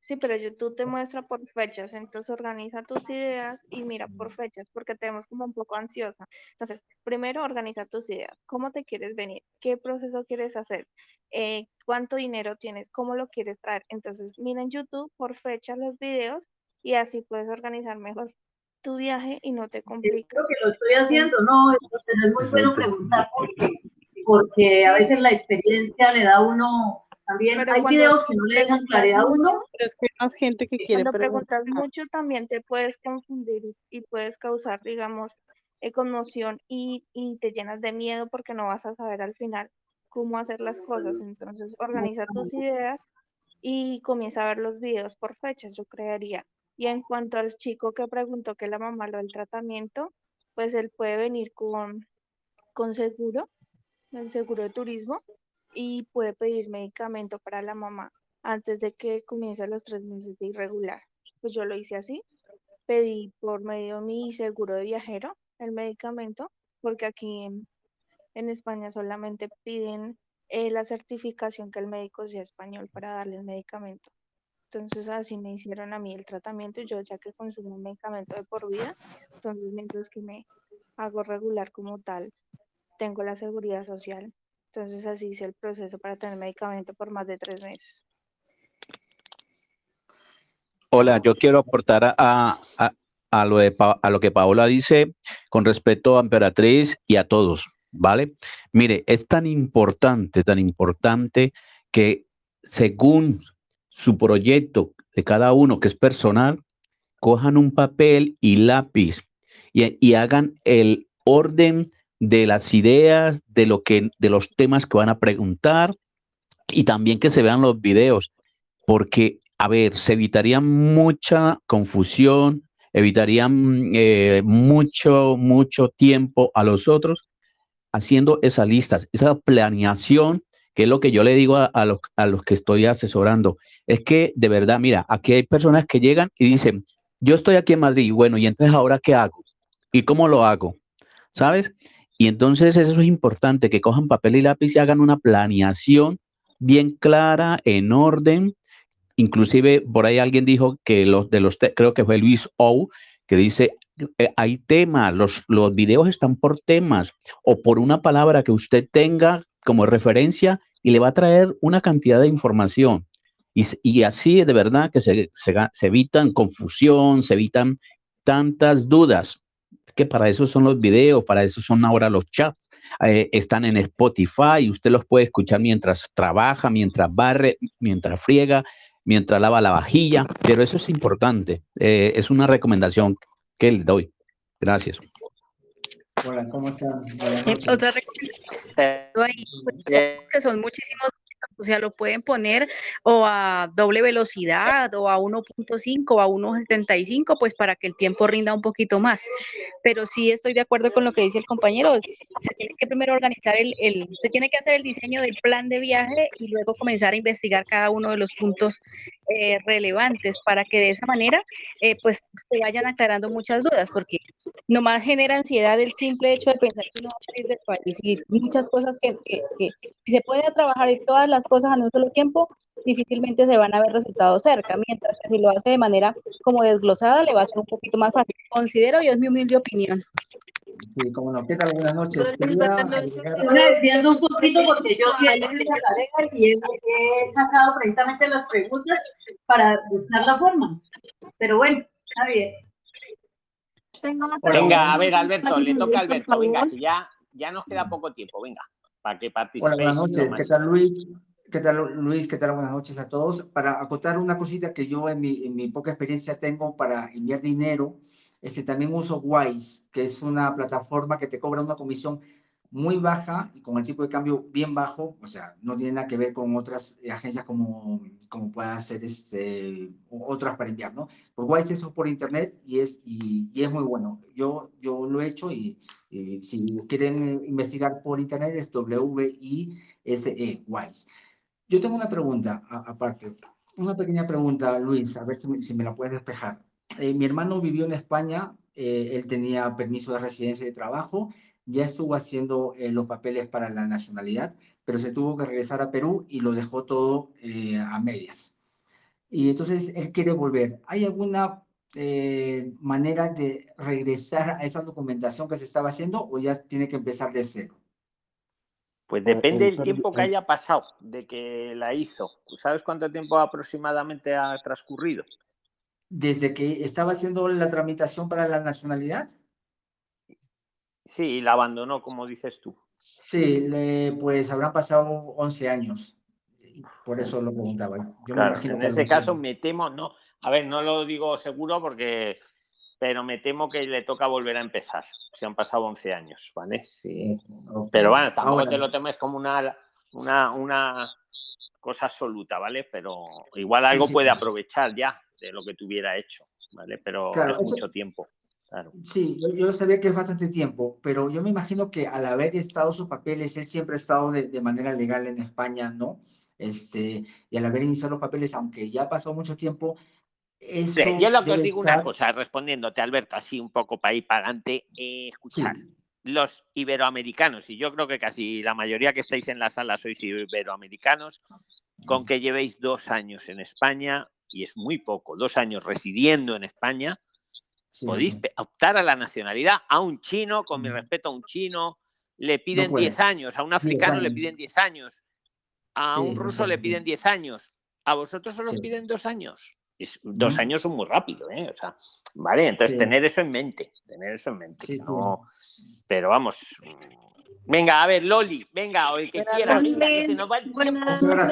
sí, pero YouTube te muestra por fechas, entonces organiza tus ideas y mira por fechas, porque tenemos como un poco ansiosa. Entonces, primero organiza tus ideas, cómo te quieres venir, qué proceso quieres hacer, eh, cuánto dinero tienes, cómo lo quieres traer. Entonces, mira en YouTube por fechas los videos y así puedes organizar mejor tu viaje y no te compliques. Creo que lo estoy haciendo, no, es muy bueno preguntar porque porque a veces la experiencia le da a uno también hay videos que no le dejan claridad a uno. Pero es que hay más gente que quiere Cuando preguntas mucho también te puedes confundir y puedes causar, digamos, eh, conmoción y, y te llenas de miedo porque no vas a saber al final cómo hacer las cosas. Entonces, organiza tus ideas y comienza a ver los videos por fechas, yo creería. Y en cuanto al chico que preguntó que la mamá lo del tratamiento, pues él puede venir con, con seguro el seguro de turismo y puede pedir medicamento para la mamá antes de que comience los tres meses de irregular. Pues yo lo hice así, pedí por medio de mi seguro de viajero el medicamento, porque aquí en, España solamente piden eh, la certificación que el médico sea español para darle el medicamento. Entonces así me hicieron a mí el tratamiento, yo ya que consumo un medicamento de por vida, entonces mientras que me hago regular como tal, tengo la seguridad social. Entonces así hice el proceso para tener medicamento por más de tres meses. Hola, yo quiero aportar a, a, lo, de, a lo que Paola dice con respecto a Emperatriz y a todos, ¿vale? Mire, es tan importante, tan importante que según su proyecto de cada uno, que es personal, cojan un papel y lápiz y, y hagan el orden de las ideas, de lo que, de los temas que van a preguntar y también que se vean los videos, porque, a ver, se evitaría mucha confusión, evitarían eh, mucho, mucho tiempo a los otros haciendo esas listas, esa planeación que es lo que yo le digo a, los, a los que estoy asesorando, es que de verdad, mira, aquí hay personas que llegan y dicen, yo estoy aquí en Madrid, bueno, y entonces ahora qué hago? ¿Y cómo lo hago? ¿Sabes? Y entonces eso es importante, que cojan papel y lápiz y hagan una planeación bien clara, en orden. Inclusive por ahí alguien dijo que los de los, creo que fue Luis O, que dice, eh, hay temas, los, los videos están por temas o por una palabra que usted tenga como referencia y le va a traer una cantidad de información. Y, y así de verdad que se, se, se evitan confusión, se evitan tantas dudas que para eso son los videos, para eso son ahora los chats. Eh, están en Spotify, usted los puede escuchar mientras trabaja, mientras barre, mientras friega, mientras lava la vajilla, pero eso es importante. Eh, es una recomendación que le doy. Gracias. Hola, ¿cómo están? Otra recomendación que son muchísimos o sea, lo pueden poner o a doble velocidad o a 1.5 o a 1.75, pues para que el tiempo rinda un poquito más. Pero sí estoy de acuerdo con lo que dice el compañero, se tiene que primero organizar el, el se tiene que hacer el diseño del plan de viaje y luego comenzar a investigar cada uno de los puntos eh, relevantes para que de esa manera eh, pues se vayan aclarando muchas dudas, porque nomás genera ansiedad el simple hecho de pensar que uno va a salir del país y muchas cosas que, que, que se puede trabajar y todas las cosas en un solo tiempo, difícilmente se van a ver resultados cerca, mientras que si lo hace de manera como desglosada le va a ser un poquito más fácil. Considero y es mi humilde opinión. Sí, como no. ¿Qué tal? Buenas noches. Quería... un poquito porque yo sí he la tarea y he, sacado precisamente las preguntas para buscar la forma. Pero bueno, está bien. Venga, a ver, Alberto, le toca a Alberto. Venga, que ya, ya nos queda poco tiempo. Venga, para que participéis. Hola, buenas noches. ¿Qué tal, Luis? ¿Qué tal, Luis? ¿Qué tal? Buenas noches a todos. Para acotar una cosita que yo en mi, poca experiencia tengo para enviar dinero, este, también uso Wise, que es una plataforma que te cobra una comisión muy baja y con el tipo de cambio bien bajo, o sea, no tiene nada que ver con otras agencias como, como puedan ser este, otras para enviar, ¿no? Por Wise eso por internet y es, y, es muy bueno. Yo, yo lo he hecho y, si quieren investigar por internet es W-I-S-E, Wise. Yo tengo una pregunta aparte, una pequeña pregunta, Luis, a ver si si me la puedes despejar. Eh, mi hermano vivió en España, eh, él tenía permiso de residencia y de trabajo, ya estuvo haciendo eh, los papeles para la nacionalidad, pero se tuvo que regresar a Perú y lo dejó todo a medias. Y entonces él quiere volver. ¿Hay alguna manera de regresar a esa documentación que se estaba haciendo o ya tiene que empezar de cero? Pues depende del tiempo que haya pasado de que la hizo. ¿Sabes cuánto tiempo aproximadamente ha transcurrido? desde que estaba haciendo la tramitación para la nacionalidad. Sí, y la abandonó, como dices tú. Sí, pues habrán pasado 11 años. Por eso lo preguntaba. en ese caso me temo, no, a ver, no lo digo seguro porque, pero me temo que le toca volver a empezar. Se han pasado 11 años, ¿vale? Sí. Pero bueno, tampoco te lo temes como una, una, una cosa absoluta, ¿vale? Pero igual algo puede aprovechar ya de lo que tuviera hecho, ¿vale? Pero es mucho tiempo. Claro. Sí, yo, sabía que es bastante tiempo, pero yo me imagino que al haber estado sus papeles, él siempre ha estado de, manera legal en España, ¿no? Este, y al haber iniciado los papeles, aunque ya pasó mucho tiempo, eso yo lo que os digo una cosa, respondiéndote, Alberto, así un poco para ir para adelante, eh, escuchar. Los iberoamericanos, y yo creo que casi la mayoría que estáis en la sala sois iberoamericanos, con que llevéis dos años en España, y es muy poco, dos años residiendo en España, podéis optar a la nacionalidad. A un chino, con mi respeto a un chino, le piden 10 años, a un africano le piden 10 años, a un ruso le piden 10 años, a vosotros solo os piden dos años. Es, dos años son muy rápido, ¿eh? O sea, vale, entonces tener eso en mente, tener eso en mente. no, pero vamos, Venga, a ver, Loli, venga, o el que quiera, venga, que se nos va el tiempo.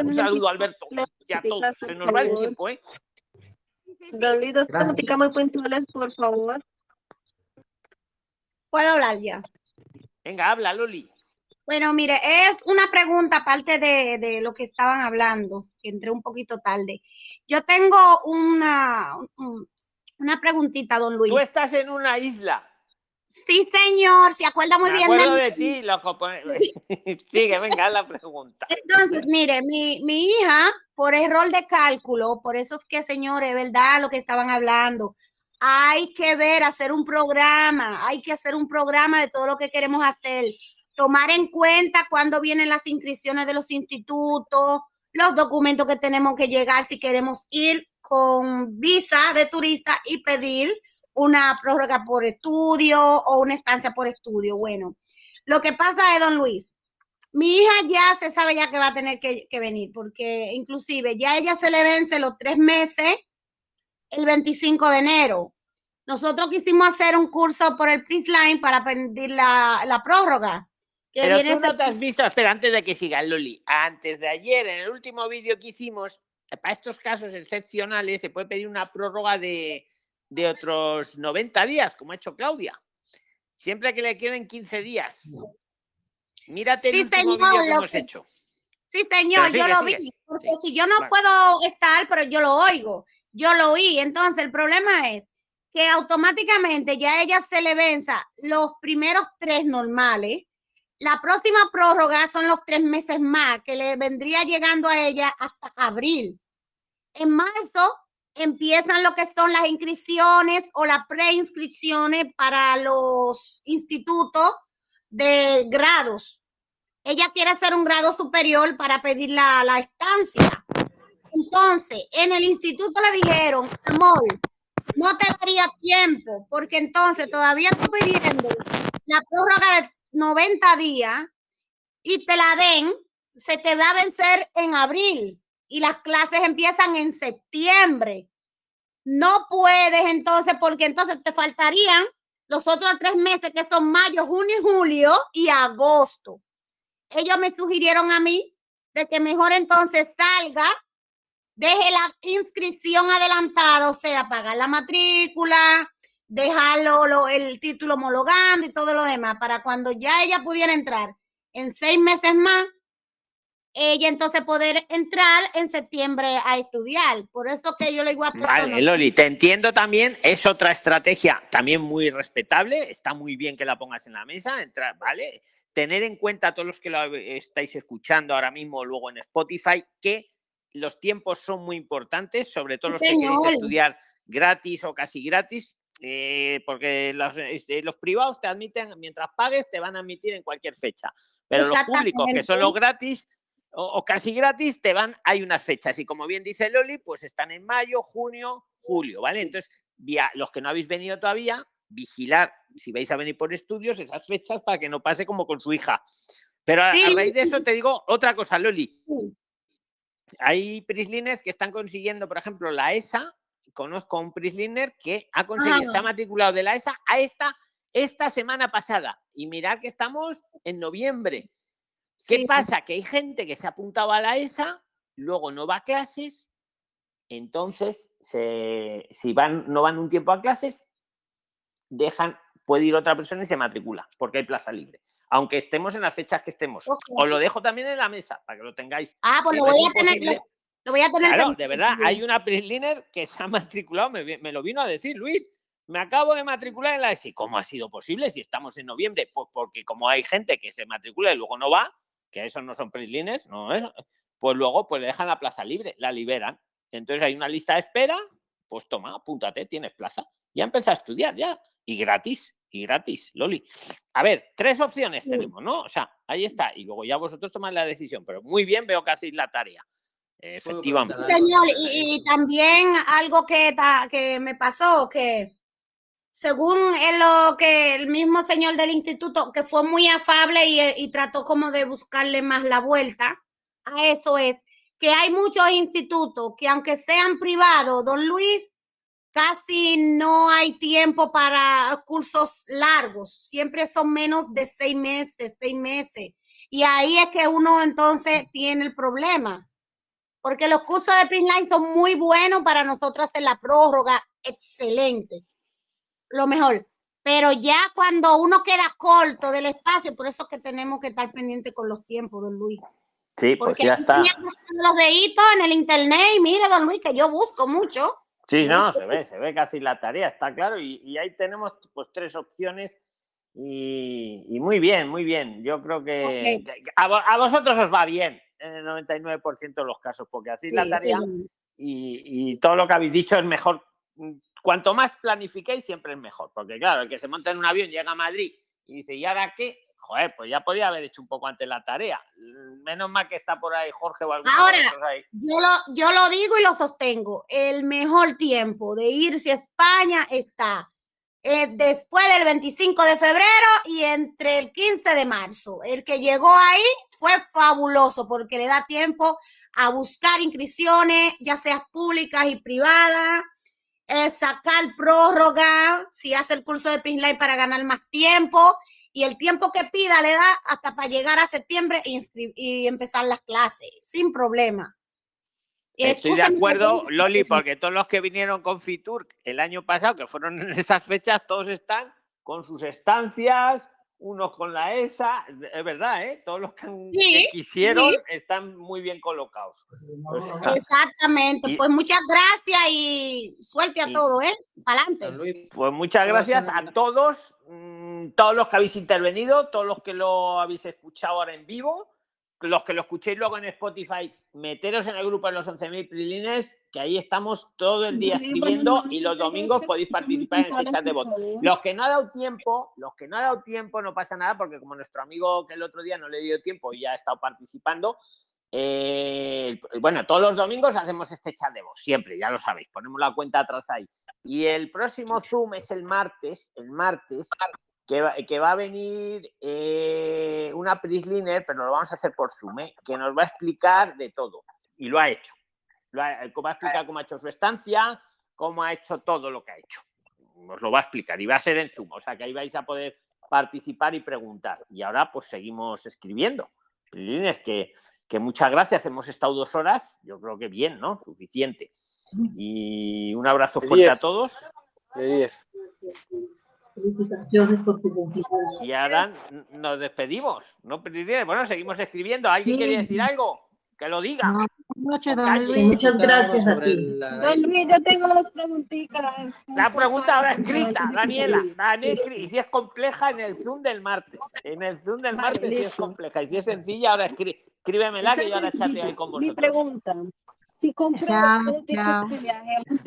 Un saludo, Alberto. Ya todos, se nos va el tiempo, ¿eh? Loli, dos preguntitas muy puntuales, por favor. Puedo hablar ya. Venga, habla, Loli. Bueno, mire, es una pregunta aparte de, de, lo que estaban hablando, que entré un poquito tarde. Yo tengo una, una preguntita, don Luis. Tú estás en una isla. Sí, señor, se acuerda muy Me bien acuerdo de ti, loco. pues, (laughs) Sigue, venga, la pregunta. Entonces, mire, mi, mi hija, por error de cálculo, por eso es que, señores, ¿verdad? Lo que estaban hablando. Hay que ver, hacer un programa, hay que hacer un programa de todo lo que queremos hacer. Tomar en cuenta cuándo vienen las inscripciones de los institutos, los documentos que tenemos que llegar si queremos ir con visa de turista y pedir una prórroga por estudio o una estancia por estudio. Bueno, lo que pasa es, don Luis, mi hija ya se sabe ya que va a tener que, venir, porque inclusive ya ella se le vence los tres meses el 25 de enero. Nosotros quisimos hacer un curso por el Prisline para pedir la, la prórroga. Pero tú no te has visto, espera, antes de que siga Loli, antes de ayer, en el último vídeo que hicimos, eh, para estos casos excepcionales se puede pedir una prórroga de, de otros 90 días, como ha hecho Claudia. Siempre que le queden 15 días. Mírate el Sí, último señor, vídeo que lo hemos que- hecho. Sí, señor, yo lo sigue. vi, porque Sí, si yo no vale. puedo estar, pero yo lo oigo, yo lo oí. Entonces, el problema es que automáticamente ya a ella se le venza los primeros tres normales. La próxima prórroga son los tres meses más, que le vendría llegando a ella hasta abril. En marzo empiezan lo que son las inscripciones o las preinscripciones para los institutos de grados. Ella quiere hacer un grado superior para pedir la, la estancia. Entonces, en el instituto le dijeron, amor, no te daría tiempo, porque entonces todavía estoy pidiendo la prórroga de 90 días y te la den, se te va a vencer en abril y las clases empiezan en septiembre. No puedes entonces, porque entonces te faltarían los otros tres meses que son mayo, junio julio y agosto. Ellos me sugirieron a mí de que mejor entonces salga, deje la inscripción adelantada, o sea, pagar la matrícula, dejarlo lo- el título homologando y todo lo demás, para cuando ya ella pudiera entrar en seis meses más, ella entonces poder entrar en septiembre a estudiar. Por eso que yo le digo a personas, Vale, Loli, te entiendo también, es otra estrategia también muy respetable, está muy bien que la pongas en la mesa, entrar, ¿vale? Tener en cuenta a todos los que lo estáis escuchando ahora mismo, luego en Spotify, que los tiempos son muy importantes, sobre todo los que queréis estudiar gratis o casi gratis, eh, porque los, este, los privados te admiten, mientras pagues, te van a admitir en cualquier fecha, pero los públicos, que son los gratis, o, o casi gratis, te van, hay unas fechas. Y como bien dice Loli, pues están en mayo, junio, julio, ¿vale? Entonces, via- los que no habéis venido todavía, vigilar si vais a venir por estudios esas fechas para que no pase como con su hija. Pero a, a Sí. raíz de eso te digo otra cosa, Loli. Hay prislines que están consiguiendo, por ejemplo, la ESA. Conozco a un prisliner que ha conseguido, se ha Ajá. matriculado de la ESA a esta, esta semana pasada. Y mirad que estamos en noviembre. ¿Qué Sí. pasa? Que hay gente que se ha apuntado a la ESA, luego no va a clases, entonces se- si van, no van un tiempo a clases, dejan, puede ir otra persona y se matricula, porque hay plaza libre. Aunque estemos en las fechas que estemos. Os lo dejo también en la mesa para que lo tengáis. Ah, pues lo voy a tener, lo, lo voy a tener. Claro, de verdad, hay una Prisliner que se ha (laughs) matriculado, me lo vino a decir Luis, me acabo de matricular en la ESI. ¿Cómo ha sido posible si estamos en noviembre? Pues porque como hay gente que se matricula y luego no va, que esos no son Prisliners, no es, pues luego pues le dejan la plaza libre, la liberan. Entonces hay una lista de espera, pues toma, apúntate, tienes plaza. Ya empieza a estudiar, ya. Y gratis, y gratis, Loli. A ver, tres opciones tenemos, ¿no? O sea, ahí está. Y luego ya vosotros tomáis la decisión. Pero muy bien, veo que hacéis la tarea. Efectivamente. Señor, y, y también algo que, ta- que me pasó, que según el, lo que el mismo señor del instituto, que fue muy afable y, y trató como de buscarle más la vuelta a eso es que hay muchos institutos que aunque sean privados, don Luis, casi no hay tiempo para cursos largos, siempre son menos de seis meses, seis meses. Y ahí es que uno entonces tiene el problema porque los cursos de Prisline son muy buenos para nosotros hacer la prórroga, excelente, lo mejor. Pero ya cuando uno queda corto del espacio, por eso que tenemos que estar pendientes con los tiempos, don Luis. Sí, pues Porque ya aquí está. los deditos en el internet y mire, don Luis, que yo busco mucho. Sí, no, se ve, se ve que hacéis la tarea, está claro. Y, y ahí tenemos pues tres opciones Y, muy bien, muy bien. Yo creo que, a, vosotros os va bien en el 99% de los casos, porque así la tarea y, todo lo que habéis dicho es mejor. Cuanto más planifiquéis, siempre es mejor. Porque claro, el que se monta en un avión llega a Madrid y dice, ¿y ahora qué? Joder, pues ya podía haber hecho un poco antes la tarea. Menos mal que está por ahí Jorge o Ahora, Yo, lo, yo lo digo y lo sostengo. El mejor tiempo de irse a España está eh, después del 25 de febrero y entre el 15 de marzo. El que llegó ahí fue fabuloso porque le da tiempo a buscar inscripciones, ya sean públicas y privadas, eh, sacar prórroga, si hace el curso de Prisline para ganar más tiempo y el tiempo que pida le da hasta para llegar a septiembre y empezar las clases sin problema. Estoy de acuerdo, Loli, porque todos los que vinieron con Fitur el año pasado, que fueron (laughs) en esas fechas, todos están con sus estancias, unos con la ESA, es verdad, ¿eh? Todos los que, quisieron están muy bien colocados. Exactamente, pues muchas gracias y suerte a todos, ¿eh? Adelante. Pues muchas gracias a todos, mm, todos los que habéis intervenido, todos los que lo habéis escuchado ahora en vivo los que lo escuchéis luego en Spotify, meteros en el grupo de los 11.000 prilines, que ahí estamos todo el día escribiendo y los domingos podéis participar en el chat de voz. Los que no ha dado tiempo, los que no ha dado tiempo no pasa nada, porque como nuestro amigo que el otro día no le dio tiempo y ya ha estado participando, eh, bueno, todos los domingos hacemos este chat de voz, siempre, ya lo sabéis, ponemos la cuenta atrás ahí. Y el próximo Zoom es el martes, el martes, que va, a venir eh, una Prisliner, pero lo vamos a hacer por Zoom, ¿eh? que nos va a explicar de todo. Y lo ha hecho. va, a explicar cómo ha hecho su estancia, cómo ha hecho todo lo que ha hecho. Os lo va a explicar y va a ser en Zoom. O sea que ahí vais a poder participar y preguntar. Y ahora pues seguimos escribiendo. Prislines, que, que muchas gracias. Hemos estado dos horas. Yo creo que bien, ¿no? Suficiente. Y un abrazo fuerte a todos. Felicitaciones por tu cumpleaños. Y ahora nos despedimos. No Bueno, seguimos escribiendo. ¿Alguien quiere decir algo? Que lo diga. Muchas gracias a ti. Don Luis, yo tengo dos preguntitas. La pregunta ahora escrita, Daniela. y si es compleja en el Zoom del martes. En el Zoom del martes si es compleja. Y si es sencilla, ahora escríbemela que yo ahora chateo ahí con vosotros. Mi pregunta. Si compro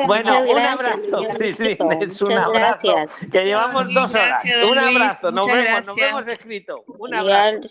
Bueno, un abrazo. es un abrazo. Que llevamos dos horas. Un abrazo. Nos vemos, nos vemos escrito. Un abrazo.